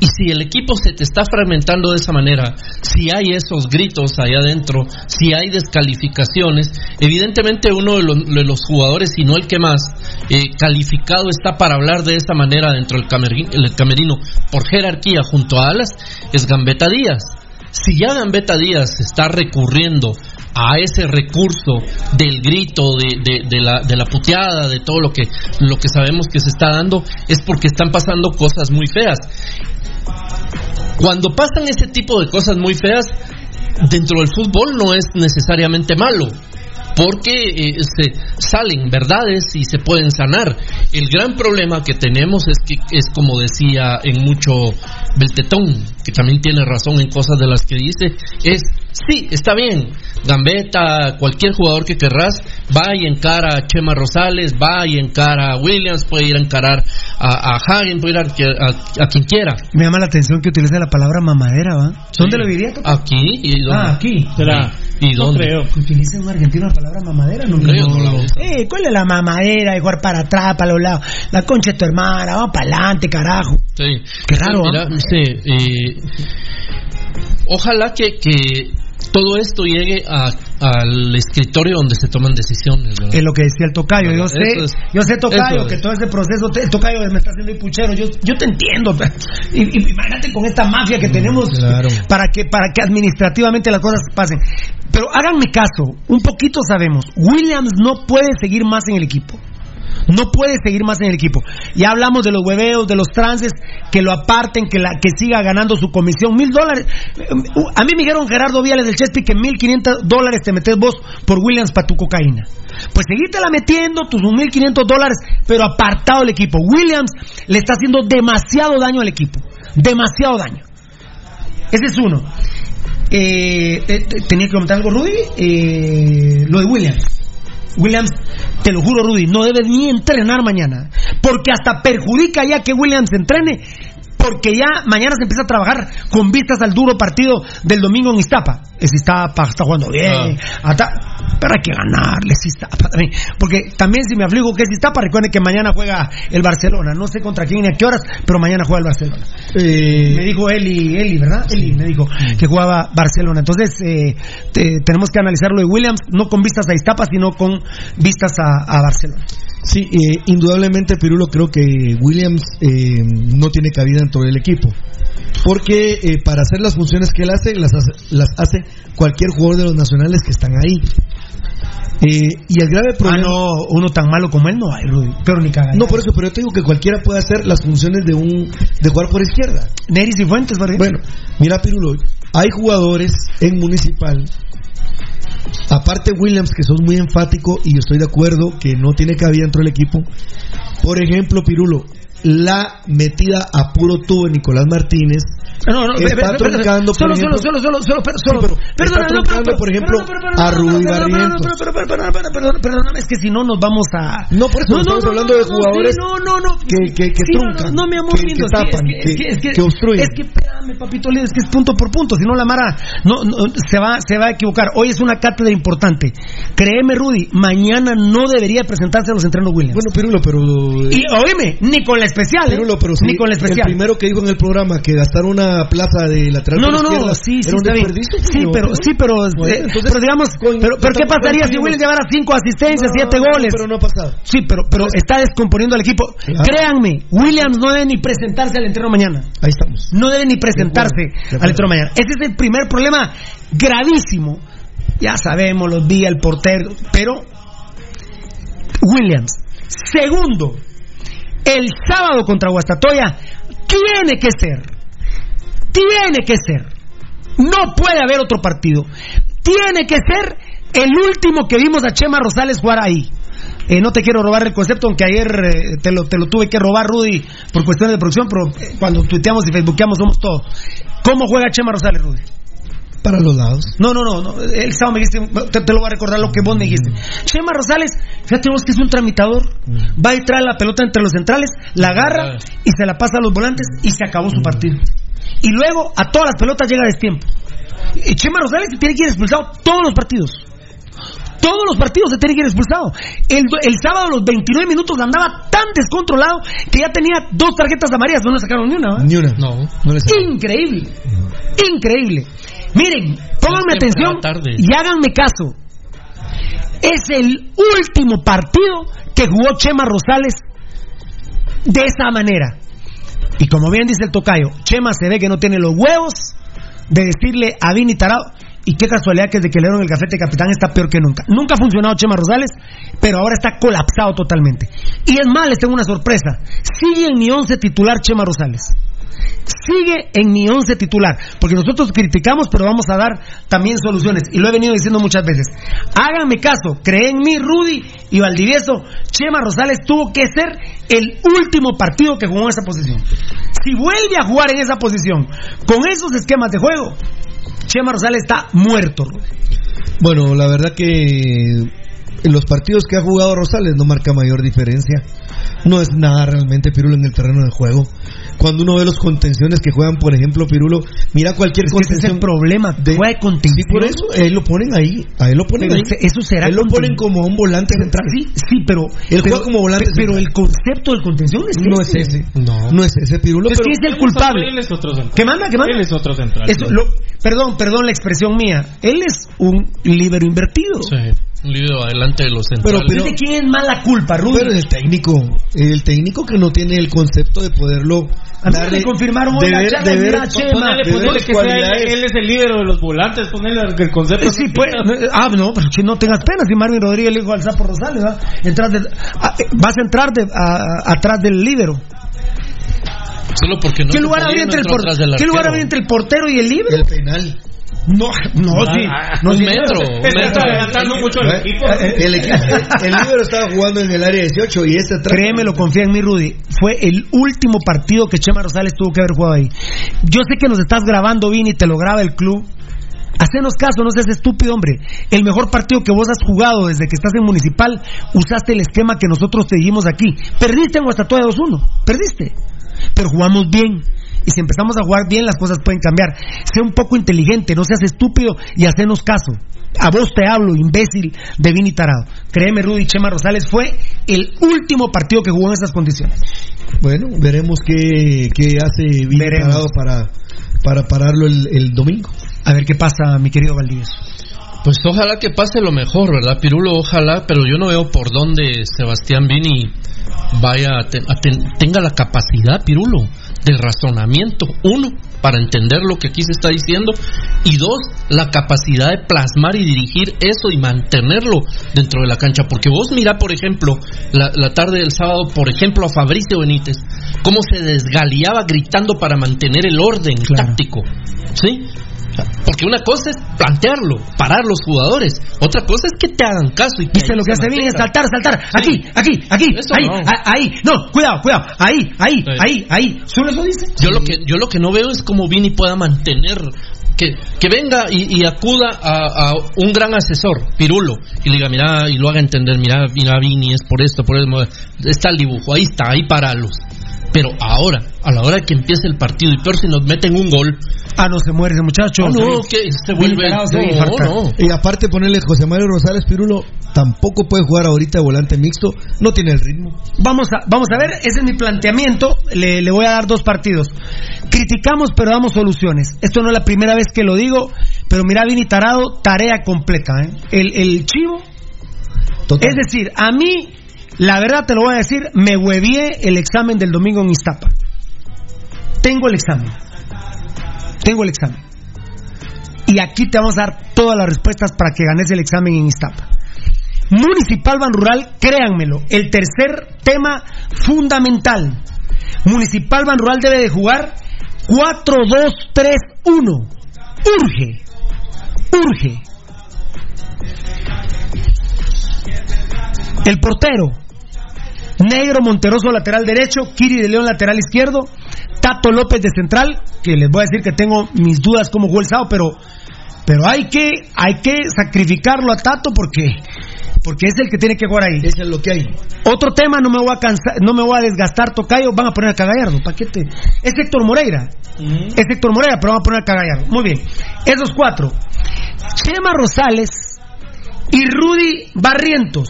Y si el equipo se te está fragmentando de esa manera, si hay esos gritos allá adentro, si hay descalificaciones, evidentemente uno de los, jugadores, si no el que más, eh, calificado está para hablar de esta manera dentro del cameri- el camerino por jerarquía junto a Alas, es Gambetta Díaz. Si ya Gambetta Díaz está recurriendo a ese recurso del grito, de, de- de la, de la puteada, de todo lo que, lo que sabemos que se está dando, es porque están pasando cosas muy feas. Cuando pasan ese tipo de cosas muy feas, dentro del fútbol no es necesariamente malo. Porque eh, se salen verdades y se pueden sanar. El gran problema que tenemos es que es como decía en mucho Beltetón, que también tiene razón en cosas de las que dice, es sí, está bien, Gambetta, cualquier jugador que querrás, va y encara a Chema Rosales, va y encara a Williams, puede ir a encarar a, a Hagen, puede ir a, a- a quien quiera. Me llama la atención que utilice la palabra mamadera, ¿va? ¿Dónde lo diría? Toca? Aquí y dónde? Ah, aquí. ¿Será? ¿Y No dónde? creo. Que utilice un argentino la palabra mamadera, no, Creo, no la usa. Eh, ¿cuál es la mamadera de jugar para atrás, para los lados? La concha de tu hermana, vamos para adelante, carajo. Sí. Qué raro, Mira, sí, eh, ojalá que, que todo esto llegue a- al escritorio donde se toman decisiones. ¿verdad? Es lo que decía el tocayo. Yo sé, es- yo sé, tocayo, es. que todo ese proceso, el tocayo me está haciendo puchero. Yo, yo te entiendo. Y, y imagínate con esta mafia que tenemos claro. para que para que administrativamente las cosas pasen. Pero háganme caso, un poquito sabemos. Williams no puede seguir más en el equipo. No puede seguir más en el equipo. Ya hablamos de los hueveos, de los trances, que lo aparten, que, la, que siga ganando su comisión. Mil dólares. A mí me dijeron Gerardo Viales del Chespi que mil quinientos dólares te metes vos por Williams para tu cocaína. Pues seguítela metiendo tus mil quinientos dólares, pero apartado del equipo. Williams le está haciendo demasiado daño al equipo. Demasiado daño. Ese es uno. Eh, que comentar algo, Rudy. Eh, lo de Williams. Williams, te lo juro, Rudy, no debe ni entrenar mañana. Porque hasta perjudica ya que Williams entrene. Porque ya mañana se empieza a trabajar con vistas al duro partido del domingo en Iztapa. Es Iztapa, está jugando bien. hasta- pero hay que ganarle es Iztapa también. Porque también si me afligo que es Iztapa, recuerden que mañana juega el Barcelona. No sé contra quién ni a qué horas, pero mañana juega el Barcelona. Eh, Me dijo Eli, Eli, ¿verdad? Eli me dijo que jugaba Barcelona. Entonces, eh, te- tenemos que analizar lo de Williams, no con vistas a Iztapa, sino con vistas a, a Barcelona. Sí, eh, indudablemente, Pirulo, creo que Williams eh, no tiene cabida dentro del equipo. Porque eh, para hacer las funciones que él hace las, hace, las hace cualquier jugador de los nacionales que están ahí. Eh, y el grave Ah, problema. no, uno tan malo como él no hay, Rudy. Pero ni caga. No, por eso, pero yo te digo que cualquiera puede hacer las funciones de un de jugar por izquierda. Neris y Fuentes, ejemplo. Bueno, mira, Pirulo, hay jugadores en Municipal, aparte Williams, que son muy enfáticos y estoy de acuerdo que no tiene cabida dentro del equipo. Por ejemplo, Pirulo, la metida a puro tubo de Nicolás Martínez No, no, está truncando, por ejemplo, por ejemplo, a Rubí Barrientos. perdona, es que si no nos vamos a... No, por eso estamos hablando de jugadores sí, no, no, no, que, truncan, que, tapan, que, obstruyen. Es que, espérame, papito es que es punto por punto, si no la Mara no, no, se, va, se va a equivocar. Hoy es una cátedra importante. Créeme, Rudy, mañana no debería presentarse a los entrenos Williams. Bueno, Pirulo, pero... y oíme, ni con la especial, ¿eh? Pirulo, pero sí, ni con la especial. el primero que dijo en el programa que gastar una plaza de lateral No, no, no, izquierda sí, sí, está bien. Sí, pero, sí, pero, Bueno, eh, entonces, pero digamos, con- pero, pero ¿qué pasaría si. Williams llevara cinco asistencias, No, siete goles? Pero no ha pasado. Sí, pero, pero está descomponiendo al equipo. Claro. Créanme, Williams no debe ni presentarse al entreno mañana. Ahí estamos. No debe ni presentarse al entreno mañana. Ese es el primer problema gravísimo. Ya sabemos, los días, el portero, pero Williams. Segundo, el sábado contra Guastatoya tiene que ser, tiene que ser, no puede haber otro partido, tiene que ser el último que vimos a Chema Rosales jugar ahí. Eh, no te quiero robar el concepto, aunque ayer eh, te, lo, te lo tuve que robar, Rudy, por cuestiones de producción, pero eh, cuando tuiteamos y facebookeamos somos todo. ¿Cómo juega Chema Rosales, Rudy? Para los lados. No, no, no, no. El sábado me dijiste, te, te lo voy a recordar lo que vos me dijiste. Chema Rosales, fíjate vos que es un tramitador. Va y trae la pelota entre los centrales, la agarra y se la pasa a los volantes y se acabó su partido. Y luego a todas las pelotas llega a destiempo. Y Chema Rosales se tiene que ir expulsado todos los partidos. Todos los partidos se tiene que ir expulsado. El, el sábado a los 29 minutos andaba tan descontrolado que ya tenía dos tarjetas amarillas, no le sacaron ni una. ¿va? Ni una. No. No le sacaron. Increíble. Increíble. Miren, pónganme atención tarde. y háganme caso. Es el último partido que jugó Chema Rosales de esa manera. Y como bien dice el tocayo, Chema se ve que no tiene los huevos de decirle a Vini Tarado. Y qué casualidad que desde que le dieron el gafete capitán está peor que nunca. Nunca ha funcionado Chema Rosales, pero ahora está colapsado totalmente. Y es más, les tengo una sorpresa. Sigue en mi once titular Chema Rosales sigue en mi once titular, porque nosotros criticamos, pero vamos a dar también soluciones, y lo he venido diciendo muchas veces. Háganme caso, creen en mí, Rudy y Valdivieso, Chema Rosales tuvo que ser el último partido que jugó en esa posición. Si vuelve a jugar en esa posición, con esos esquemas de juego, Chema Rosales está muerto. Bueno, la verdad que en los partidos que ha jugado Rosales no marca mayor diferencia. No es nada realmente Pirulo en el terreno de juego. Cuando uno ve los contenciones que juegan, por ejemplo, Pirulo, mira cualquier Es que ese es contención. el problema, de- juega de contención. Sí, por eso, ahí lo ponen ahí. Ahí lo ponen Pero ahí. ese- eso será Ahí lo ponen como un volante central. Sí, sí, pero. Él pero, juega como volante pe- Pero central. el concepto del contención es No es ese. No. No es ese, Pirulo. Es pero- el Él culpable. Él es otro central. ¿Qué manda? ¿Qué manda? Él es otro central. Eso, lo- perdón, perdón la expresión mía. Él es un libero invertido. Sí, un líder adelante de los Pero- centrales. pero- ¿De quién es más la culpa, Rudy? Pero el técnico, el técnico que no tiene el concepto de poderlo A mí darle- me confirmaron hoy de la ver- charla, de ver- mira, Chema. Ponele, que sea él, él es el líder de los volantes, ponele el concepto. Sí, pues, ah, no, pero que no tengas pena si Marvin Rodríguez le dijo al Sapo Rosales, ¿va? Entras de- ah, eh, vas a entrar de- a- atrás del líbero. Solo porque no ¿Qué lugar, había entre el por- ¿Qué lugar había entre el portero y el líbero? el penal. No, no, sí. No, un sí, metro, no. un Está metro. adelantando mucho el equipo. El, equipo, el líbero estaba jugando en el área 18 y este atrás. Créemelo, confía en mí, Rudy. Fue el último partido que Chema Rosales tuvo que haber jugado ahí. Yo sé que nos estás grabando, Vini, te lo graba el club. Hacenos caso, no seas estúpido, hombre. El mejor partido que vos has jugado desde que estás en Municipal, usaste el esquema que nosotros te dijimos aquí. Perdiste en Guastatoya 2-1, perdiste. Pero jugamos bien. Y si empezamos a jugar bien, las cosas pueden cambiar. Sé un poco inteligente, no seas estúpido y hacenos caso. A vos te hablo, imbécil de Vini Tarado. Créeme, Rudy Chema Rosales fue el último partido que jugó en esas condiciones. Bueno, veremos qué, qué hace Vini Veremos. Tarado para, para pararlo el, el domingo. A ver qué pasa, mi querido Valdivieso. Pues ojalá que pase lo mejor, ¿verdad, Pirulo? Ojalá, pero yo no veo por dónde Sebastián Vini vaya a ten- a ten- tenga la capacidad, Pirulo, de razonamiento. Uno, para entender lo que aquí se está diciendo. Y dos, la capacidad de plasmar y dirigir eso y mantenerlo dentro de la cancha. Porque vos mira, por ejemplo, la, la tarde del sábado, por ejemplo, a Fabricio Benítez, cómo se desgaleaba gritando para mantener el orden táctico. ¿Sí? Porque una cosa es plantearlo, parar los jugadores. Otra cosa es que te hagan caso. Y que lo que hace bien es saltar, saltar. Aquí, aquí, aquí. Eso ahí, no. a- ahí. No, cuidado, cuidado. Ahí, ahí, Sí. ahí, ahí. ¿Solo eso dice? Yo lo que yo lo que no veo es cómo Vini pueda mantener que, que venga y, y acuda a, a un gran asesor, Pirulo, y le diga, mira, y lo haga entender, mira, mira Vini, es por esto, por eso, está el dibujo, ahí está, ahí paralos. Pero ahora, a la hora de que empiece el partido, y peor si nos meten un gol, Ah, no se muere ese muchacho. ah, no, que se vuelve. No, no. Y aparte ponerle José Mario Rosales Pirulo, tampoco puede jugar ahorita de volante mixto, no tiene el ritmo. Vamos a, vamos a ver, ese es mi planteamiento. Le, le voy a dar dos partidos. Criticamos, pero damos soluciones. Esto no es la primera vez que lo digo, pero mira, Vini Tarado, tarea completa. ¿eh? El, el chivo. Es decir, a mí, la verdad te lo voy a decir, me huevié el examen del domingo en Iztapa. Tengo el examen. Tengo el examen. Y aquí te vamos a dar todas las respuestas para que ganes el examen en Iztapa. Municipal Ban Rural, créanmelo, el tercer tema fundamental. Municipal Ban Rural debe de jugar 4-2-3-1. Urge. Urge. El portero. Negro Monteroso lateral derecho, Kiri de León lateral izquierdo, Tato López de central, que les voy a decir que tengo mis dudas el sábado, pero pero hay que hay que sacrificarlo a Tato porque porque es el que tiene que jugar ahí. Eso es lo que hay. Otro tema, no me voy a cansar, no me voy a desgastar, Tocayo, van a poner a Cagallardo, paquete. Es Héctor Moreira. Es Héctor Moreira, pero van a poner a Cagallardo. Muy bien. Esos cuatro. Chema Rosales y Rudy Barrientos.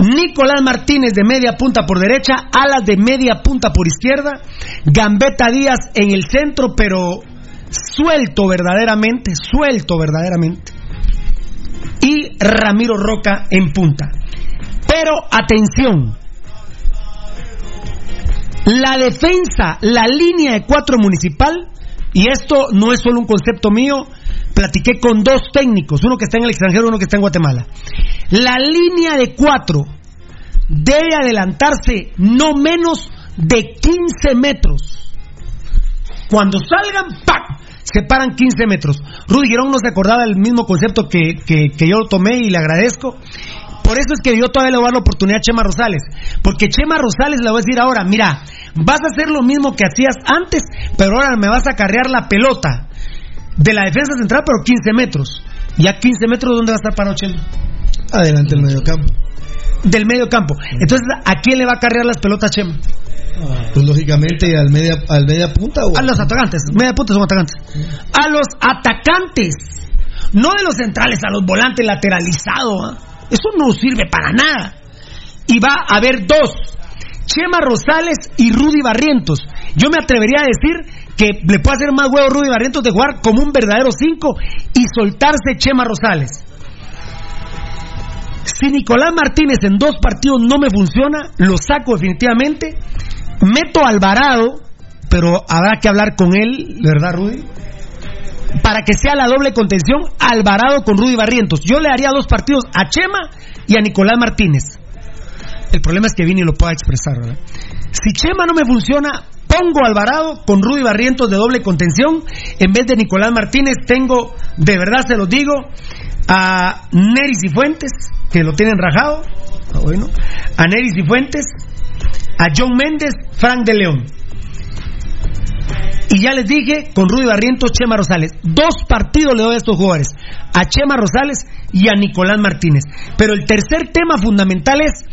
Nicolás Martínez de media punta por derecha, Alas de media punta por izquierda, Gambetta Díaz en el centro, pero suelto verdaderamente, suelto verdaderamente. Y Ramiro Roca en punta. Pero atención, la defensa, la línea de cuatro municipal, y esto no es solo un concepto mío, platiqué con dos técnicos, uno que está en el extranjero y uno que está en Guatemala. La línea de cuatro debe adelantarse no menos de 15 metros. Cuando salgan, ¡pac! Se paran 15 metros. Rudy Girón no se acordaba del mismo concepto que, que, que yo tomé y le agradezco. Por eso es que yo todavía le voy a dar la oportunidad a Chema Rosales. Porque Chema Rosales le voy a decir ahora, mira, vas a hacer lo mismo que hacías antes, pero ahora me vas a carrear la pelota de la defensa central, pero 15 metros. ¿Y a 15 metros dónde va a estar parado Chema? Adelante el medio campo. Del medio campo. Entonces, ¿a quién le va a carrear las pelotas Chema? Pues lógicamente al media, al media punta o A los atacantes. Media punta son atacantes. A los atacantes. No de los centrales, a los volantes lateralizados. ¿ah? Eso no sirve para nada. Y va a haber dos. Chema Rosales y Rudy Barrientos. Yo me atrevería a decir que le puede hacer más huevo Rudy Barrientos de jugar como un verdadero 5 y soltarse Chema Rosales. Si Nicolás Martínez en dos partidos no me funciona, lo saco definitivamente. Meto a Alvarado, pero habrá que hablar con él, ¿verdad, Rudy? Para que sea la doble contención, Alvarado con Rudy Barrientos. Yo le haría dos partidos a Chema y a Nicolás Martínez. El problema es que Vini lo pueda expresar, ¿verdad? Si Chema no me funciona, pongo Alvarado con Rudy Barrientos de doble contención. En vez de Nicolás Martínez, tengo, de verdad se los digo, a Neris y Fuentes, que lo tienen rajado. Ah, bueno. A Neris y Fuentes, a John Méndez, Frank de León. Y ya les dije, con Rudy Barrientos, Chema Rosales. Dos partidos le doy a estos jugadores. A Chema Rosales y a Nicolás Martínez. Pero el tercer tema fundamental es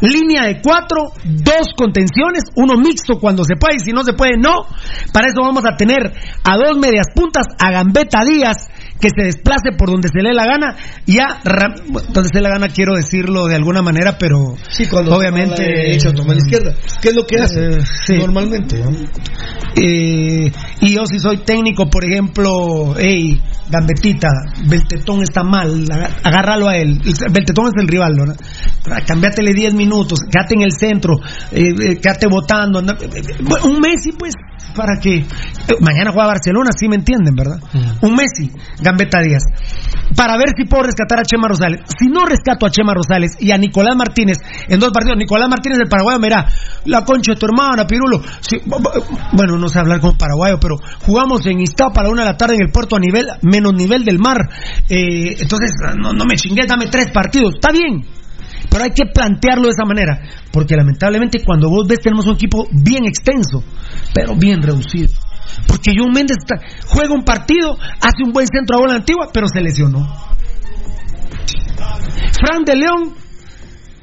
línea de cuatro, dos contenciones, uno mixto cuando se puede y si no se puede, no. Para eso vamos a tener a dos medias puntas, a Gambetta Díaz, que se desplace por donde se le dé la gana, y a Ram- donde se le dé la gana quiero decirlo de alguna manera, pero Sí, cuando obviamente toma la derecha toma la izquierda. ¿Qué es lo que hace Eh, sí. normalmente? ¿no? Eh, y yo si soy técnico, por ejemplo, hey, Gambetita, Beltetón está mal, agárralo a él. Beltetón es el rival, ¿no? Cambiátele 10 minutos, quédate en el centro, eh, eh, quédate votando. anda- bueno, un Messi, pues, para que eh, mañana juega Barcelona, sí me entienden, ¿verdad? Un Messi, Gambetta Díaz. Para ver si puedo rescatar a Chema Rosales. Si no rescato a Chema Rosales y a Nicolás Martínez en dos partidos, Nicolás Martínez del Paraguay, mira, la concha de tu hermana, Pirulo. Sí, bu- bu- bueno, no sé hablar con paraguayo, pero jugamos en Iztapa a la una de la tarde en el puerto a nivel, menos nivel del mar. Eh, entonces, no, no me chingues, dame tres partidos. Está bien. Pero hay que plantearlo de esa manera, porque lamentablemente cuando vos ves tenemos un equipo bien extenso, pero bien reducido. Porque John Méndez juega un partido, hace un buen centro a bola antigua, pero se lesionó. Fran de León,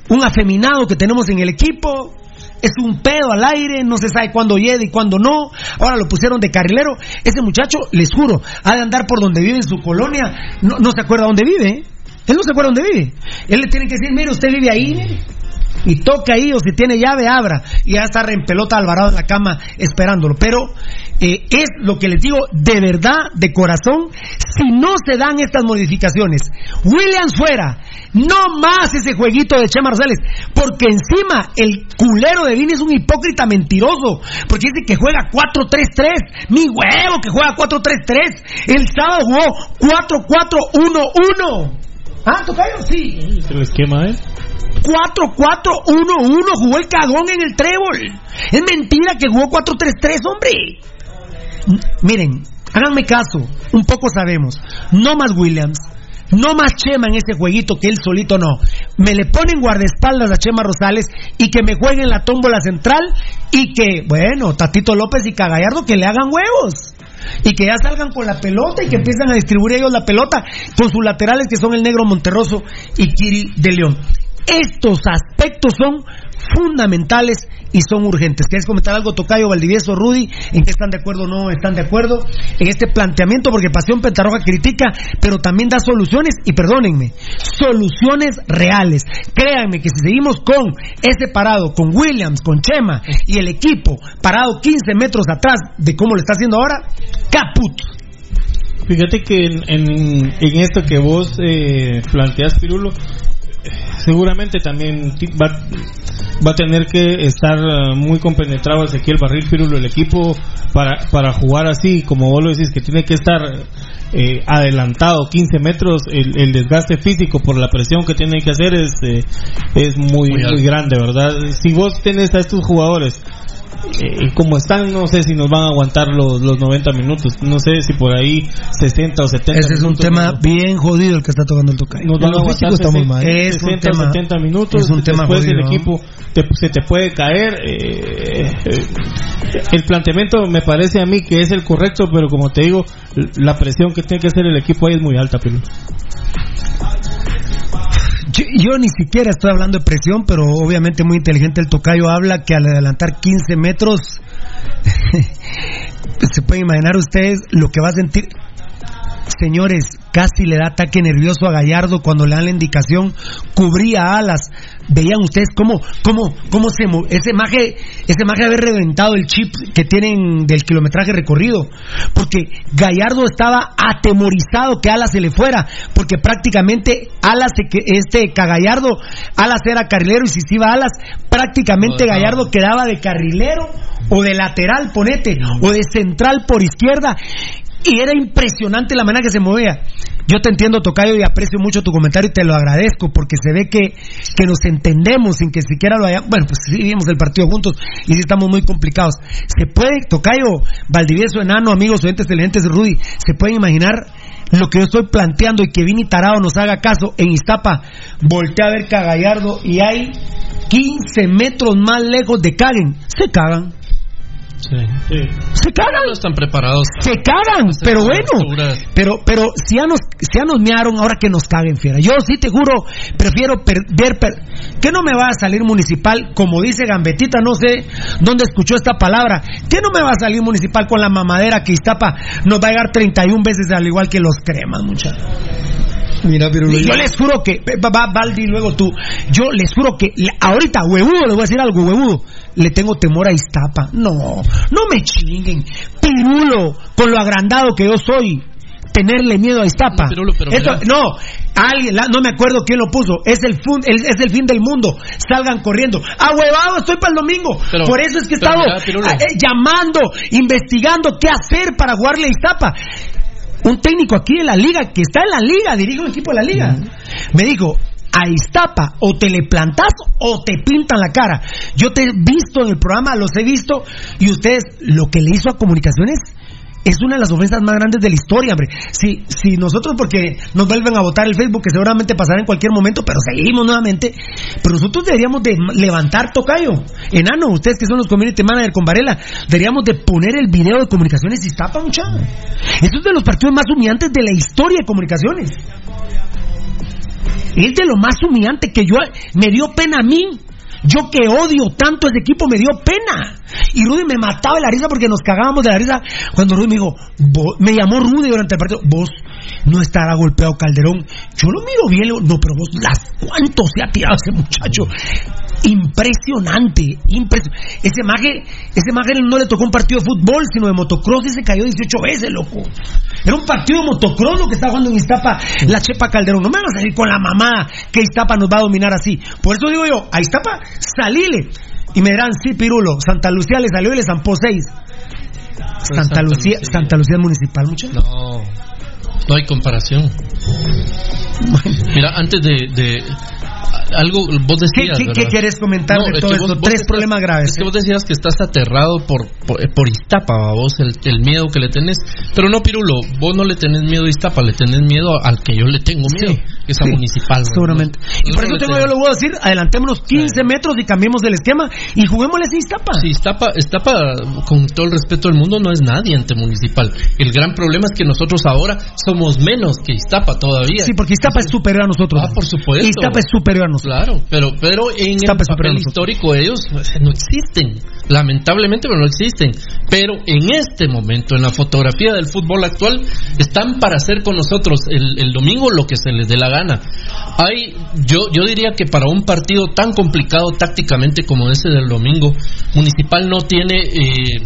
un afeminado que tenemos en el equipo, es un pedo al aire, no se sabe cuándo llega y cuándo no. Ahora lo pusieron de carrilero. Ese muchacho, les juro, ha de andar por donde vive en su colonia, no, no se acuerda dónde vive. Él no se acuerda dónde vive. Él le tiene que decir, mire, usted vive ahí. Y toca ahí, o si tiene llave, abra. Y ya está en pelota Alvarado en la cama esperándolo. Pero eh, es lo que les digo de verdad, de corazón, si no se dan estas modificaciones. Williams fuera, no más ese jueguito de Chema Rosales, porque encima el culero de Vini es un hipócrita mentiroso, porque dice que juega 4-3-3, mi huevo que juega 4-3-3, el sábado jugó 4-4-1-1. Ah, tocayo, sí. El esquema, ¿eh? 4-4-1-1 jugó el cagón en el trébol. Es mentira que jugó 4-3-3, hombre. Miren, háganme caso, un poco sabemos. No más Williams, no más Chema en ese jueguito que él solito no. Me le ponen guardaespaldas a Chema Rosales y que me jueguen la tómbola central y que, bueno, Tatito López y Cagallardo que le hagan huevos. Y que ya salgan con la pelota y que empiezan a distribuir ellos la pelota con sus laterales que son el negro Monterroso y Kiri de León. Estos aspectos son fundamentales y son urgentes. ¿Quieres comentar algo, Tocayo, Valdivieso, Rudy? ¿En qué están de acuerdo o no están de acuerdo? En este planteamiento, porque Pasión Pentarroja critica, pero también da soluciones, y perdónenme, soluciones reales. Créanme que si seguimos con ese parado, con Williams, con Chema y el equipo parado 15 metros atrás de cómo lo está haciendo ahora, caput. Fíjate que en, en, en esto que vos eh, planteas, Pirulo, seguramente también va, va a tener que estar eh, muy compenetrado Ezequiel Barril Pirulo, el equipo, para, para jugar así, como vos lo decís, que tiene que estar eh, adelantado 15 metros, el, el desgaste físico por la presión que tiene que hacer es, eh, es muy, Muy muy grande, ¿verdad? Si vos tenés a estos jugadores eh, como están, no sé si nos van a aguantar los, los 90 minutos. No sé si por ahí 60 o 70 Ese es un tema bien jodido el que está tocando el Tocayo. nos van a aguantar 60, Es un 60 o tema, 70 minutos. es un tema después el equipo te- se te puede caer. eh, eh, el planteamiento me parece a mí que es el correcto, pero como te digo, la presión que tiene que hacer el equipo ahí es muy alta, Pilu. Yo, ni siquiera estoy hablando de presión, pero obviamente muy inteligente el tocayo habla que al adelantar 15 metros, se pueden imaginar ustedes lo que va a sentir. Señores, casi le da ataque nervioso a Gallardo cuando le dan la indicación, cubría alas. Veían ustedes cómo, cómo, cómo se ese maje, ese maje haber reventado el chip que tienen del kilometraje recorrido. Porque Gallardo estaba atemorizado que Alas se le fuera. Porque prácticamente Alas, este Cagallardo, Alas era carrilero y si se iba Alas, prácticamente No, no. Gallardo quedaba de carrilero o de lateral, ponete, o de central por izquierda. Y era impresionante la manera que se movía. Yo te entiendo, Tocayo, y aprecio mucho tu comentario y te lo agradezco porque se ve que, que nos entendemos sin que siquiera lo haya. Bueno, pues sí vimos el partido juntos y sí estamos muy complicados. Se puede, Tocayo, Valdivieso, Enano, amigos, oyentes, excelentes, Rudy, se pueden imaginar lo que yo estoy planteando y que Vini Tarado nos haga caso en Iztapa. Voltea a ver Cagallardo y hay 15 metros más lejos de Caguen. Se cagan. Se cagan. No están preparados. Se cagan, pero bueno. Pero, pero si ya nos, si ya nos mearon, ahora que nos caguen, fiera. Yo sí te juro, prefiero per- ver, per- que no me va a salir municipal, como dice Gambetita, no sé dónde escuchó esta palabra, que no me va a salir municipal con la mamadera que Iztapa nos va a llegar 31 veces al igual que los cremas, muchachos. Mira, pero yo les juro que, va, Valdi, luego tú, yo les juro que, le- ahorita, huevudo, les voy a decir algo, huevudo, le tengo temor a Iztapa. No, no me chinguen. Pirulo, con lo agrandado que yo soy, tenerle miedo a Iztapa. No, Pirulo, pero Esto- no, alguien, la- no me acuerdo quién lo puso. Es el, fun- el- es el fin del mundo. Salgan corriendo. ¡Ah, huevado! Estoy para el domingo. Pero- Por eso es que he estado ah, eh, llamando, investigando qué hacer para jugarle a Iztapa. Un técnico aquí de la liga, que está en la liga, dirige un equipo de la liga, me dijo, a Iztapa o te le plantas o te pintan la cara. Yo te he visto en el programa, los he visto, y ustedes, lo que le hizo a Comunicaciones es una de las ofensas más grandes de la historia, hombre. Si, si nosotros, porque nos vuelven a votar el Facebook, que seguramente pasará en cualquier momento, pero seguimos nuevamente, pero nosotros deberíamos de levantar tocayo. Enano, ustedes que son los community manager con Varela, deberíamos de poner el video de comunicaciones y tapa mucha. Esto es de los partidos más humillantes de la historia de comunicaciones. Es de lo más humillante que yo me dio pena a mí. Yo que odio tanto ese equipo me dio pena. Y Rudy me mataba de la risa porque nos cagábamos de la risa cuando Rudy me dijo, me llamó Rudy durante el partido, vos no estará golpeado Calderón. Yo lo miro bien, no, pero vos, las, ¿cuánto se ha tirado ese muchacho? Impresionante, impresionante. Ese maje, ese maje no le tocó un partido de fútbol, sino de motocross y se cayó 18 veces, loco. Era un partido de motocross lo que estaba jugando en Iztapa, la Chepa Calderón. No me van a salir con la mamá que Iztapa nos va a dominar así. Por eso digo yo, a Iztapa, salile. Y me dirán, sí, Pirulo, Santa Lucía le salió y le zampó 6. Santa, Santa Lucía, Lucía. Santa Lucía Municipal, muchachos. No, no hay comparación. Mira, antes de, de- algo vos ¿Qué, decías, qué- qué ¿verdad? quieres comentar No, de es todo que esto? vos- Tres estás- problemas graves. Es que vos decías que estás aterrado por, por, por Iztapa, vos, el, el miedo que le tenés. Pero no, Pirulo, vos no le tenés miedo a Iztapa, le tenés miedo al que yo le tengo miedo, que es a sí, Municipal. ¿no? Seguramente. Y por eso tengo yo lo voy a decir, adelantémonos 15 metros y cambiemos el esquema y juguémosle a Iztapa. Sí, Iztapa, Iztapa, con todo el respeto del mundo, no es nadie ante Municipal. El gran problema es que nosotros ahora somos menos que Iztapa todavía. Sí, porque Iztapa es superior a nosotros. Ah, por supuesto. Iztapa es superior a nosotros. Claro, pero, pero en Iztapa es el papel histórico ellos pues, no existen. Lamentablemente, pero no existen. Pero en este momento, en la fotografía del fútbol actual, están para hacer con nosotros el, el domingo lo que se les dé la gana. Hay, yo, yo diría que para un partido tan complicado tácticamente como ese del domingo, Municipal no tiene... eh,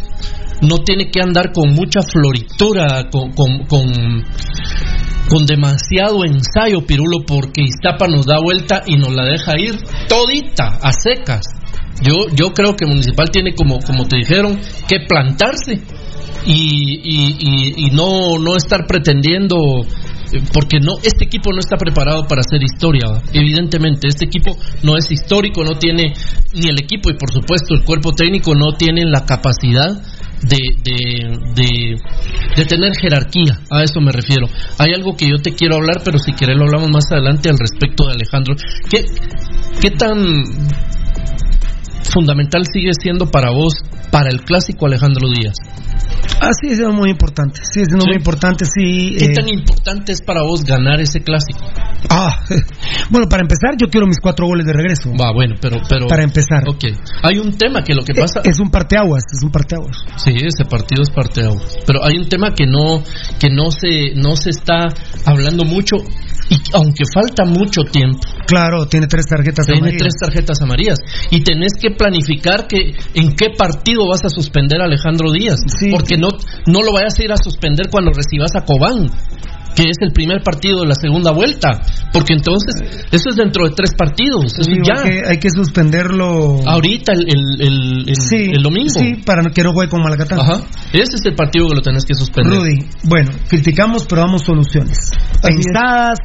no tiene que andar con mucha floritura, con, con, con, con demasiado ensayo, Pirulo, porque Iztapa nos da vuelta y nos la deja ir todita, a secas. Yo, yo creo que Municipal tiene, como, como te dijeron, que plantarse y, y, y, no, no estar pretendiendo porque no este equipo no está preparado para hacer historia evidentemente este equipo no es histórico no tiene ni el equipo y por supuesto el cuerpo técnico no tiene la capacidad de, de, de, de tener jerarquía a eso me refiero. Hay algo que yo te quiero hablar pero si querés lo hablamos más adelante al respecto de Alejandro. ¿qué, qué tan fundamental sigue siendo para vos para el clásico Alejandro Díaz Ah, sí, es muy importante. Sí, es muy Sí. importante, sí. ¿Qué eh, tan importante es para vos ganar ese clásico? Ah, bueno, para empezar, yo quiero mis cuatro goles de regreso. Va, bueno, pero... pero Para empezar. Ok. Hay un tema que lo que pasa... Es un parteaguas, es un parteaguas. Sí, ese partido es parte de agua. Pero hay un tema que no que no se no se está hablando mucho y aunque falta mucho tiempo. Claro, tiene tres tarjetas Tiene amarillas. tres tarjetas amarillas y tenés que planificar que en qué partido vas a suspender a Alejandro Díaz, porque no no lo vayas a ir a suspender cuando recibas a Cobán que es el primer partido de la segunda vuelta, porque entonces eso es dentro de tres partidos, eso Digo, ya. que hay que suspenderlo. Ahorita el, el, el, el- Sí, el domingo. Sí, para que no juegue con Malacatán. Ajá. Ese es el partido que lo tenés que suspender. Rudy, bueno, criticamos pero damos soluciones. Pensadas,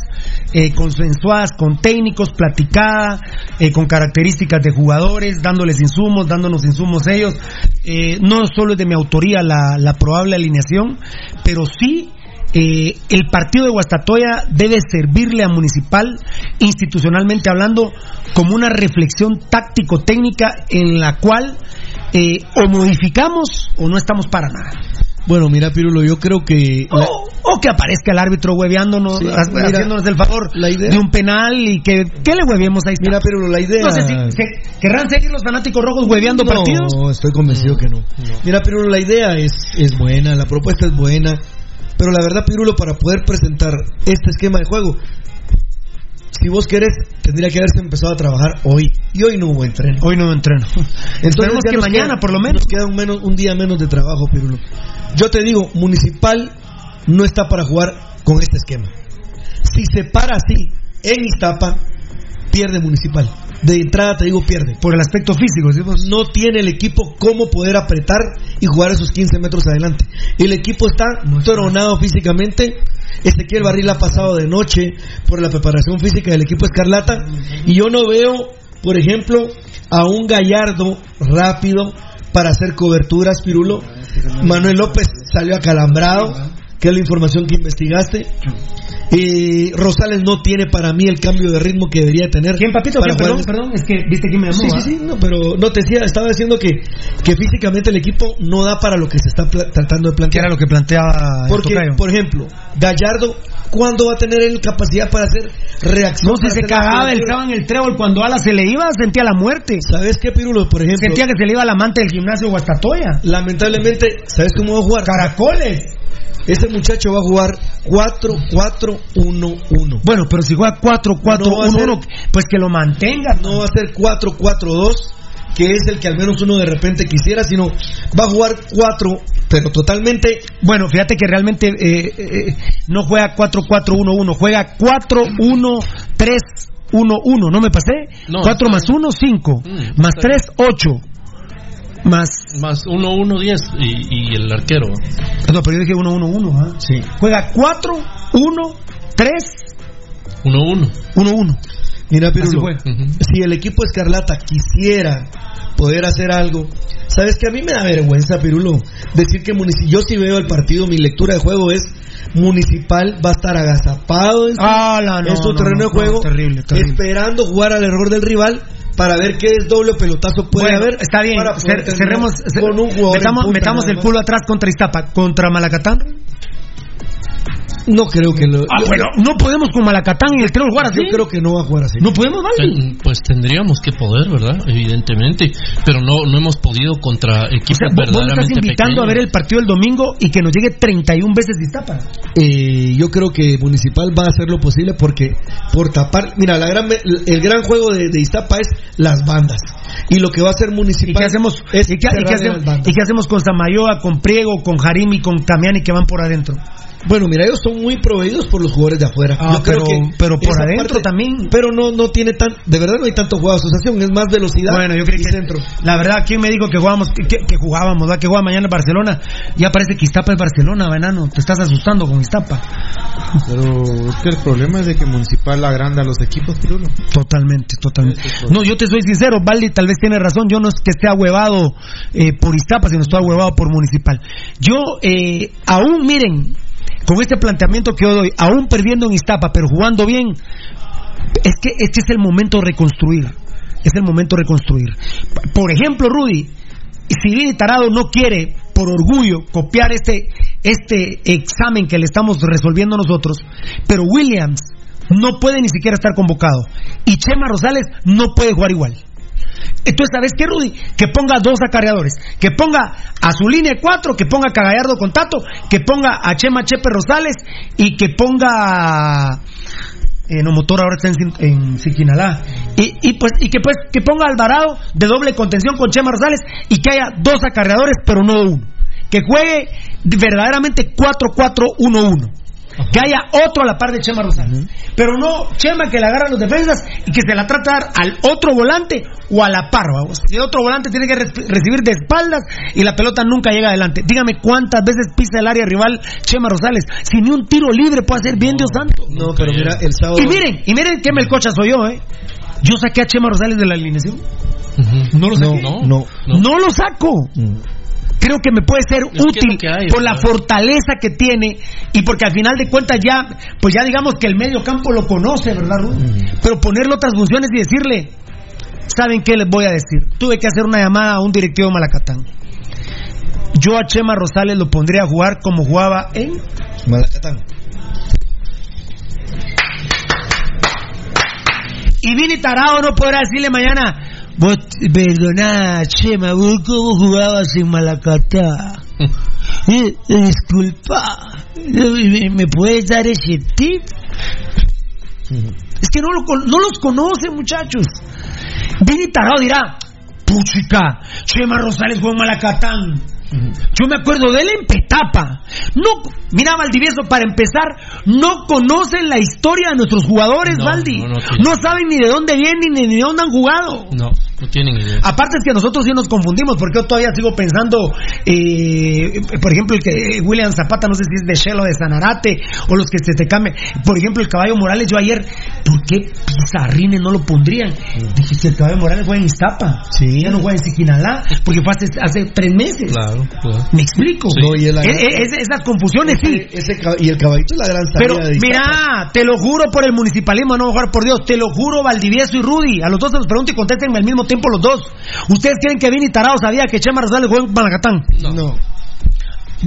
eh, consensuadas con técnicos, platicadas, eh, con características de jugadores, dándoles insumos, dándonos insumos ellos. Eh, no solo es de mi autoría la, la probable alineación, pero sí eh, el partido de Guastatoya debe servirle a Municipal, institucionalmente hablando, como una reflexión táctico-técnica en la cual eh, o modificamos o no estamos para nada. Bueno, mira, Pirulo, yo creo que. la- O, o que aparezca el árbitro hueveándonos, Sí, ha- mira, haciéndonos el favor la idea- de un penal y que, que le hueviemos ahí. Mira, Pirulo, la idea. No sé si se- querrán seguir los fanáticos rojos hueveando no, partidos. estoy convencido que no. Mira, Pirulo, la idea es, es buena, la propuesta es buena, pero la verdad, Pirulo, para poder presentar este esquema de juego, si vos querés, tendría que haberse empezado a trabajar hoy. Y hoy no hubo entreno. Hoy no entreno. Esperemos ya que mañana, queda- por lo menos. Nos queda un, menos, un día menos de trabajo, Pirulo. Yo te digo, Municipal no está para jugar con este esquema. Si se para así en Iztapa, pierde Municipal. De entrada te digo pierde. Por el aspecto físico, No tiene el equipo cómo poder apretar y jugar esos 15 metros adelante. El equipo está tronado físicamente. Ezequiel Barril ha pasado de noche por la preparación física del equipo Escarlata. Y yo no veo, por ejemplo, a un Gallardo rápido para hacer coberturas, Pirulo. Manuel López salió acalambrado, que es la información que investigaste. Y Rosales no tiene para mí el cambio de ritmo que debería tener. ¿Quién, papito? para ¿Quién? Perdón, perdón, es que viste que me llamó. Sí, sí, sí, no, pero no te decía, estaba diciendo que, que físicamente el equipo no da para lo que se está tratando de Que plantear. era lo que planteaba Porque, por ejemplo, Gallardo, ¿cuándo va a tener él capacidad para hacer reacción? No, si se cagaba, la estaba en el trébol. Cuando Ala se le iba, sentía la muerte. ¿Sabes qué, Pirulo? Por ejemplo, Sentía que se le iba al amante del gimnasio Guastatoya. lamentablemente, ¿sabes cómo va a jugar? Caracoles. Ese muchacho va a jugar 4-4-1-1. Bueno, pero si juega 4-4-1-1, No pues que lo mantenga. No va a ser 4-4-2, que es el que al menos uno de repente quisiera, sino va a jugar 4, pero totalmente Bueno, fíjate que realmente eh, eh, no juega 4-4-1-1, juega 4-1-3-1-1. ¿No me pasé? No, 4 está más 1, 5. Mm, más está 3, 8. Más. Más 1, 1, 10 y, y el arquero. No, pero yo dije 1-1-1. ¿ah? Sí. Juega 4, 1, 3, 1, 1. 1-1. Mira, Pirulo, si el equipo Escarlata quisiera poder hacer algo, sabes que a mí me da vergüenza, Pirulo, decir que yo si veo el partido, mi lectura de juego es Municipal va a estar agazapado en su, Ah, la, no, en su no, terreno no, de juego, terrible, terrible. esperando jugar al error del rival para ver qué es doble pelotazo puede Bueno, haber. está bien. cerremos. cer- con un jugador metamos punta, metamos el culo atrás contra Iztapa. ¿Contra Malacatán? No creo que lo. Ah, bueno, no podemos con Malacatán y el Trébol jugar así. Yo creo que no va a jugar así. No podemos, ¿vale? Eh, Pues tendríamos que poder, ¿verdad? Evidentemente. Pero no, no hemos podido contra O equipos sea, vos me estás verdaderamente invitando a ver el partido el domingo y que nos llegue 31 veces de Iztapa. Eh, yo creo que Municipal va a hacer lo posible porque por tapar, mira, la gran, el gran juego de, de Iztapa es las bandas y lo que va a hacer ¿Y Municipal qué hacemos, es y qué, y hacemos, y qué hacemos con Samayoa, con Priego, con Jarimi, con Camiani que van por adentro? Bueno, mira, ellos son muy proveídos por los jugadores de afuera. Ah, yo creo pero- que pero por adentro también. Pero no no tiene tan, de verdad no hay tanto juego de asociación, es más velocidad. Bueno, yo creo que centro. la verdad, ¿quién me dijo que jugábamos, que, que- jugábamos, ¿verdad? que juega mañana en Barcelona? Ya parece que Iztapa es Barcelona, banano. Te estás asustando con Iztapa. Pero es que el problema es de que Municipal agranda los equipos, Pirulo. Totalmente, totalmente. No, yo te soy sincero, Valdi tal vez tiene razón, yo no es que esté ahuevado eh, por Iztapa, sino estoy ahuevado por Municipal. Yo, eh, aún miren, con este planteamiento que yo doy, aún perdiendo en Iztapa, pero jugando bien, es que este es el momento de reconstruir. Es el momento de reconstruir. Por ejemplo, Rudy, si Vini Tarado no quiere, por orgullo, copiar este, este examen que le estamos resolviendo nosotros, pero Williams no puede ni siquiera estar convocado y Chema Rosales no puede jugar igual. Entonces, ¿sabes qué, Rudy? Que ponga dos acarreadores. Que ponga a su línea de cuatro, que ponga a Cagallardo con Tato, que ponga a Chema Chepe Rosales y que ponga. Eh, no, motor ahora está en, en Siquinalá. Y, y, pues, y que pues que ponga Alvarado de doble contención con Chema Rosales y que haya dos acarreadores, pero no uno. Que juegue verdaderamente 4-4-1-1. Que haya otro a la par de Chema Rosales. Pero no Chema que le agarra a los defensas y que se la trata de dar al otro volante o a la par. vamos. El otro volante tiene que re- recibir de espaldas y la pelota nunca llega adelante. Dígame cuántas veces pisa el área rival Chema Rosales. Si ni un tiro libre puede hacer bien, Dios santo. No, pero mira, el sábado Y miren, y miren qué melcocha soy yo, ¿eh? Yo saqué a Chema Rosales de la alineación. Ujú. No lo saqué. No, no. No lo saco. Creo que me puede ser es útil lo que hay, por la fortaleza que tiene y porque al final de cuentas ya, pues ya digamos que el medio campo lo conoce, ¿verdad? Pero ponerle otras funciones y decirle, ¿saben qué les voy a decir? Tuve que hacer una llamada a un directivo de Malacatán. Yo a Chema Rosales lo pondría a jugar como jugaba en Malacatán. Y Vini Tarado no podrá decirle mañana, vos, perdona, Chema, vos cómo jugabas en Malacatá. Eh, disculpa, ¿me, me puedes dar ese tip? Es que no, lo, no los conoce, muchachos. Vini Tarado dirá, puchica, Chema Rosales jugó en Malacatán. Yo me acuerdo de él en Petapa. No, mira, Valdivieso, para empezar, no conocen la historia de nuestros jugadores, No, Valdi. no, No, saben ni de dónde vienen ni de dónde han jugado. No, no tienen idea. Aparte es que nosotros sí nos confundimos, porque yo todavía sigo pensando, eh, por ejemplo, el que William Zapata, no sé si es de Shell o de Sanarate, o los que se te cambien. Por ejemplo, el caballo Morales, yo ayer, ¿por qué Pizarrine no lo pondrían? Dije, si el caballo Morales juega en Iztapa, ya no juega en Siquinalá, porque fue hace, hace tres meses. Claro, claro. ¿Me explico? No, y el- E- e- es- esas confusiones, sí. Ese y el caballito es la gran salida Pero de mira, te lo juro por el municipalismo, no jugar por Dios, te lo juro Valdivieso y Rudy, a los dos se los pregunto y contéstenme al mismo tiempo los dos. ¿Ustedes creen que Vini Tarado sabía que Chema Rosales jugó en Malacatán? No.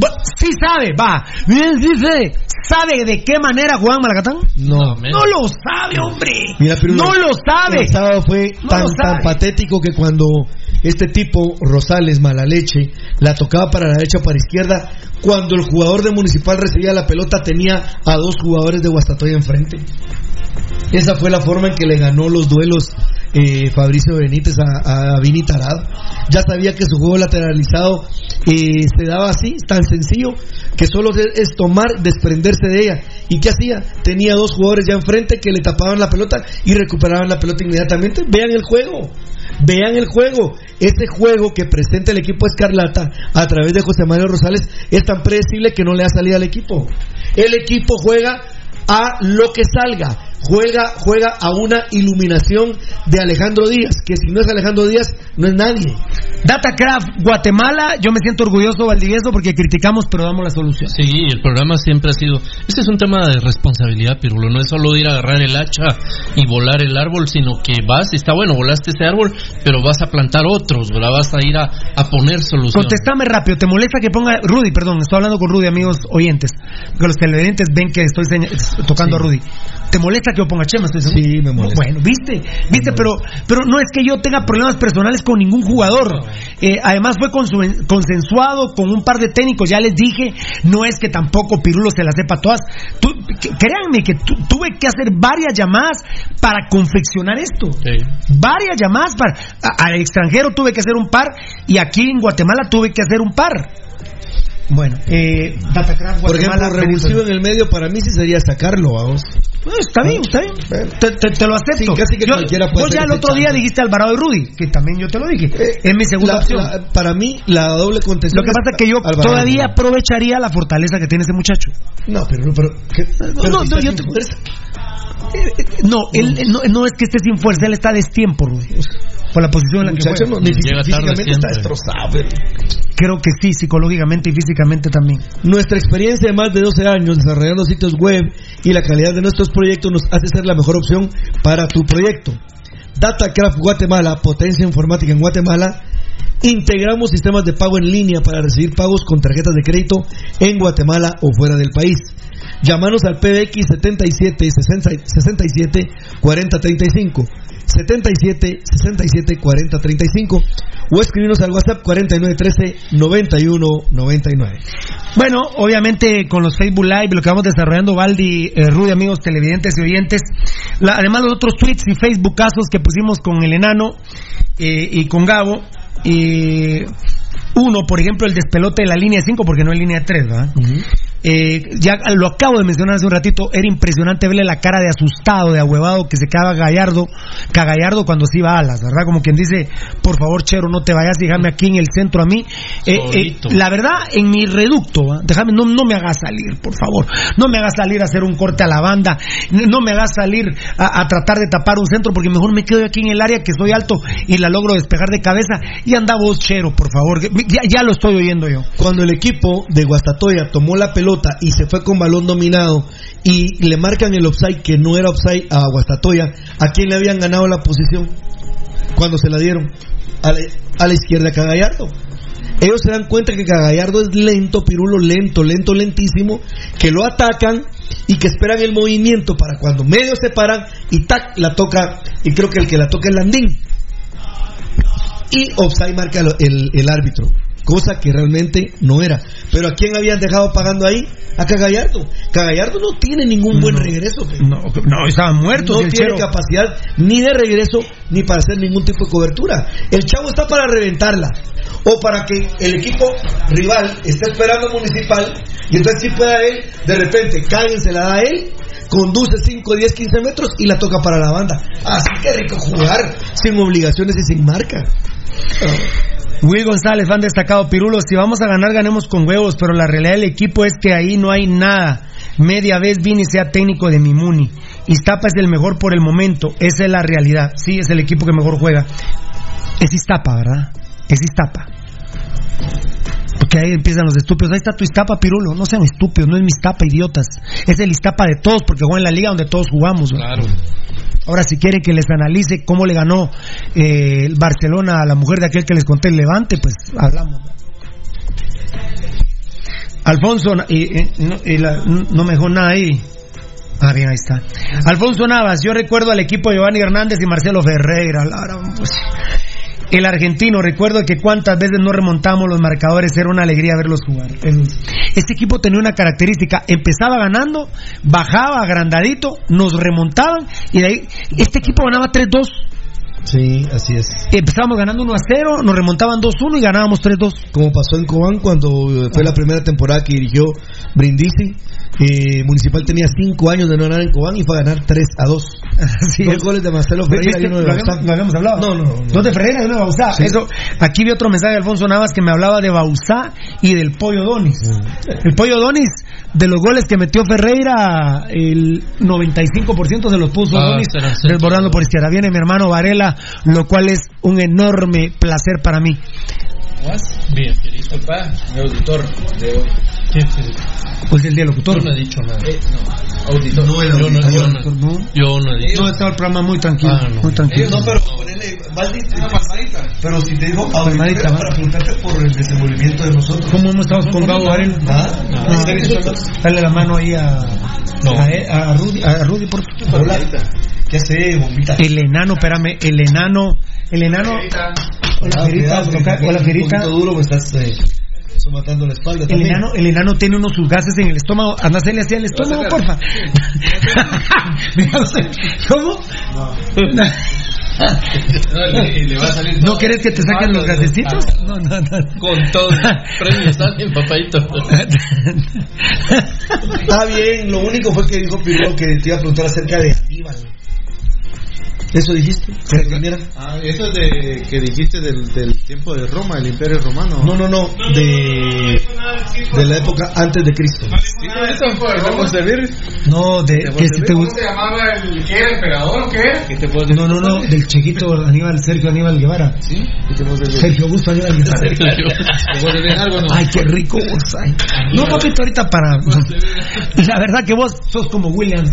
Va- Sí sabe, va. Bien, sí sabe. ¿Sabe de qué manera jugó en Malacatán? No. No lo sabe, hombre. Mira, pero no lo sabe. El sábado fue No tan, tan patético que cuando este tipo, Rosales, mala leche, la tocaba para la derecha o para izquierda, cuando el jugador de Municipal recibía la pelota tenía a dos jugadores de Guastatoya enfrente. Esa fue la forma en que le ganó los duelos eh, Fabricio Benítez a, a Vini Tarado. Ya sabía que su juego lateralizado eh, se daba así, tan sencillo, que solo es, tomar, desprenderse de ella. ¿Y qué hacía? Tenía dos jugadores ya enfrente que le tapaban la pelota y recuperaban la pelota inmediatamente. Vean el juego. Vean el juego. Ese juego que presenta el equipo Escarlata a través de José Mario Rosales es tan predecible que no le da salida al equipo. El equipo juega a lo que salga. Juega, juega a una iluminación de Alejandro Díaz, que si no es Alejandro Díaz, no es nadie. Datacraft Guatemala, yo me siento orgulloso Valdivieso porque criticamos pero damos la solución. Sí, el programa siempre ha sido. Este es un tema de responsabilidad, Pirulo. No es solo ir a agarrar el hacha y volar el árbol, sino que vas, está bueno, volaste ese árbol, pero vas a plantar otros, ¿verdad? Vas a ir a, a poner solución. Contestame rápido, ¿te molesta que ponga Rudy? Perdón, estoy hablando con Rudy, amigos oyentes. Porque los televidentes ven que estoy tocando a Rudy. ¿Te molesta que yo ponga Chema? Estoy seguro? Sí, me molesta. Bueno, viste, viste, pero, pero no es que yo tenga problemas personales con ningún jugador. Eh, además fue consensuado con un par de técnicos, ya les dije, no es que tampoco Pirulo se las sepa todas. Tú- créanme que tu- tuve que hacer varias llamadas para confeccionar esto. Varias llamadas para a- al extranjero tuve que hacer un par y aquí en Guatemala tuve que hacer un par. Bueno, eh, Datacraft Por ejemplo, revulsivo en el medio para mí sí sería sacarlo, vamos. Está bien, está bien. Te, te- te lo acepto. Sí, casi que Yo- cualquiera puede vos ya el otro día dijiste Alvarado y Rudy, que también yo te lo dije. es mi segunda La- opción. la- para mí, la doble contención. Lo que pasa es que yo Alvarado. todavía aprovecharía la fortaleza que tiene ese muchacho. No, pero. pero, ¿qué? Pero no, si no, está yo sin te- fuerza. Eh, eh, No, él, él no, no es que esté sin fuerza, él está a destiempo, Rudy. Por la posición en la que Muchacho, juega. no, ni Llega tarde físicamente está siempre. destrozado. pero- Creo que sí, psicológicamente y físicamente también. Nuestra experiencia de más de 12 años desarrollando sitios web y la calidad de nuestros proyectos nos hace ser la mejor opción para tu proyecto. Datacraft Guatemala, potencia informática en Guatemala. Integramos sistemas de pago en línea para recibir pagos con tarjetas de crédito en Guatemala o fuera del país. Llámanos al PBX 77 60 67 40 35. 77 67 40 35 o escribirnos al WhatsApp 49 13 91 99. Bueno, obviamente con los Facebook Live, lo que vamos desarrollando, Valdi, eh, Rudy, amigos televidentes y oyentes, además los otros tweets y Facebook casos que pusimos con el enano eh, y con Gabo, eh, uno, por ejemplo, el despelote de la línea 5, porque no es línea 3, ¿verdad? Eh, ya lo acabo de mencionar hace un ratito, era impresionante verle la cara de asustado, de ahuevado que se quedaba Gallardo, Cagallardo cuando se iba a alas, ¿verdad? Como quien dice, por favor, Chero, no te vayas, déjame aquí en el centro a mí. Eh, eh, la verdad, en mi reducto, ¿va? déjame, no, no me hagas salir, por favor, no me hagas salir a hacer un corte a la banda, no me hagas salir a, a tratar de tapar un centro, porque mejor me quedo aquí en el área que soy alto y la logro despegar de cabeza. Y anda vos, Chero, por favor, ya, lo estoy oyendo yo. Cuando el equipo de Guastatoya tomó la pelota y se fue con balón dominado y le marcan el offside que no era offside a Guastatoya, ¿a quién le habían ganado la posición? Cuando se la dieron a la, a la izquierda a Cagallardo. Ellos se dan cuenta que Cagallardo es lento, Pirulo lento, lento, lentísimo, que lo atacan y que esperan el movimiento para cuando medio se paran y tac, la toca, y creo que el que la toca es Landín. Y offside marca el, el- árbitro, cosa que realmente no era. Pero ¿a quién habían dejado pagando ahí? A Cagallardo. Cagallardo no tiene ningún buen regreso. No, no, estaba muerto. No el tiene Chero. capacidad ni de regreso ni para hacer ningún tipo de cobertura. El chavo está para reventarla. o para que el equipo rival esté esperando Municipal y entonces sí pueda él, de repente, Caguen se la da a él, conduce 5, 10, 15 metros y la toca para la banda. Así que rico jugar, sin obligaciones y sin marca. Will González, fan destacado, Pirulo, si vamos a ganar, ganemos con huevos, pero la realidad del equipo es que ahí no hay nada. Media vez Vini sea técnico de Mimuni. Iztapa es el mejor por el momento, esa es la realidad. Sí, es el equipo que mejor juega. Es Iztapa, ¿verdad? Es Iztapa. Porque ahí empiezan los estúpidos. Ahí está tu Iztapa, Pirulo. No sean estúpidos, no es mi Iztapa, idiotas. Es el Iztapa de todos, porque juega en la liga donde todos jugamos. Claro. Ahora, si quieren que les analice cómo le ganó eh, el Barcelona a la mujer de aquel que les conté el Levante, pues hablamos. Alfonso, y, y- no, y la- no me dejó nada ahí. Ah, bien, ahí está. Alfonso Navas, yo recuerdo al equipo de Giovanni Hernández y Marcelo Ferreira. la- pues, el argentino, recuerdo que cuántas veces no remontamos los marcadores, era una alegría verlos jugar. Es- Este equipo tenía una característica, empezaba ganando, bajaba agrandadito, nos remontaban y de ahí, este equipo ganaba 3-2. Sí, así es. Empezábamos ganando 1 a 0, nos remontaban 2-1 y ganábamos 3-2. Como pasó en Cobán cuando eh, fue la primera temporada que dirigió Brindisi. eh, Municipal tenía 5 años de no ganar en Cobán y fue a ganar 3 a 2. Sí, Dos es- goles de Marcelo Ferreira y uno de Lo habíamos, lo habíamos hablado. No, no, no. Dos de Ferreira y uno de Bauzá. Sí. Eso, aquí vi otro mensaje de Alfonso Navas que me hablaba de Bauzá y del Pollo Donis. Mm. El Pollo Donis, de los goles que metió Ferreira, el 95% se los puso Ah, Donis desbordando por izquierda. Viene mi hermano Varela, lo cual es un enorme placer para mí. Bien, querido. Papá, mi auditor de hoy. ¿Qué, querido? Pues el día locutor. Yo no he dicho nada. Eh, no, auditor. No, el Yo no, auditor. yo no, yo no he dicho. No, estaba el programa muy tranquilo. Ah, no. Muy tranquilo. No, pero ponele, Valdi, una palmadita. Pero si te digo Palmadita, ahorita ¿va? para preguntarte por el desenvolvimiento de nosotros. ¿Cómo hemos estado con Gabo Varela? ¿Ah? No, dale la mano ahí a, No. a, a Rudy, a Rudy, por favor. Hola. ¿Qué hace, bombita? El enano, espérame, el enano, el enano. Hola, Ah, Fierita, hola, Un Fierita. poquito duro me estás eh, somatando la espalda El también. enano, el enano tiene unos sus gases en el estómago. Anda, hacerle así al estómago, porfa. ¿Cómo? le va a salir ¿No quieres que te saquen los gasecitos? No, no, no. Con todo premios salen, papadito. Está bien, lo único fue que dijo Pirlo que te iba a preguntar acerca de Aníbal. ¿Eso dijiste? ¿Que te? Ah, eso es de que dijiste del, del tiempo de Roma, el imperio romano. No, no, no, de, de la época antes de Cristo. eso podemos servir. No, de que si te gusta. se llamaba el que era emperador o qué? ¿Qué te puedo No, no, no, del chiquito Aníbal, Sergio Aníbal Guevara. ¿Sí? ¿Qué te? Sergio Augusto Aníbal Guevara. ¿Te algo no? Ay, qué rico vos. ay. No, papito, ahorita para. La verdad que vos sos como William.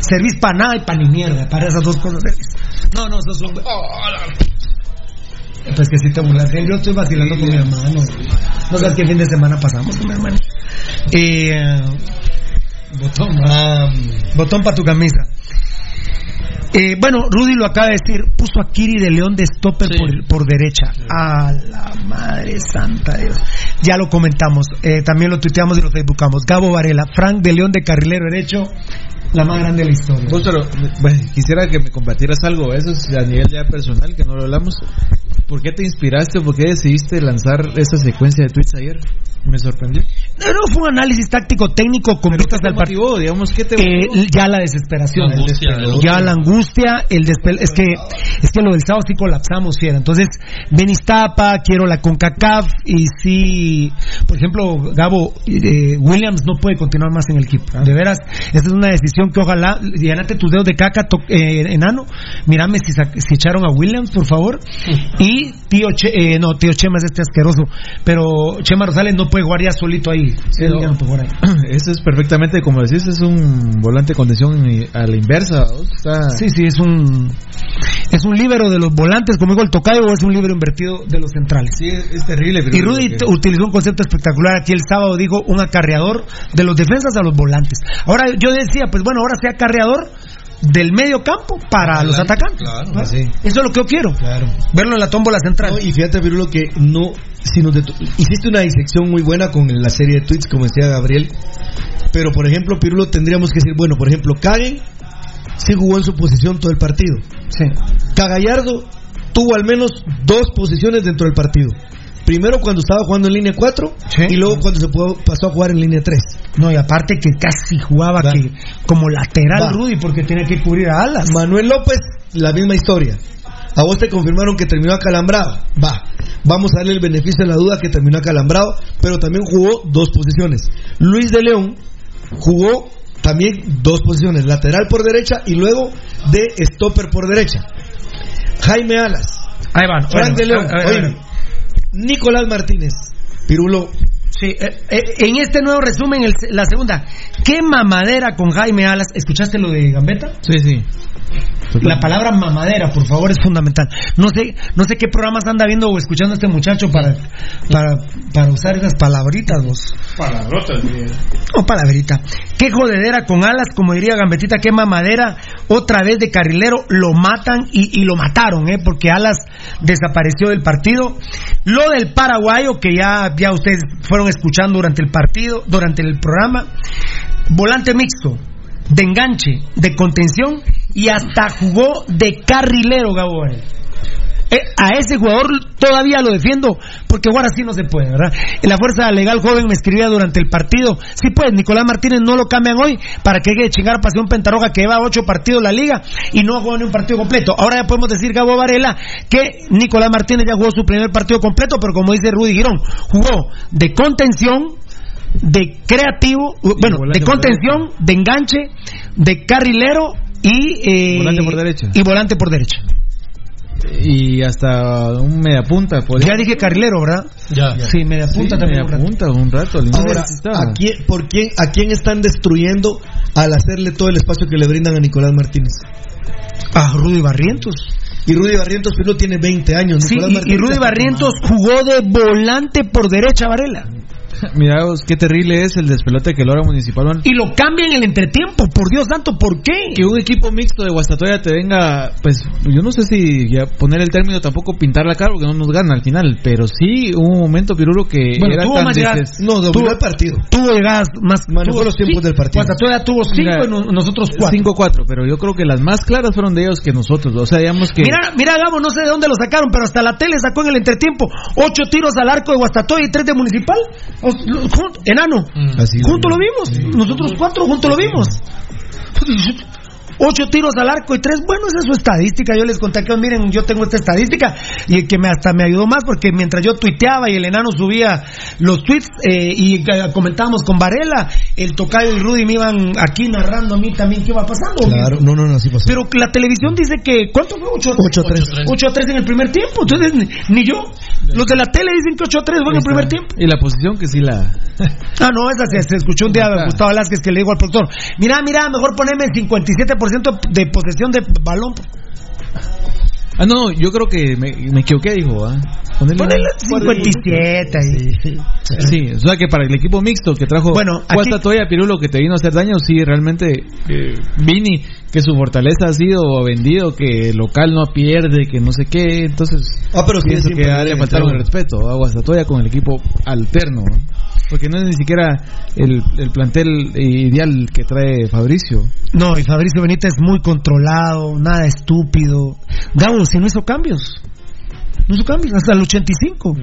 Servís para nada y para ni mierda. Para esas dos cosas servís. No, no, sos un. Pues que si te burlas de él, yo estoy vacilando con mi hermano. No sabes qué fin de semana pasamos con mi hermano. Eh, botón, ah, botón para tu camisa. Eh, bueno, Rudy lo acaba de decir, puso a Kiri de León de stopper Sí. por, por derecha. A la madre santa de Dios. Ya lo comentamos, eh, también lo tuiteamos y lo facebookamos. Gabo Varela, Frank de León de carrilero derecho, la más grande de la historia. Vos, pero, bueno, quisiera que me compartieras algo, eso es a nivel ya personal, que no lo hablamos. ¿Por qué te inspiraste o por qué decidiste lanzar esa secuencia de tweets ayer? Me sorprendió. No, no, fue un análisis táctico técnico con vistas ¿Qué al te partido. motivó? Digamos, ¿qué te Eh, motivó? ya la desesperación, La angustia, el ya la angustia, el despel es que es que lo del sábado sí colapsamos, fiera. Entonces, ven Iztapa, quiero la Concacaf y sí, por ejemplo, Gabo eh, Williams no puede continuar más en el equipo. De veras, esa es una decisión que ojalá llenate tus dedos de caca, to- eh, enano. Mírame si, si echaron a Williams, por favor. Y tío Che, eh, no, tío Chema es este asqueroso, pero Chema Rosales no puede jugar ya solito ahí. Él ya no ahí. Eso es perfectamente, como decís, es un volante de contención y- a la inversa. Sí, sí, es un es un líbero de los volantes, como digo el tocayo, o es un líbero invertido de los centrales. Sí, es, terrible. pero Y Rudy utilizó un concepto espectacular aquí el sábado, dijo un acarreador de los defensas a los volantes. Ahora yo decía, pues bueno, ahora sea acarreador del medio campo para los atacantes. Claro, ¿no? así. Eso es lo que yo quiero. Claro. Verlo en la tómbola central. No, y fíjate, Pirulo, que no. Si nos detu- hiciste una disección muy buena con la serie de tweets, como decía Gabriel. Pero, por ejemplo, Pirulo, tendríamos que decir, bueno, por ejemplo, Karen sí jugó en su posición todo el partido. Sí. Cagallardo tuvo al menos dos posiciones dentro del partido. Primero cuando estaba jugando en línea 4 y luego cuando se pudo- pasó a jugar en línea 3. No, y aparte que casi jugaba Va. que como lateral Va. Rudy porque tenía que cubrir a alas. Manuel López, la misma historia. A vos te confirmaron que terminó acalambrado. Va. Vamos a darle el beneficio de la duda que terminó acalambrado, pero también jugó dos posiciones. Luis de León jugó también dos posiciones, lateral por derecha y luego de stopper por derecha. Jaime Alas, Ahí van. Frank bueno, de León, a- a- a- oíme, Nicolás Martínez, Pirulo, Sí, eh, eh, en este nuevo resumen, el- la segunda. ¿Qué mamadera con Jaime Alas? ¿Escuchaste lo de Gambetta? Sí, sí. La palabra mamadera, por favor, es fundamental. No sé, no sé qué programas anda viendo o escuchando este muchacho para, para, para usar esas palabritas, vos. Palabrotas. No, palabrita. Qué jodedera con alas, como diría Gambetita, qué mamadera. Otra vez de carrilero, lo matan y, y lo mataron, ¿eh? Porque Alas desapareció del partido. Lo del paraguayo, que ya, ya ustedes fueron escuchando durante el partido, durante el programa. Volante mixto, de enganche, de contención y hasta jugó de carrilero, Gabo Varela. Eh, a ese jugador todavía lo defiendo porque ahora sí no se puede, ¿verdad? La Fuerza Legal Joven me escribía durante el partido, sí pues, Nicolás Martínez no lo cambian hoy para que deje de chingar a Pasión Pentarroja que lleva ocho partidos la liga y no ha jugado ni un partido completo. Ahora ya podemos decir, Gabo Varela, que Nicolás Martínez ya jugó su primer partido completo, pero como dice Rudy Girón, jugó de contención, de creativo, bueno, de contención, de enganche, de carrilero y... eh, Volante por derecha. Y volante por derecha. Y hasta un media punta. podría- Ya dije carrilero, ¿verdad? Ya. Sí, media Sí, punta también. media un rato. punta, un rato. Ahora. ¿a quién, por quién, ¿a quién están destruyendo al hacerle todo el espacio que le brindan a Nicolás Martínez? Ah, Rudy Barrientos. Y Rudy Barrientos Pirulo tiene 20 años. Sí, y, Rudy Barrientos jugó de volante por derecha, Varela. Mira vos, qué terrible es el despelote que logra Municipal. man. Y lo cambia en el entretiempo, por Dios santo, ¿por qué? Que un equipo mixto de Guastatoya te venga, pues yo no sé si ya poner el término tampoco pintar la cara porque no nos gana al final, pero sí hubo un momento Pirulo que Bueno, era tuvo tan más llegadas. No, dominó Tuvo- el partido. Tuvo llegadas más. Manejó tuvo- los tiempos del partido. Guastatoya tuvo cinco Mira, y no- nosotros cuatro. 5-4, pero yo creo que las más claras fueron de ellos que nosotros, o sea, digamos que Mira, mira, Gabo, no sé de dónde lo sacaron, pero hasta la tele sacó en el entretiempo ocho tiros al arco de Guastatoya y tres de Municipal. Jun- Enano. Así juntos lo vimos. Nosotros cuatro juntos lo vimos. Ocho tiros al arco y tres. Bueno, esa es su estadística. Yo les conté que, miren, yo tengo esta estadística y que me hasta me ayudó más porque mientras yo tuiteaba y el enano subía los tweets eh, y eh, comentábamos con Varela, el tocayo y Rudy me iban aquí narrando a mí también qué iba pasando. Claro, no, no, no, así pasó. Pero la televisión dice que. ¿Cuánto fue? 8 8 a 3. 8 a 3 en el primer tiempo. Entonces, ni, ni yo. Los de la tele dicen que 8 a 3 fue en el primer tiempo. y la posición que sí la Ah, no, esa se, se escuchó un día a Gustavo Velázquez que le dijo al productor: Mira, mira, mejor poneme el 57% de posesión de balón. Ah, no, no, yo creo que me, me equivoqué, dijo, ¿ah? Ponerle Ponele un- 57 ahí. Sí, o sea que para el equipo mixto que trajo Bueno, aquí- Cuesta Toya Pirulo que te vino a hacer daño, sí, realmente eh, Vini, que su fortaleza ha sido vendido, que el local no pierde, que no sé qué, entonces Ah, pero sí pienso es que le faltaron el respeto a Guastatoya con el equipo alterno, ¿no? porque no es ni siquiera el, el plantel ideal que trae Fabricio. No, y Fabricio Benítez muy controlado, nada estúpido. Gabo, si no hizo cambios. No hizo cambios, hasta el 85.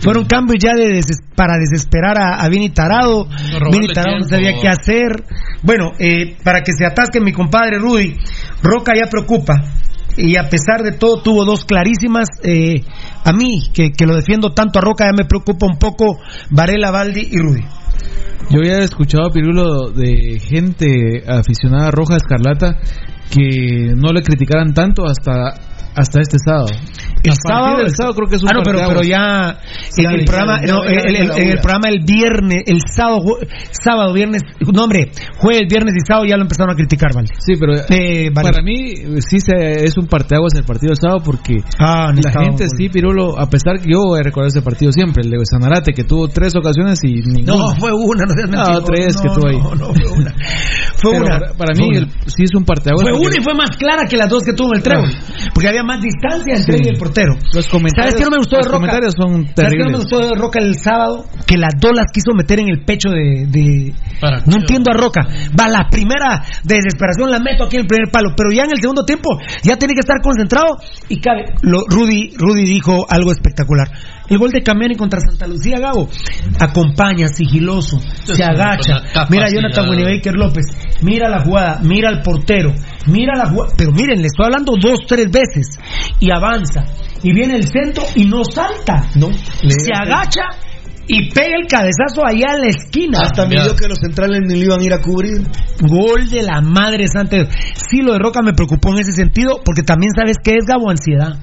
Fueron cambios ya de para desesperar a, a Vini Tarado. robarle Vini Tarado no sabía qué hacer. Bueno, eh, para que se atasque mi compadre Rudy, Roca ya preocupa. Y a pesar de todo, tuvo dos clarísimas. eh, a mí, que, que lo defiendo tanto a Roca, ya me preocupa un poco Varela, Baldi y Rudy. Yo había escuchado a Pirulo de gente aficionada roja escarlata que no le criticaran tanto hasta hasta este sábado. El A sábado, del sábado creo que es un ah, no, pero, pero ya en el programa, no, el, en el programa el viernes, el sábado, sábado, viernes, no hombre, jueves, viernes y sábado ya lo empezaron a criticar, ¿vale? Sí, pero Eh, vale. para mí sí se, es un parteaguas el partido del sábado porque Ah, la gente sí, Pirulo, a pesar que yo he recordado ese partido siempre, el de Sanarate que tuvo tres ocasiones y ninguna. No, fue una, no seas No, mentiroso. tres que No, tuvo ahí. No, no, fue una. Fue Pero una. para, para Fue mí una. el- sí es un parteaguas. Fue una y fue más clara que las dos que tuvo en el trébol. Porque había más distancia entre Sí. él y el portero. Los comentarios, ¿Sabes qué no me gustó de los Roca? comentarios son ¿Sabes qué no me terribles. gustó de Roca el sábado? Que las dos las quiso meter en el pecho de. de- ¿Para No entiendo a Roca. Va, la primera de desesperación la meto aquí en el primer palo. Pero ya en el segundo tiempo ya tiene que estar concentrado. Y cabe. Lo, Rudy, Rudy dijo algo espectacular. El gol de Camiani contra Santa Lucía, Gabo. Acompaña, sigiloso, se agacha. la Mira a. Jonathan Winnebaker López. Mira la jugada, mira al portero. Mira la jugada. Pero miren, le estoy hablando dos, tres veces. Y avanza. Y viene el centro y no salta. No. Se agacha y pega el cabezazo allá en la esquina. Hasta midió que los centrales ni lo iban a ir a cubrir. Gol de la madre santa. Sí, lo de Roca me preocupó en ese sentido, porque también sabes que es Gabo ansiedad.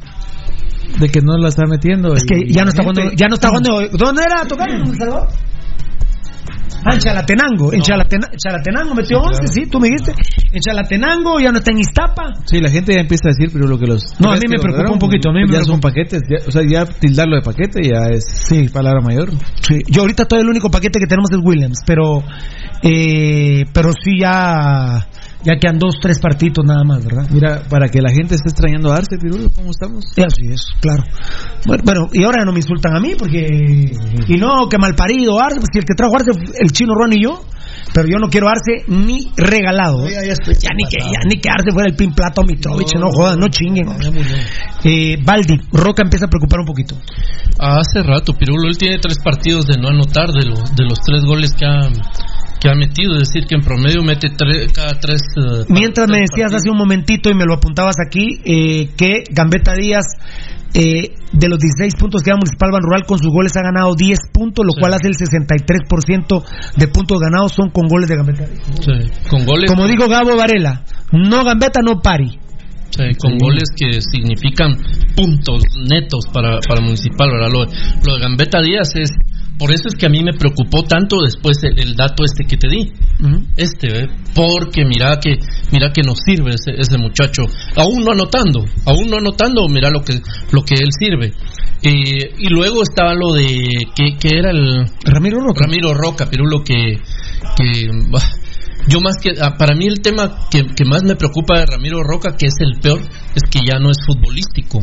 De que no la está metiendo. Es que ya no está jugando, ya no está jugando. ¿Dónde era tocar? ¿En Salvador? Ah, en Chalatenango. En Chalatena- Chalatenango metió 11, sí, tú me dijiste. En Chalatenango, ya no está en Iztapa. Sí, la gente ya empieza a decir, pero lo que los. No, a mí me preocupa un poquito, a mí me ya son paquetes. ya- o sea, ya tildarlo de paquete ya es Sí. palabra mayor. Sí, yo ahorita todo el único paquete que tenemos es Williams, pero eh, pero sí ya ya quedan dos, tres partidos nada más, ¿verdad? Mira, para que la gente esté extrañando a Arce, Pirulo, ¿cómo estamos? Sí, así es, claro. Bueno, bueno, y ahora no me insultan a mí porque y no que malparido Arce, pues si el que trajo Arce el chino Ron y yo, pero yo no quiero Arce ni regalado. ¿eh? Ya, ya estoy Ya ni que ya ni que Arce fuera el pin plato Mitrovich, no, jodan, no chinguen. Eh, Baldi, Roca empieza a preocupar un poquito. Hace rato, Pirulo, él tiene tres partidos de no anotar de los, de los tres goles que ha, que ha metido. Es decir, que en promedio mete tre- cada tres. eh, Mientras me decías partidos. hace un momentito y me lo apuntabas aquí, eh, que Gambetta Díaz, eh, de los 16 puntos que da Municipal Ban Rural, con sus goles ha ganado 10 puntos, lo Sí. cual hace el 63% de puntos ganados son con goles de Gambetta Díaz. Sí, con goles. Como digo Gabo Varela, no Gambetta, no pari. Sí, con goles que significan puntos netos para, para Municipal, ¿verdad? Lo, lo de Gambetta Díaz es. Por eso es que a mí me preocupó tanto después el, el dato este que te di. Este, ¿eh? porque mira que mira que nos sirve ese, ese muchacho. Aún no anotando, aún no anotando, mira lo que lo que él sirve. Eh, y luego estaba lo de que, que era el Ramiro Roca. Ramiro Roca, Pirulo, que, que bah, yo más que, ah, para mí el tema que, que más me preocupa de Ramiro Roca, que es el peor, es que ya no es futbolístico.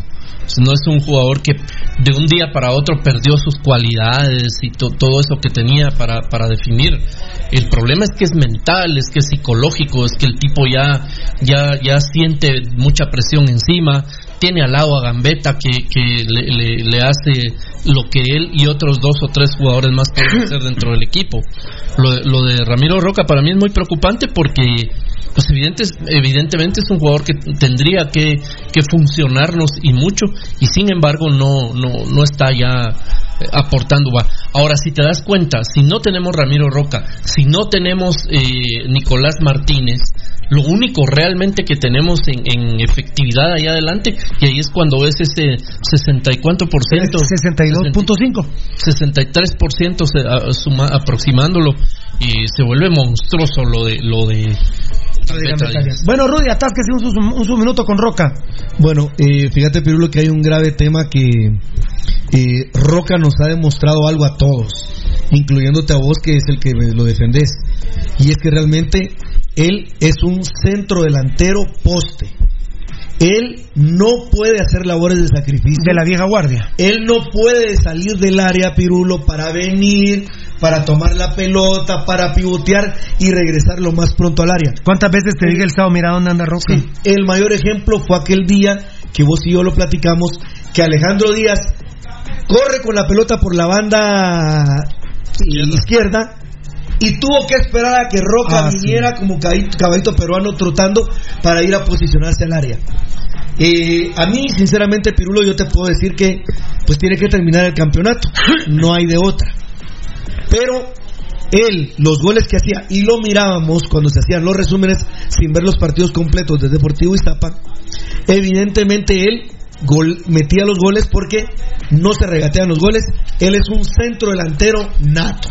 No es un jugador que de un día para otro perdió sus cualidades y to- todo eso que tenía para, para definir. El problema es que es mental, es que es psicológico, es que el tipo ya, ya, ya siente mucha presión encima, tiene al lado a Gambetta que, que le, hace lo que él y otros dos o tres jugadores más pueden hacer dentro del equipo. Lo, lo de Ramiro Roca para mí es muy preocupante porque pues evidentemente es un jugador que tendría que, que funcionarnos y mucho y sin embargo no, no, no está ya aportando va. Ahora si te das cuenta, si no tenemos Ramiro Roca, si no tenemos eh, Nicolás Martínez, lo único realmente que tenemos en, en efectividad ahí adelante, y ahí es cuando ves ese 60 y cuánto por ciento. 62.5. 63% se- a- suma- aproximándolo y se vuelve monstruoso lo de lo de. Bueno, Rudy, atásquese un, un, su minuto con Roca. Bueno, eh, fíjate, Pirulo, que hay un grave tema que eh, Roca nos ha demostrado algo a todos, incluyéndote a vos, que es el que lo defendés. Y es que realmente él es un centro delantero poste. Él no puede hacer labores de sacrificio. De la vieja guardia. Él no puede salir del área, Pirulo, para venir, para tomar la pelota, para pivotear y regresar lo más pronto al área. ¿Cuántas veces te dije el sábado, mira dónde anda Roca? Sí, el mayor ejemplo fue aquel día que vos y yo lo platicamos, que Alejandro Díaz corre con la pelota por la banda izquierda, y tuvo que esperar a que Roca Ah, sí. viniera como caballito, caballito peruano trotando para ir a posicionarse al área. Eh, a mí, sinceramente, Pirulo, yo te puedo decir que pues tiene que terminar el campeonato, no hay de otra. Pero él, los goles que hacía, y lo mirábamos cuando se hacían los resúmenes sin ver los partidos completos de Deportivo Iztapa, evidentemente él metía los goles porque no se regatean los goles, él es un centro delantero nato.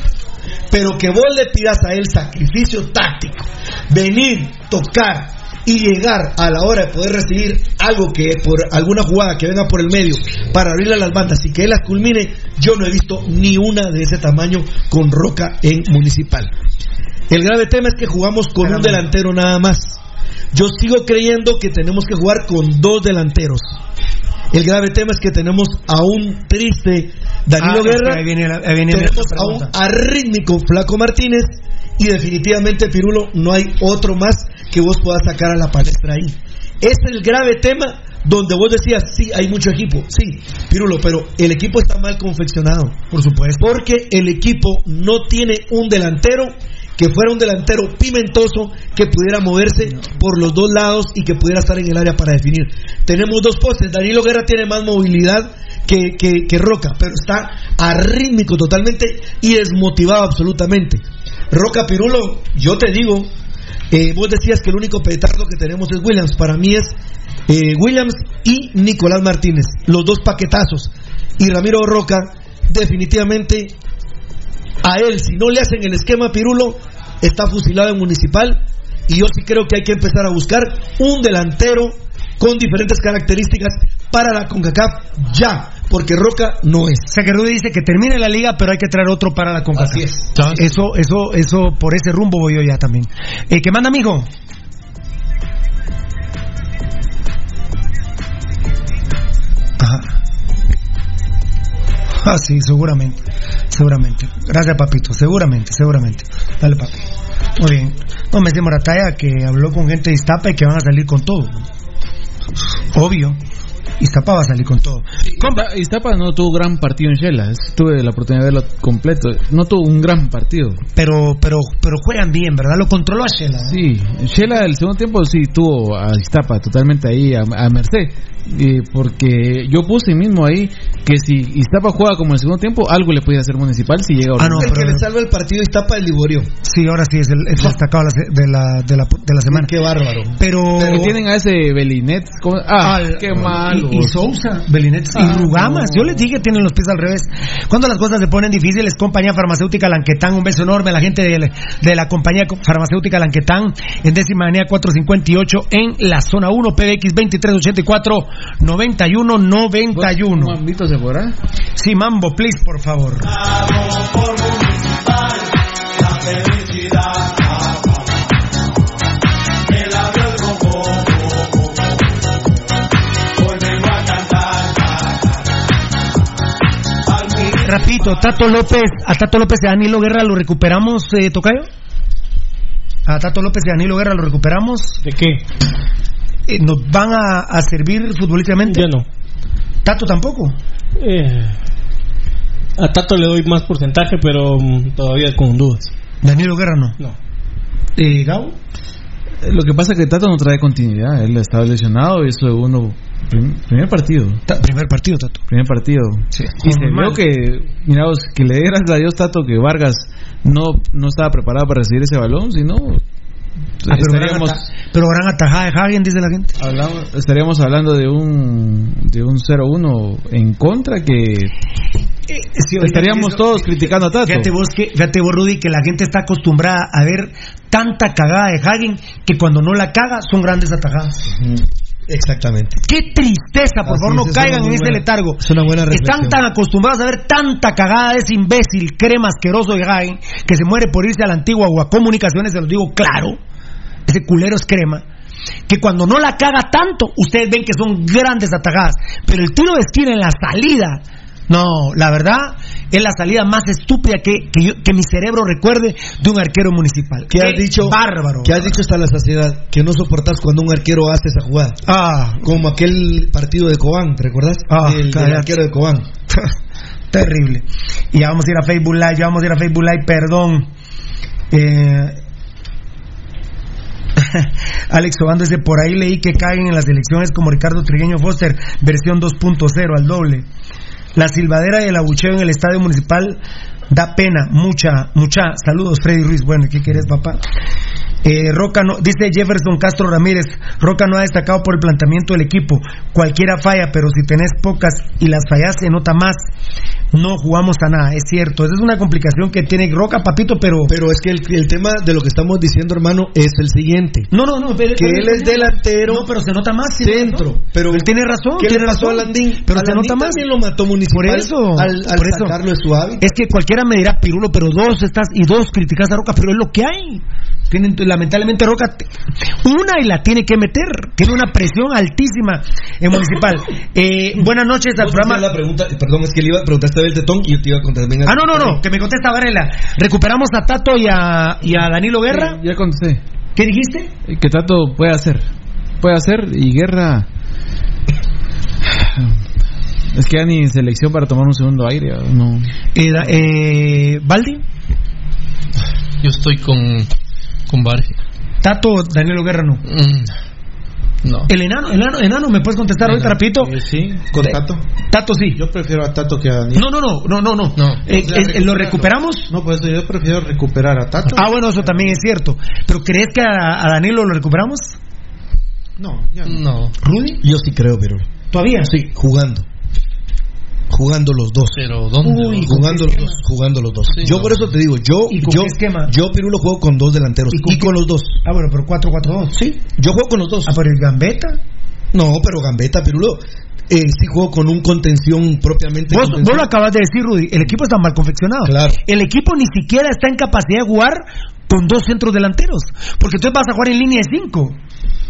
Pero que vos le pidas a él sacrificio táctico, venir, tocar y llegar a la hora de poder recibir algo que por alguna jugada que venga por el medio para abrirle a las bandas y que él las culmine, yo no he visto ni una de ese tamaño con Roca en Municipal. El grave tema es que jugamos con un delantero nada más. Yo sigo creyendo que tenemos que jugar con dos delanteros. El grave tema es que tenemos a un triste Danilo Ah, Guerra, ahí viene la- ahí viene tenemos la a un arrítmico Flaco Martínez y definitivamente Pirulo no hay otro más que vos puedas sacar a la palestra ahí. Es el grave tema donde vos decías, sí, hay mucho equipo, sí, Pirulo, pero el equipo está mal confeccionado. Por supuesto. Porque el equipo no tiene un delantero que fuera un delantero pimentoso que pudiera moverse por los dos lados y que pudiera estar en el área para definir. Tenemos dos postes, Danilo Guerra tiene más movilidad que, que, que Roca, pero está arrítmico totalmente y desmotivado absolutamente. Roca Pirulo, yo te digo, eh, vos decías que el único petardo que tenemos es Williams. Para mí es eh, Williams y Nicolás Martínez, los dos paquetazos. Y Ramiro Roca, definitivamente, a él, si no le hacen el esquema Pirulo, está fusilado en Municipal. Y yo sí creo que hay que empezar a buscar un delantero con diferentes características para la CONCACAF ya, porque Roca no es. O sea que Rudy dice que termine la liga, pero hay que traer otro para la CONCACAF. Así es. Eso, eso, eso, por ese rumbo voy yo ya también. Eh, ¿Qué manda, amigo? Ajá. Ah, sí, seguramente. Seguramente. Gracias, papito. Seguramente, seguramente. Dale, papi. Muy bien. No, me dice Morataya que habló con gente de Iztapa y que van a salir con todo. Obvio. Iztapa va a salir con todo. Iztapa, Iztapa no tuvo gran partido en Shela. Tuve la oportunidad de verlo completo. No tuvo un gran partido. Pero, pero, pero juegan bien, ¿verdad? Lo controló a Shela. Sí, Shela el segundo tiempo sí tuvo a Iztapa totalmente ahí a, a merced. Eh, porque yo puse mismo ahí que si Iztapa juega como el segundo tiempo, algo le podía hacer Municipal si llega a Ah, no, el que le salva el partido Iztapa el Liborio. Sí, ahora sí es el, el destacado de la, de la, de la, de la semana. Qué bárbaro. Pero. Pero tienen a ese Belinet. Ah, Al- qué malo. Y, y Sousa, Belinet y Ah, Rugamas. no. Yo les dije que tienen los pies al revés. Cuando las cosas se ponen difíciles, compañía farmacéutica Lanquetán, un beso enorme a la gente de, de la compañía farmacéutica Lanquetán en décima avenida 458 en la zona 1, PBX 2384 91 91. Mambito se fuera. Sí, Mambo, please, por favor. La. Rapito, Tato López, a Tato López y a Danilo Guerra lo recuperamos, eh, Tocayo. A Tato López y a Danilo Guerra lo recuperamos. ¿De qué? Eh, ¿Nos van a, a servir futbolísticamente? Ya no. Tato tampoco. Eh, a Tato le doy más porcentaje, pero mm, todavía con dudas. Danilo Guerra no. No. Eh, Gabo. Lo que pasa es que Tato no trae continuidad. Él estaba lesionado y eso de uno. prim- primer partido. Ta- primer partido, Tato. Primer partido. Sí. Y se vio que, miraos, que le dé gracias a Dios, Tato, que Vargas no, no estaba preparado para recibir ese balón, sino. Ah, pero, gran estaríamos, pero gran atajada de Hagen, dice la gente. hablamos- estaríamos hablando de un de un 0-1 en contra que estaríamos todos criticando a Tato. Fíjate vos, que, fíjate vos, Rudy, que la gente está acostumbrada a ver tanta cagada de Hagen que cuando no la caga son grandes atajadas. Exactamente. Qué tristeza, por Así favor, no caigan en ese buena- letargo. es una buena Están reflexión. tan acostumbrados a ver tanta cagada de ese imbécil, crema asqueroso de Hagen, que se muere por irse a la antigua o a comunicaciones, se los digo claro. Ese culero es crema. Que cuando no la caga tanto, ustedes ven que son grandes atajadas. Pero el tiro de esquina en la salida, no, la verdad, es la salida más estúpida que, que, yo- que mi cerebro recuerde de un arquero municipal. ¿Qué has dicho? Bárbaro. ¿Qué has dicho hasta la saciedad? Que no soportas cuando un arquero hace esa jugada. Ah, Como aquel partido de Cobán, ¿te recuerdas? Ah, el, arquero de Cobán. Terrible. Y ya vamos a ir a Facebook Live, ya vamos a ir a Facebook Live, perdón. Eh, Alex Obando dice, por ahí leí que caen en las elecciones como Ricardo Trigueño Foster, versión 2.0 al doble. La silbadera y el abucheo en el estadio municipal da pena, mucha, mucha. Saludos, Freddy Ruiz. Bueno, ¿qué quieres, papá? Eh, Roca no, dice Jefferson Castro Ramírez, Roca no ha destacado por el planteamiento del equipo. Cualquiera falla, pero si tenés pocas y las fallas se nota más. No jugamos a nada, es cierto. Esa es una complicación que tiene Roca, papito, pero. Pero es que el, el tema de lo que estamos diciendo, hermano, es el siguiente. No, no, no. pero- Que pero- él es delantero. No, pero se nota más. sí, Centro. ¿no? Pero él tiene razón. ¿Qué tiene le pasó razón. a Landín? Pero A se Landín nota más. también lo mató Municipal Por eso. al, al por eso. sacarlo de su. Es que cualquiera me dirá Pirulo, pero dos estás y dos criticas a Roca, pero es lo que hay. Tienen, lamentablemente Roca una y la tiene que meter. Tiene una presión altísima en municipal. Eh, buenas noches al programa. hacías la pregunta, perdón, es que le iba a a Beltetón y yo te iba a contestar. Venga, Ah, no, no, no, que me contesta Varela. ¿Recuperamos a Tato y a, y a Danilo Guerra? Ya contesté. ¿Qué dijiste? Que Tato puede hacer. Puede hacer y Guerra. Es que ya ni selección para tomar un segundo aire. No. Era, eh, ¿Baldi? Yo estoy con, con Barge. Tato, Daniel Guerra no. No. El enano, enano, enano, ¿me puedes contestar ahorita rapidito? sí, con Tato. Tato sí. Yo prefiero a Tato que a Daniel. No, no, no, no, no, no. Eh, O sea, eh, ¿Lo recuperamos? No, pues yo prefiero recuperar a Tato. Ah, bueno, eso también es cierto. ¿Pero crees que a, a Danilo lo recuperamos? No, ya no. No. ¿Rudy? Yo sí creo, pero. ¿Todavía? Sí, jugando. Jugando los dos. Pero ¿dónde? Uy, jugando los dos, jugando los dos. Sí, yo no. por eso te digo, yo, ¿Y con yo, yo Pirulo juego con dos delanteros ¿Y y con los dos. Ah, bueno, pero 4-4-2. Sí, yo juego con los dos. Ah, pero el Gambetta. No, pero Gambetta, Pirulo, eh, sí juego con un contención propiamente. Vos, contención. vos lo acabas de decir, Rudy. El equipo está mal confeccionado. Claro. El equipo ni siquiera está en capacidad de jugar con dos centros delanteros. Porque entonces vas a jugar en línea de cinco.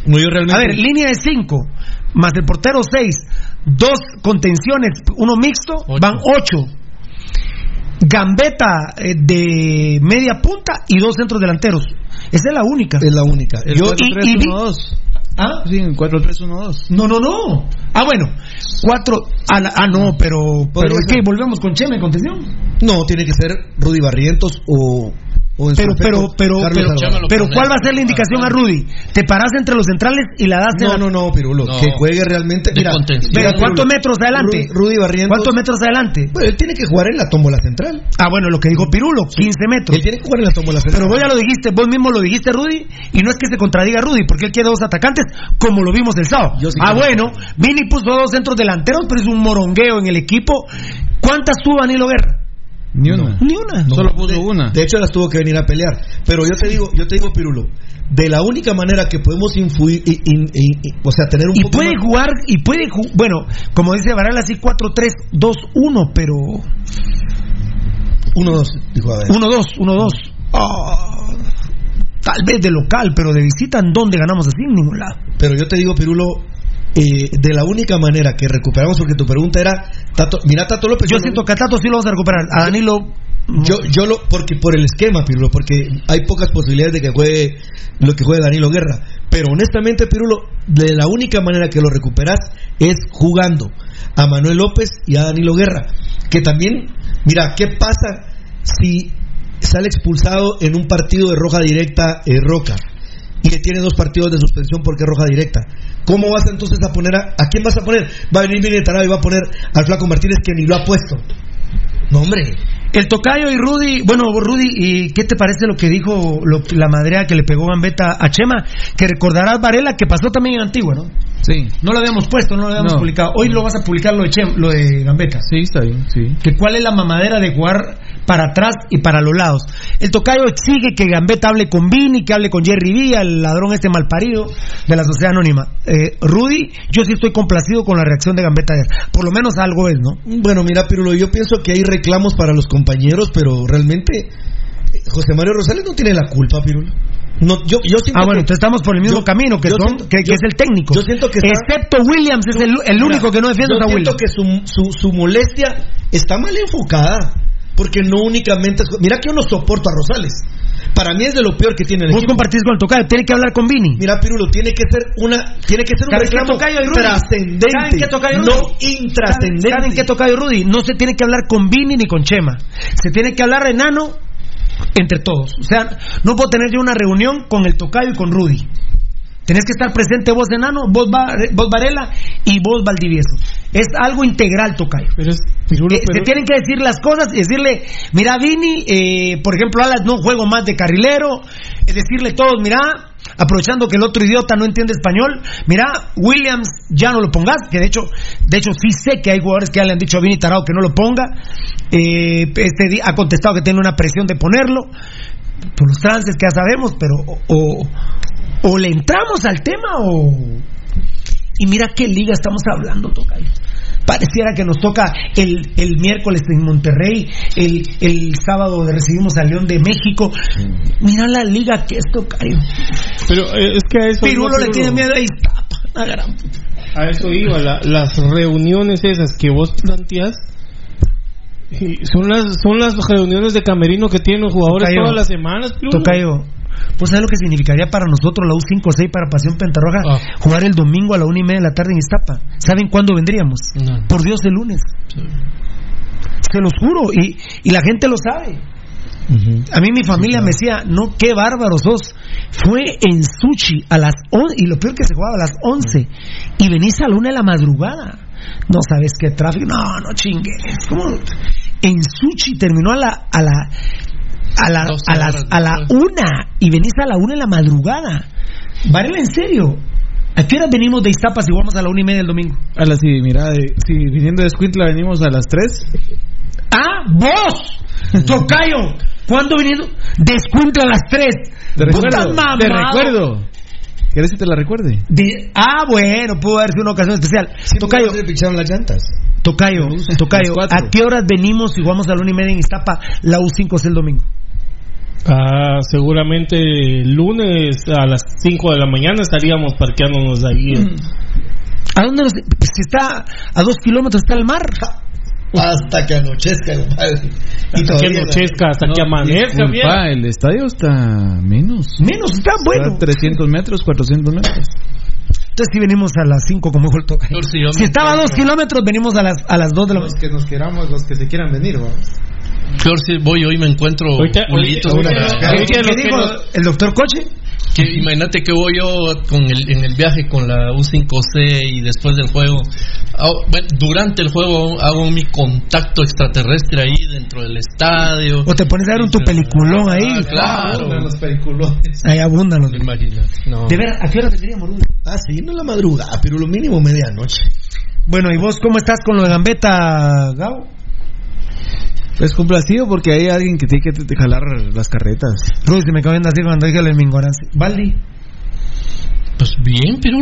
No, yo realmente. A ver, línea de cinco, más el portero seis, dos contenciones, uno mixto, Ocho. van ocho. Gambeta eh, de media punta y dos centros delanteros. Esa es la única. es la única. El Yo, y- y vi- 4-3-1-2. ¿Ah? Sí, en 4-3-1-2. No, no, no. Ah, bueno. Cuatro. Ah, la- ah, no, pero, pero es que volvemos con Chema en contención. no, tiene que ser Rudy Barrientos o. o en su Pero, pero, pero, Carlos pero. ¿cuál va a ser la indicación a Rudy? ¿Te paras entre los centrales y la das No, la- no, no, Pirulo. No. Que juegue realmente. Mira. Pero mira, ¿cuántos metros adelante? Rudy, Barrientos. ¿Cuántos metros adelante? Bueno, él tiene que jugar en la tómbola central. Ah, bueno, lo que dijo Pirulo, 15 metros. Él tiene que jugar en la tómbola central. Pero vos ya lo dijiste, vos mismo lo dijiste, Rudy, y no es que se contradiga Rudy, porque él quiere dos atacantes, como lo vimos el sábado. Yo sí ah, bueno, Vini puso dos centros delanteros, pero es un morongueo en el equipo. ¿Cuántas tuvo Danilo Guerra? Ni una. Ni una. No, Solo puso de, una. De hecho, las tuvo que venir a pelear. Pero yo te digo, yo te digo, Pirulo, de la única manera que podemos influir, y- y- y- y- o sea, tener un Y poco puede más- jugar, y puede bueno, como dice Varela, así 4-3-2-1, pero 1-2, dijo a ver. 1-2, 1-2. Ah, tal vez de local, pero de visita, ¿en dónde ganamos así? En ningún lado. Pero yo te digo, Pirulo, eh, de la única manera que recuperamos, porque tu pregunta era, Tato, mira, Tato López. Yo siento que a Tato sí lo vamos a recuperar. A Danilo. Yo, yo lo, porque por el esquema, Pirulo, porque hay pocas posibilidades de que juegue lo que juegue Danilo Guerra. Pero honestamente, Pirulo, de la única manera que lo recuperas es jugando a Manuel López y a Danilo Guerra. Que también, mira, ¿qué pasa si sale expulsado en un partido de roja directa eh, Roca? Y que tiene dos partidos de suspensión porque es roja directa. ¿Cómo vas entonces a poner a, a quién vas a poner? Va a venir Miguel Tarado y va a poner al Flaco Martínez que ni lo ha puesto. No, hombre. El Tocayo y Rudy, bueno, Rudy, ¿y qué te parece lo que dijo lo- la madrea que le pegó Gambetta a Chema? Que recordarás Varela que pasó también en Antigua, ¿no? Sí. No lo habíamos puesto, no lo habíamos No. publicado. Hoy lo vas a publicar lo de Chem, lo de Gambetta. Sí, está bien, sí. Que cuál es la mamadera de jugar para atrás y para los lados. El Tocayo exige que Gambetta hable con Vini, que hable con Jerry Villa, el ladrón este malparido de la sociedad anónima. Eh, Rudy, yo sí estoy complacido con la reacción de Gambetta. Por lo menos algo es, ¿no? Bueno, mira, Pirulo, yo pienso que hay reclamos para los compañeros, pero realmente eh, José Mario Rosales no tiene la culpa, Pirulo. No, yo, yo siento Ah, bueno, que- entonces estamos por el mismo yo- camino, que, yo son, siento- que, que yo- es el técnico. Yo siento que está- Excepto Williams, es el, el único Mira, que no defiende yo a siento Williams. que su, su, su molestia está mal enfocada, porque no únicamente... es- Mira que yo no soporto a Rosales. Para mí es de lo peor que tiene el Vos equipo. compartís con el Tocayo, tiene que hablar con Vini. Mira, Pirulo, tiene que ser una, tiene que ser un ¿Saben qué reclamo Tocayo y Rudy? trascendente, ¿Saben qué Tocayo y no intrascendente. ¿Saben qué Tocayo y Rudy? No se tiene que hablar con Vini ni con Chema. Se tiene que hablar enano entre todos. O sea, no puedo tener yo una reunión con el Tocayo y con Rudy. Tenés que estar presente vos enano, vos, Va- vos Varela y vos Valdivieso. Es algo integral, Tocayo. Pero es, Pirulo, Eh, pero- Se tienen que decir las cosas y decirle, mira Vini, eh, por ejemplo, Alas no juego más de carrilero, es decirle todos, mira, aprovechando que el otro idiota no entiende español, mira, Williams ya no lo pongas, que de hecho, de hecho sí sé que hay jugadores que ya le han dicho a Vini Tarado que no lo ponga, eh, este ha contestado que tiene una presión de ponerlo, por los trances que ya sabemos, pero o, o- o le entramos al tema o... Y mira qué liga estamos hablando, Tocayo. Pareciera que nos toca el, el miércoles en Monterrey, el, el sábado recibimos a León de México. Mira la liga que es Tocayo. pero eh, es que a eso Pirulo iba, le tiene miedo a Iztapa. Ah, gran. A eso iba, la- las reuniones esas que vos planteas son las son las reuniones de camerino que tienen los jugadores Tocayo. todas las semanas. Pirulo. Tocayo, ¿Pues sabes lo que significaría para nosotros la U5-6 para Pasión Pentarroja Ah. jugar el domingo a la una y media de la tarde en Iztapa? ¿Saben cuándo vendríamos? No. Por Dios, el lunes. Se los juro, y, y la gente lo sabe. A mí mi familia me decía, no, qué bárbaro sos. Fue en Suchi a las 11, y lo peor que se jugaba a las 11, y venís a la una de la madrugada. No sabes qué tráfico, no, no chingues. ¿Cómo? En Suchi terminó a la, a la, a la, a las- a la una, y venís a la una de la madrugada. Varela, en serio. ¿A qué hora venimos de Iztapa si vamos a la una y media el domingo? A las, sí, mira, de- si viniendo de Escuintla venimos a las 3. ¡Ah, vos! ¡Tocayo! ¿Cuándo viniendo? Descuento a las 3. Te recuerdo. Te recuerdo. ¿Quieres que te la recuerde? De- ah, bueno, pudo haber sido una ocasión especial. Tocayo, picharon las llantas. Tocayo, Tocayo. ¿a qué horas venimos si vamos a la una y media en Iztapa? La U5 es el domingo. Ah, seguramente el lunes a las 5 de la mañana estaríamos parqueándonos ahí. ¿A dónde nos.? Pues si está a dos kilómetros está el mar. Hasta que anochezca, compadre. Y Hasta que anochezca, hasta que amanezca. Disculpa, el estadio está menos. Menos, está bueno. Está 300 metros, 400 metros. Entonces si venimos a las 5 como dijo el. Por si estaba a dos encuentro- kilómetros, venimos a las, a las 2 de la Los mañana. que nos queramos, los que se quieran venir, vamos. Peor si voy hoy me encuentro Ahorita- jueguitos ahorita- para- ahorita- ¿Qué, dijo el doctor Coche? que imagínate que voy yo con el, en el viaje con la U5C y después del juego, hago- bueno, durante el juego hago mi contacto extraterrestre ahí dentro del estadio. O te pones a ver un tu peliculón ahí. Ah, claro. Los peliculones. Ahí abundan los. Imagínate, no. De ver, ¿a qué hora Rudy? Ah, sí, no la madrugada, pero lo mínimo medianoche. Bueno, ¿y vos cómo estás con lo de Gambetta, Gabo? Pues complacido porque hay alguien que tiene que te- te jalar las carretas. Rudy, se me acaba de decir cuando dije lo de mi ignorancia. Valdi, Pues bien, pero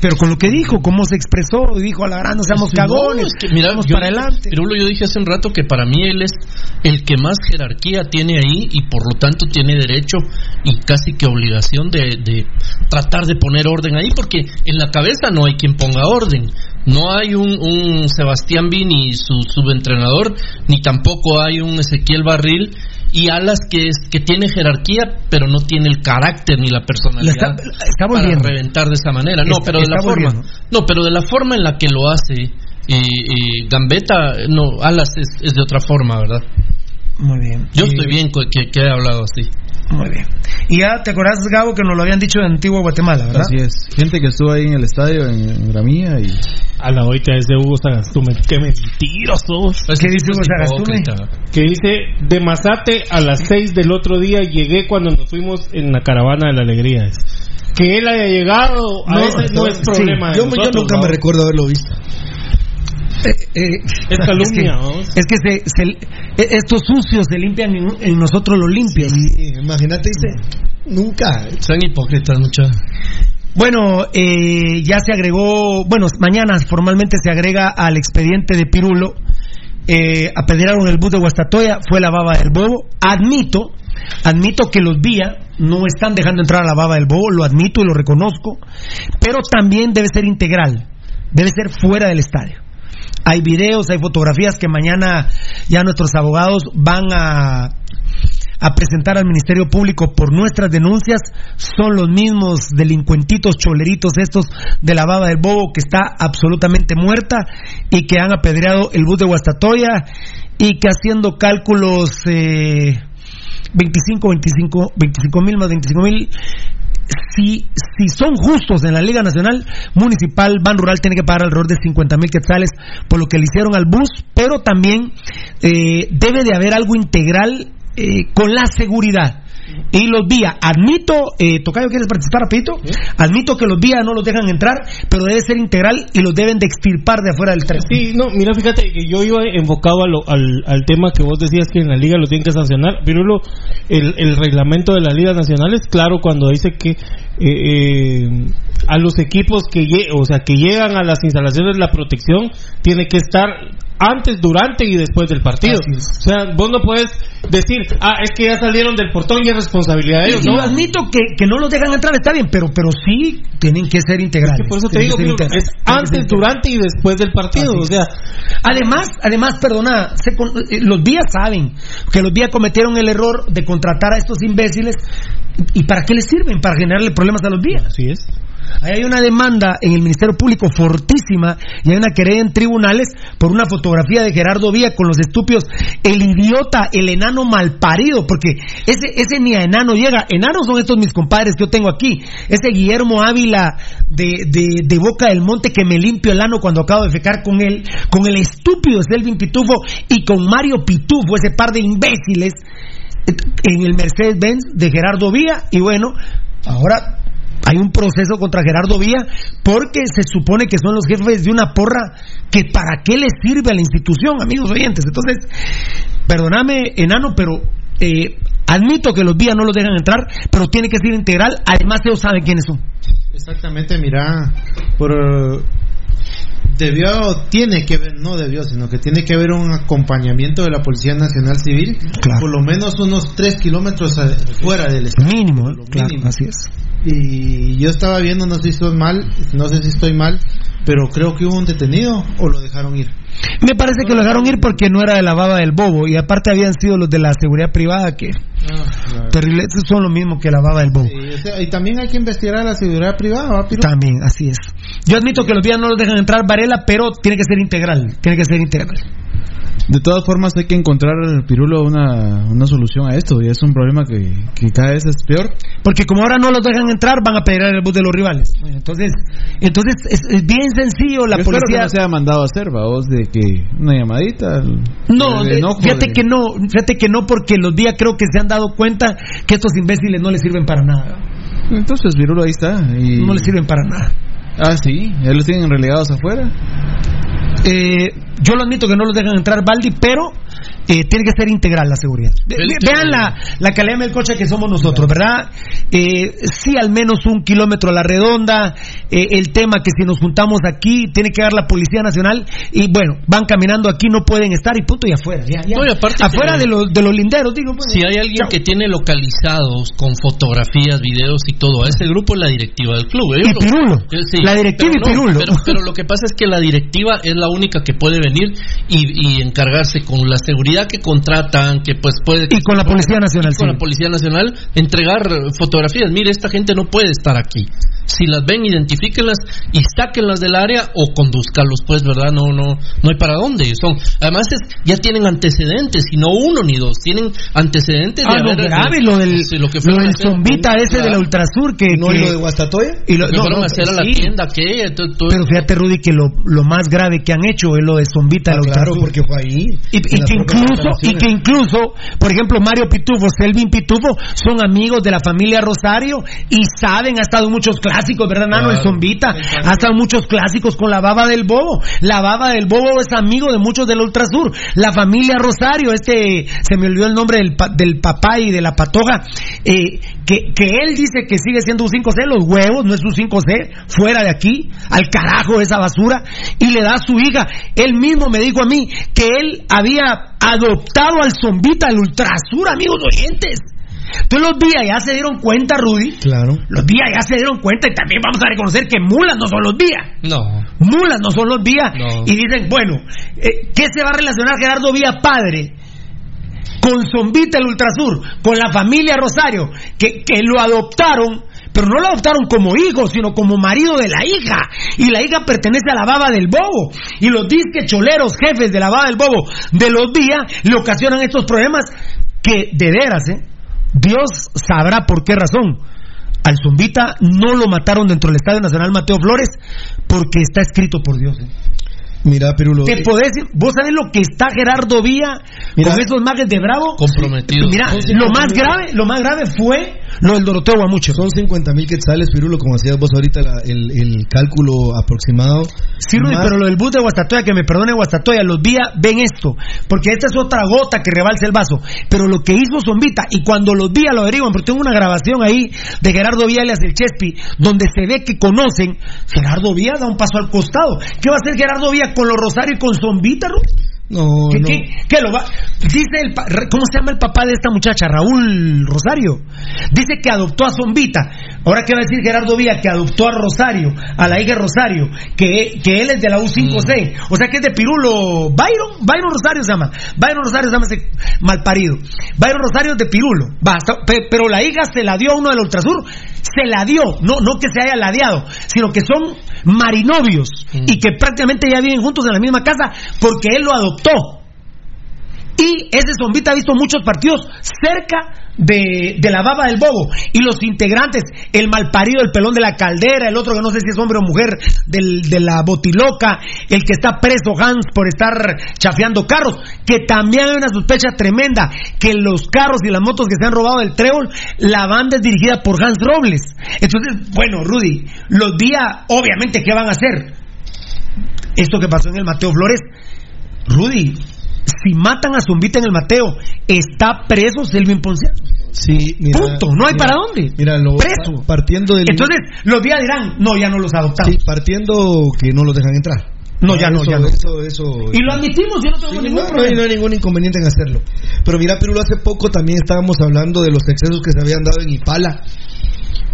pero con lo que dijo, cómo se expresó, dijo a la gran, no seamos cagones, No, es que, mira, vamos yo- para adelante. Pirulo, yo dije hace un rato que para mí él es el que más jerarquía tiene ahí y por lo tanto tiene derecho y casi que obligación de, de tratar de poner orden ahí porque en la cabeza no hay quien ponga orden. No hay un, un Sebastián Vini, su subentrenador, ni tampoco hay un Ezequiel Barril y Alas que, es, que tiene jerarquía pero no tiene el carácter ni la personalidad está- para reventar de esa manera. No, pero de la forma. No, pero de la forma en la que lo hace eh, eh, Gambetta, no, Alas es, es de otra forma, ¿verdad? Muy bien. Yo estoy bien que, que he hablado así. Muy bien. Y ya te acordás, Gabo, que nos lo habían dicho de Antigua Guatemala, ¿verdad? Así es. Gente que estuvo ahí en el estadio, en, en Gramilla y... A la oita es de Hugo Sagastume. Qué mentirosos. Pues ¿Qué dice Hugo Sagastume? Que dice, de Mazate a las 6 del otro día llegué cuando nos fuimos en la caravana de la alegría. Que él haya llegado a No, ese no es sí, problema. de yo, yo nosotros, nunca ¿no? me recuerdo haberlo visto. Eh, eh, Es calumnia, es que, es que se, se- eh, estos sucios se limpian en, en nosotros los limpios. Sí, imagínate, dice, nunca. Son hipócritas, muchachos. Bueno, eh, ya se agregó, bueno, mañana formalmente se agrega al expediente de Pirulo. Eh, apedrearon el bus de Guastatoya, fue la baba del bobo. Admito, admito que los vía no están dejando entrar a la baba del bobo, lo admito y lo reconozco, pero también debe ser integral, debe ser fuera del estadio. Hay videos, hay fotografías que mañana ya nuestros abogados van a presentar al Ministerio Público por nuestras denuncias. Son los mismos delincuentitos choleritos estos de la baba del bobo que está absolutamente muerta y que han apedreado el bus de Guastatoya y que haciendo cálculos eh, 25, 25, 25 mil más 25 mil si, si son justos en la Liga Nacional Municipal, Ban Rural tiene que pagar alrededor de 50 mil quetzales por lo que le hicieron al bus, pero también eh, debe de haber algo integral eh, con la seguridad. Y los vías, admito, eh, Tocayo, ¿quieres participar rapidito? Admito que los vías no los dejan entrar, pero debe ser integral y los deben de extirpar de afuera del tren. Sí, no, mira, fíjate que yo iba enfocado a lo- al, al tema que vos decías que en la liga lo tienen que sancionar. Pirulo, el, el reglamento de la liga nacional es claro cuando dice que eh, eh, a los equipos que, o sea, que llegan a las instalaciones de la protección, tiene que estar antes, durante y después del partido. O sea, vos no puedes decir, ah, es que ya salieron del portón y es responsabilidad de ellos. Y No, yo admito que, que no los dejan entrar, está bien, pero, pero sí tienen que ser integrales. por eso te digo, que es antes, durante y después del partido. O sea, Además, además, perdona, se con- eh, los vías saben que los vías cometieron el error de contratar a estos imbéciles. ¿Y para qué les sirven? Para generarle problemas a los vías. Así es. Ahí hay una demanda en el Ministerio Público fortísima y hay una querella en tribunales por una fotografía de Gerardo Vía con los estúpidos, el idiota, el enano malparido, porque ese, ese ni a enano llega. Enanos son estos mis compadres que yo tengo aquí. Ese Guillermo Ávila de, de, de Boca del Monte que me limpio el ano cuando acabo de fecar con él, con el estúpido Selvin Pitufo y con Mario Pitufo, ese par de imbéciles en el Mercedes-Benz de Gerardo Vía y bueno, ahora hay un proceso contra Gerardo Vía porque se supone que son los jefes de una porra que para qué les sirve a la institución, amigos oyentes. Entonces, perdóname, enano, pero eh, admito que los Vía no los dejan entrar, pero tiene que ser integral. Además, ellos saben quiénes son. Exactamente, mira, por debió, tiene que haber, no debió, sino que tiene que haber un acompañamiento de la Policía Nacional Civil, por lo menos unos tres kilómetros fuera del estado. Mínimo, claro, mínimo. así es. Y yo estaba viendo, no sé si estoy mal, no sé si estoy mal, pero creo que hubo un detenido o lo dejaron ir. Me parece que lo dejaron ir porque no era de la baba del bobo y aparte habían sido los de la seguridad privada que terribles son lo mismo que la baba del bobo. Y, o sea, y también hay que investigar a la seguridad privada. También, así es. Yo admito que los días no los dejan entrar Varela, pero tiene que ser integral. Tiene que ser integral. De todas formas, hay que encontrar, Pirulo, una, una solución a esto. Y es un problema que, que cada vez es peor. Porque como ahora no los dejan entrar, van a pedir el bus de los rivales. Entonces, entonces es, es bien sencillo. La Yo que policía. no se haya mandado a hacer, vos, de que una llamadita. No, de- enojo fíjate de- que no, fíjate que no, porque los días creo que se han dado cuenta que estos imbéciles no les sirven para nada. Entonces, Pirulo, ahí está. Y... No les sirven para nada. Ah, sí, ya los tienen relegados afuera. Eh, yo lo admito que no los dejan entrar Baldi, pero eh, tiene que ser integral la seguridad. Vean la, la calidad del coche que somos nosotros, ¿verdad? Eh, sí, al menos un kilómetro a la redonda. eh, el tema que si nos juntamos aquí, tiene que dar la Policía Nacional. Y bueno, van caminando aquí, no pueden estar y punto, y afuera. Ya, ya. No, y aparte afuera que- de los, de los linderos, digo. bueno, Si hay alguien chao. que tiene localizados con fotografías, videos y todo, a ese grupo es la directiva del club. Y Ellos Pirulo. Sí, La directiva pero y no, Pirulo. Pero, pero lo que pasa es que la directiva es la única que puede venir y, y encargarse con la seguridad que contratan, que pues puede... Y con la Policía Nacional, y con sí. la Policía Nacional, entregar fotografías. Mire, esta gente no puede estar aquí. Si las ven, identifíquenlas y sáquenlas del área o conduzcanlos, pues, ¿verdad? No, no, no hay para dónde. Son, además, es- ya tienen antecedentes, y no uno ni dos, tienen antecedentes Ah, de lo haber- grave, lo del, lo que del zombita ese Claro. de la Ultrasur que, ¿No que- y lo de Guastatoya? y lo- Lo que no, fueron no, a hacer a la tienda, todo- Pero fíjate, Rudy, que lo, lo más grave que han hecho es lo de Zombita Ah, de la claro, Ultrasur. porque fue ahí. Y, que propias incluso, y que incluso, por ejemplo, Mario Pitufo, Selvin Pitufo, son amigos de la familia Rosario y saben, ha estado muchos clásicos, ¿verdad, Nano? El. Zombita, ha estado muchos clásicos con la baba del bobo. La baba del bobo es amigo de muchos del Ultrasur. La familia Rosario, este, se me olvidó el nombre del, pa- del papá y de la patoja, eh, que, que él dice que sigue siendo un 5C, los huevos, no es un 5C, fuera de aquí, al carajo esa basura, y le da a su hija. Él mismo me dijo a mí que él había adoptado al zombita, al ultrasur, amigos oyentes. Entonces los días ya se dieron cuenta, Rudy. Claro. Los días ya se dieron cuenta y también vamos a reconocer que mulas no son los días. No. Mulas no son los días. No. Y dicen, bueno, eh, ¿qué se va a relacionar Gerardo Vía padre? Con Zombita el Ultrasur, con la familia Rosario, que, que lo adoptaron, pero no lo adoptaron como hijo, sino como marido de la hija. Y la hija pertenece a la baba del bobo. Y los disque choleros jefes de la baba del bobo de los días le ocasionan estos problemas que de veras, ¿eh? Dios sabrá por qué razón. Al Zumbita no lo mataron dentro del Estadio Nacional Mateo Flores porque está escrito por Dios. ¿eh? Mira, Pirulo. Te eh, podés, vos sabés lo que está Gerardo Vía Mira. con esos mages de Bravo. Comprometidos. Mira, lo más grave, lo más grave fue Lo del Doroteo Guamucho. Son 50 mil quetzales, Pirulo, como hacías vos ahorita la- el, el cálculo aproximado. Sí, Rudy, Más- pero lo del bus de Guastatoya, que me perdone Guastatoya, los días ven esto, porque esta es otra gota que rebalsa el vaso. Pero lo que hizo Zombita, y cuando los días lo averiguan, porque tengo una grabación ahí de Gerardo Vía alias el Chespi, donde se ve que conocen, Gerardo Vía da un paso al costado. ¿Qué va a hacer Gerardo Vía con los Rosario y con Zombita? No, ¿Qué, no. qué- qué lo va? Dice el, ¿cómo se llama el papá de esta muchacha? Raúl Rosario. Dice que adoptó a Zombita. Ahora qué va a decir Gerardo Vía que adoptó a Rosario, a la hija Rosario, que, que él es de la U5C. O sea que es de Pirulo. Byron, Byron Rosario se llama. Byron Rosario se llama ese malparido. Byron Rosario es de Pirulo. Va, pero la hija se la dio a uno del Ultrasur. Se la dio, no, no que se haya ladeado, sino que son marinovios y que prácticamente ya viven juntos en la misma casa porque él lo adoptó. Y ese zombita ha visto muchos partidos cerca de, de la baba del bobo. Y los integrantes, el malparido, el pelón de la caldera, el otro que no sé si es hombre o mujer, del, de la botiloca, el que está preso Hans por estar chafeando carros, que también hay una sospecha tremenda, que los carros y las motos que se han robado del trébol, la banda es dirigida por Hans Robles. Entonces, bueno, Rudy, los días, obviamente, ¿qué van a hacer? Esto que pasó en el Mateo Flores, Rudy, si matan a Zumbita en el Mateo, está preso Selvin Ponciano. Sí, mira, Punto, no hay mira, para dónde. Mira, lo, Preso. partiendo del. Entonces, los días dirán, no, ya no los adoptamos. Sí, partiendo que no los dejan entrar. No, ya no, Eso- ya no. Eso, eso, Y lo admitimos, yo no tengo Sí, ningún no, problema. no hay ningún inconveniente en hacerlo. Pero mira, Pirulo, hace poco también estábamos hablando de los excesos que se habían dado en Ipala.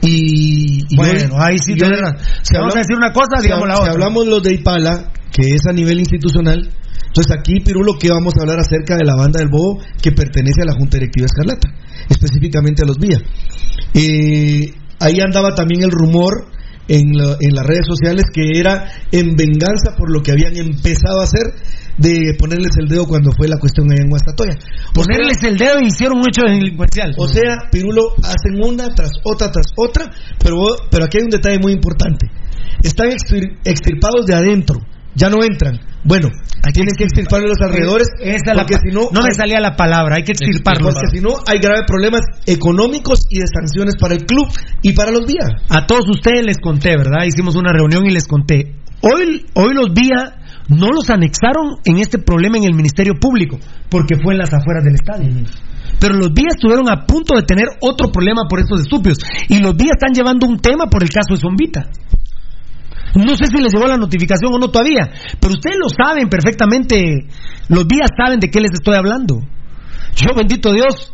Y, y Bueno, ahí sí y tenés razón. Si vamos a decir una cosa, si digamos la si otra. hablamos los de Ipala, que es a nivel institucional, entonces aquí, Pirulo, que vamos a hablar acerca de la banda del Bobo que pertenece a la Junta Directiva Escarlata, específicamente a los Vía. Eh, ahí andaba también el rumor en, la- en las redes sociales que era en venganza por lo que habían empezado a hacer de ponerles el dedo cuando fue la cuestión en Guastatoya. Ponerles el dedo y hicieron un hecho delincuencial. o sea, Pirulo hacen una tras otra tras otra, pero, pero aquí hay un detalle muy importante. Están extir- extirpados de adentro, ya no entran. Bueno, tienen que extirpar los alrededores, Esa porque si no, no me hay- salía la palabra, hay que extirparlo. porque si no hay graves problemas económicos y de sanciones para el club y para los días. A todos ustedes les conté, ¿verdad? Hicimos una reunión y les conté. Hoy, hoy los Vía no los anexaron en este problema en el Ministerio Público, porque fue en las afueras del estadio. Pero los Vía estuvieron a punto de tener otro problema por estos estúpidos. Y los Vía están llevando un tema por el caso de Zombita. No sé si les llegó la notificación o no todavía, pero ustedes lo saben perfectamente. Los días saben de qué les estoy hablando. Yo, bendito Dios,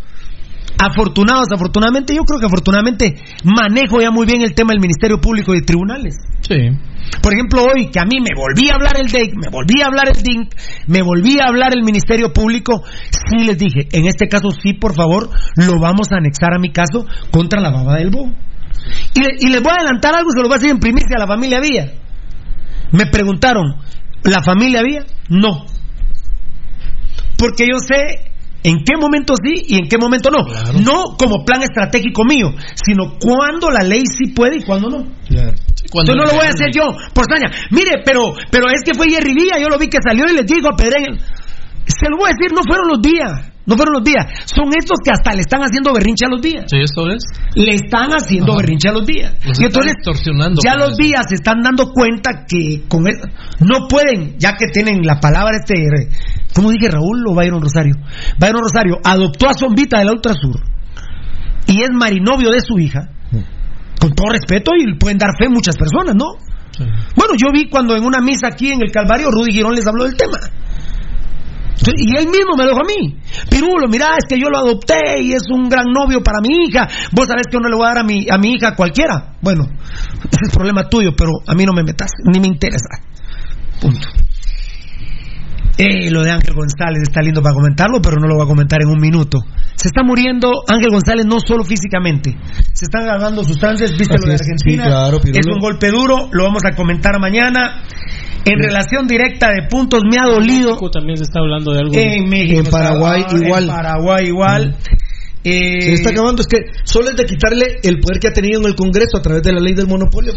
afortunados, afortunadamente, yo creo que afortunadamente manejo ya muy bien el tema del Ministerio Público y tribunales. Sí. Por ejemplo, hoy que a mí me volví a hablar el DEIC, me volví a hablar el DINC, me volví a hablar el Ministerio Público, sí les dije, en este caso sí, por favor, lo vamos a anexar a mi caso contra la baba del Bo. Y, le- y les voy a adelantar algo, se lo voy a decir en primicia a la familia Vía. Me preguntaron, ¿la familia Vía? No. Porque yo sé en qué momento sí y en qué momento no. No como plan estratégico mío, sino cuando la ley sí puede y cuando no. Cuando Entonces no lo voy a hacer yo, por. Mire, pero, pero es que fue Jerry Villa, yo lo vi que salió y les dijo a Pedreño. Se lo voy a decir, no fueron los días, no fueron los días. Son estos que hasta le están haciendo berrinche a los días. Sí, eso es. Le están haciendo Ajá. berrinche a los días. Los y entonces extorsionando ya los eso. días se están dando cuenta que con el- no pueden, ya que tienen la palabra este, ¿cómo dije Raúl o Byron Rosario? Byron Rosario adoptó a Zombita de la Ultrasur y es marinovio de su hija. Con todo respeto y pueden dar fe muchas personas, ¿no? Bueno, yo vi cuando en una misa aquí en el Calvario Rudy Girón les habló del tema. Y él mismo me lo dijo a mí. Pirulo, mira, es que yo lo adopté y es un gran novio para mi hija. Vos sabés que yo no le voy a dar a mi, a mi hija a cualquiera. Bueno, ese es problema tuyo, pero a mí no me metas, ni me interesa. Punto. Eh, lo de Ángel González está lindo para comentarlo, pero no lo voy a comentar en un minuto. Se está muriendo Ángel González no solo físicamente, se están agarrando sustancias, viste Así lo de es, Argentina, sí, claro, es un golpe duro, lo vamos a comentar mañana. En relación directa de puntos, me ha dolido También se está hablando de algo. en México. En Paraguay igual. En Paraguay igual. Eh, Se está acabando, es que solo es de quitarle el poder que ha tenido en el Congreso a través de la ley del monopolio.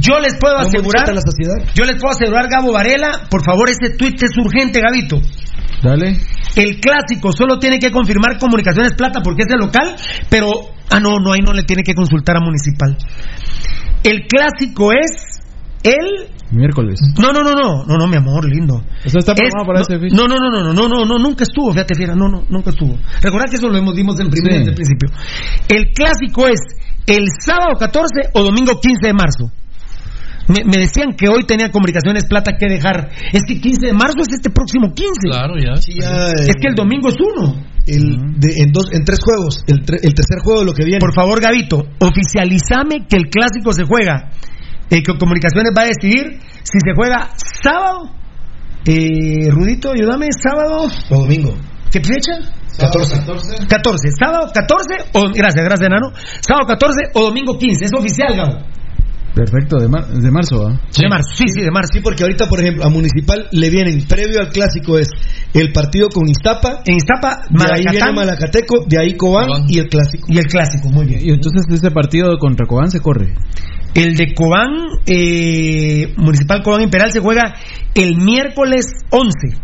Yo les puedo No asegurar, la sociedad. yo les puedo asegurar, Gabo Varela, por favor, ese tuit es urgente, Gabito. Dale. El clásico solo tiene que confirmar Comunicaciones Plata porque es el local, pero ah no, no ahí no le tiene que consultar a Municipal. El clásico es él. Miércoles. No, no, no, no, no, no, mi amor, lindo. Eso para no, ese ficha. No, no, no, no, no, no, nunca estuvo, fíjate, fiera, no, no, nunca estuvo. Recordad que eso lo hemos dimos en primer, sí. el principio. El clásico es el sábado 14 o domingo 15 de marzo. Me, decían que hoy tenía comunicaciones plata que dejar. Es que 15 de marzo es este próximo 15. Claro, ya. Sí, ya es que el domingo es uno. El, de, en, dos, en tres juegos. El, tre, el tercer juego de lo que viene. Por favor, Gavito, oficializame que el clásico se juega eh, que Comunicaciones va a decidir si se juega sábado. Eh, Rudito, ayúdame, sábado. o domingo. ¿Qué fecha? 14. 14. Sábado 14 o. Gracias, gracias, Nano. Sábado 14 o domingo 15. Es oficial, Gabo. Perfecto, de, mar- de marzo, ¿ah? De marzo. Sí, sí, de marzo. Sí, porque ahorita, por ejemplo, a Municipal le vienen, previo al clásico, es el partido con Iztapa, En Iztapa, de ahí viene Malacateco, de ahí Cobán Cobán. y el clásico. y el clásico. Muy bien. Y entonces ese partido contra Cobán se corre. El de Cobán, eh, Municipal Cobán Imperial, se juega el miércoles 11.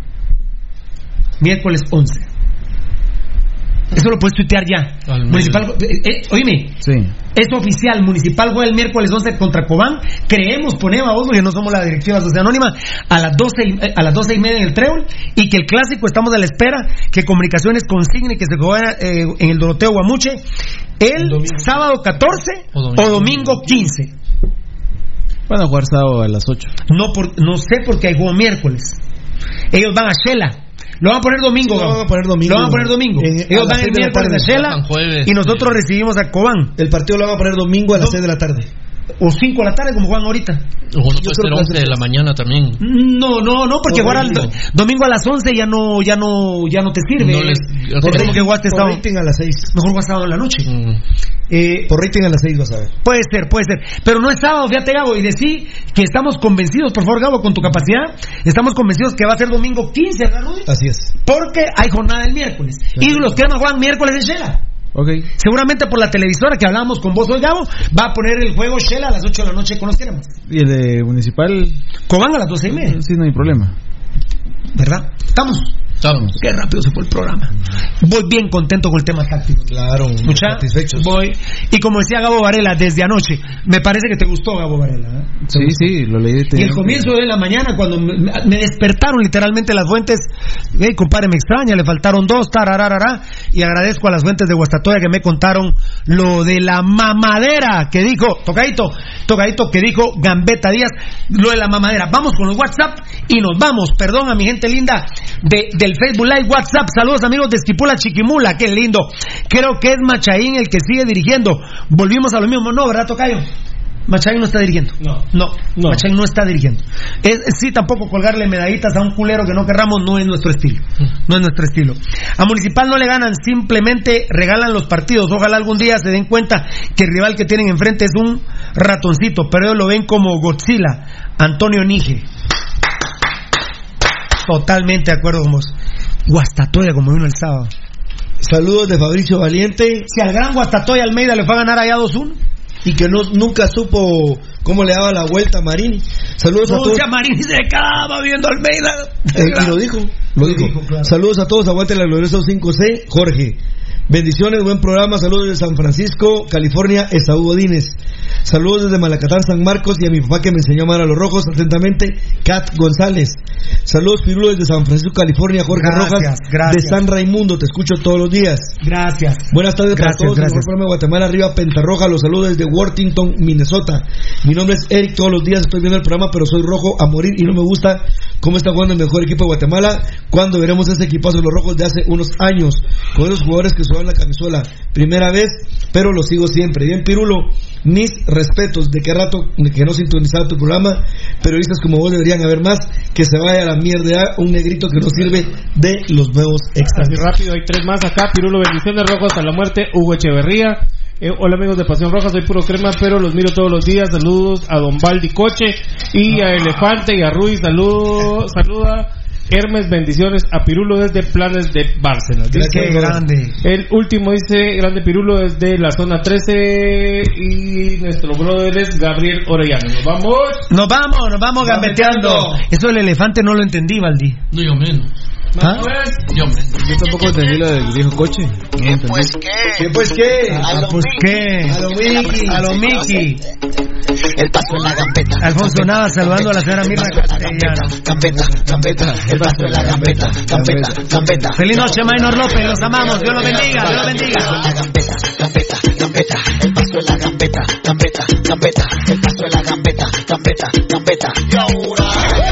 Miércoles 11. Eso lo puedes tuitear ya. Al Municipal, eh, eh, oíme, Sí. es oficial. Municipal juega el miércoles 11 contra Cobán. Creemos, ponemos vos, porque no somos la directiva de Sociedad Anónima, a las 12 y, eh, a las 12 y media en el Treul. Y que el clásico estamos a la espera que Comunicaciones consigne que se juega eh, en el Doroteo Guamuche el sábado 14 O domingo. o domingo 15. Van a jugar sábado a las 8. No, por, no sé porque hay juego miércoles. Ellos van a Shela. Lo van a poner domingo. Sí, lo van a poner domingo. Lo van a poner domingo. En- a Ellos van el miércoles a. Shela y nosotros recibimos a Cobán. El partido lo van a poner domingo a las No. 6 de la tarde. O 5 de la tarde como juegan ahorita. Uno puede creo ser que 11 de la mañana también. No, no, no, porque O jugar domingo. domingo a las 11 ya no, ya no, ya no te sirve. No les- es como que jugaste Por sábado. rating a las 6. Mejor jugaste sábado en la noche. Mm. Eh, Por rating a las 6 vas a ver. Puede ser, puede ser. Pero no es sábado, fíjate, Gabo. Y decí que estamos convencidos, por favor, Gabo, con tu capacidad. Estamos convencidos que va a ser domingo 15, ¿verdad, Rudy? Así es. Porque hay jornada el miércoles. Y los que juegan miércoles en Shela. Ok. Seguramente por la televisora que hablábamos con vos hoy, Gabo, va a poner el juego Shela a las 8 de la noche con los queremos. Y el de Municipal, Cobán a las 12 y media, sí, no hay problema. ¿Verdad? ¿Estamos? Estamos. Qué rápido se fue el programa. Voy bien contento con el tema táctico. Claro, Mucha, satisfechos. voy. Y como decía Gabo Varela desde anoche, me parece que te gustó Gabo Varela. ¿eh? Sí, sí, lo leí. Y el comienzo de la mañana, cuando me, me despertaron literalmente las fuentes, hey, compadre, me extraña, le faltaron dos, tarararara, y agradezco a las fuentes de Guastatoya que me contaron lo de la mamadera que dijo, tocadito, tocadito que dijo Gambetta Díaz, lo de la mamadera. Vamos con los WhatsApp y nos vamos. Perdón a mi gente linda de, del Facebook Live WhatsApp. Saludos amigos de Estipula Chiquimula, qué lindo. Creo que es Machaín el que sigue dirigiendo. Volvimos a lo mismo, no, ¿verdad, Tocayo? Machaín no está dirigiendo. No. No, No. Machaín no está dirigiendo. Es, es- sí, tampoco colgarle medallitas a un culero que no querramos no es nuestro estilo. No es nuestro estilo. A Municipal no le ganan, simplemente regalan los partidos. Ojalá algún día se den cuenta que el rival que tienen enfrente es un ratoncito, pero ellos lo ven como Godzilla. Antonio Nige. Totalmente de acuerdo con vos. Guastatoya como vino el sábado. Saludos de Fabricio Valiente Si al gran Guastatoya Almeida le fue a ganar allá 2-1. y que no, nunca supo cómo le daba la vuelta a Marini. Saludos a todos. si a Marín se quedaba viendo Almeida. Eh, y lo dijo, lo dijo. dijo, claro. Saludos a todos, aguante la gloriosa 5C, Jorge. Bendiciones, buen programa. Saludos desde San Francisco, California, Esaú Godínez. Saludos desde Malacatán, San Marcos y a mi papá que me enseñó a amar a los rojos. Atentamente, Kat González. Saludos, Pirulo, desde San Francisco, California, Jorge Gracias, Rojas. gracias. De San Raimundo, te escucho todos los días. Gracias. Buenas tardes Gracias, para todos. El gracias. mejor programa de Guatemala, arriba Pentarroja. Los saludos desde Worthington, Minnesota. Mi nombre es Eric. Todos los días estoy viendo el programa, pero soy rojo a morir y no me gusta cómo está jugando el mejor equipo de Guatemala. Cuando veremos ese equipazo de los rojos de hace unos años, con esos jugadores que suban la camisola. Primera vez, pero lo sigo siempre. Bien, Pirulo, mis respetos. De qué rato que no sintonizaba tu programa. Periodistas como vos deberían haber más. Que se vaya a la mierda un negrito que no sirve de los nuevos extras. Así rápido, hay tres más acá. Pirulo, bendiciones rojos hasta la muerte. Hugo Echeverría. Eh, hola amigos de Pasión Roja, soy puro crema, pero los miro todos los días. Saludos a Don Baldi Coche y a Elefante y a Ruiz. Saludos, saluda Hermes, bendiciones a Pirulo desde Planes de Bárcenas. Dice- Qué grande. El último dice, grande Pirulo desde la zona 13 y nuestro brother es Gabriel Orellano. Nos vamos. Nos vamos, nos vamos gambeteando. Eso del elefante no lo entendí, Valdi. No, yo menos. ¿Ah? Yo. Yo tampoco entendí lo del viejo coche. No entendí. Pues qué. ¿Qué pues qué? Ah, pues qué. A lo Mickey. A lo Mickey. El paso en la gambeta. Alfonso Nava saludando a la señora Mirna Castellano. Gambeta, gambeta. El paso en la gambeta. Gambeta, gambeta. Feliz noche, Maynor López. Los amamos. Dios lo bendiga. Dios lo bendiga. La gambeta, gambeta, gambeta. El paso en la gambeta. Gambeta, gambeta. El paso en la gambeta. Gambeta, gambeta. Y ahora.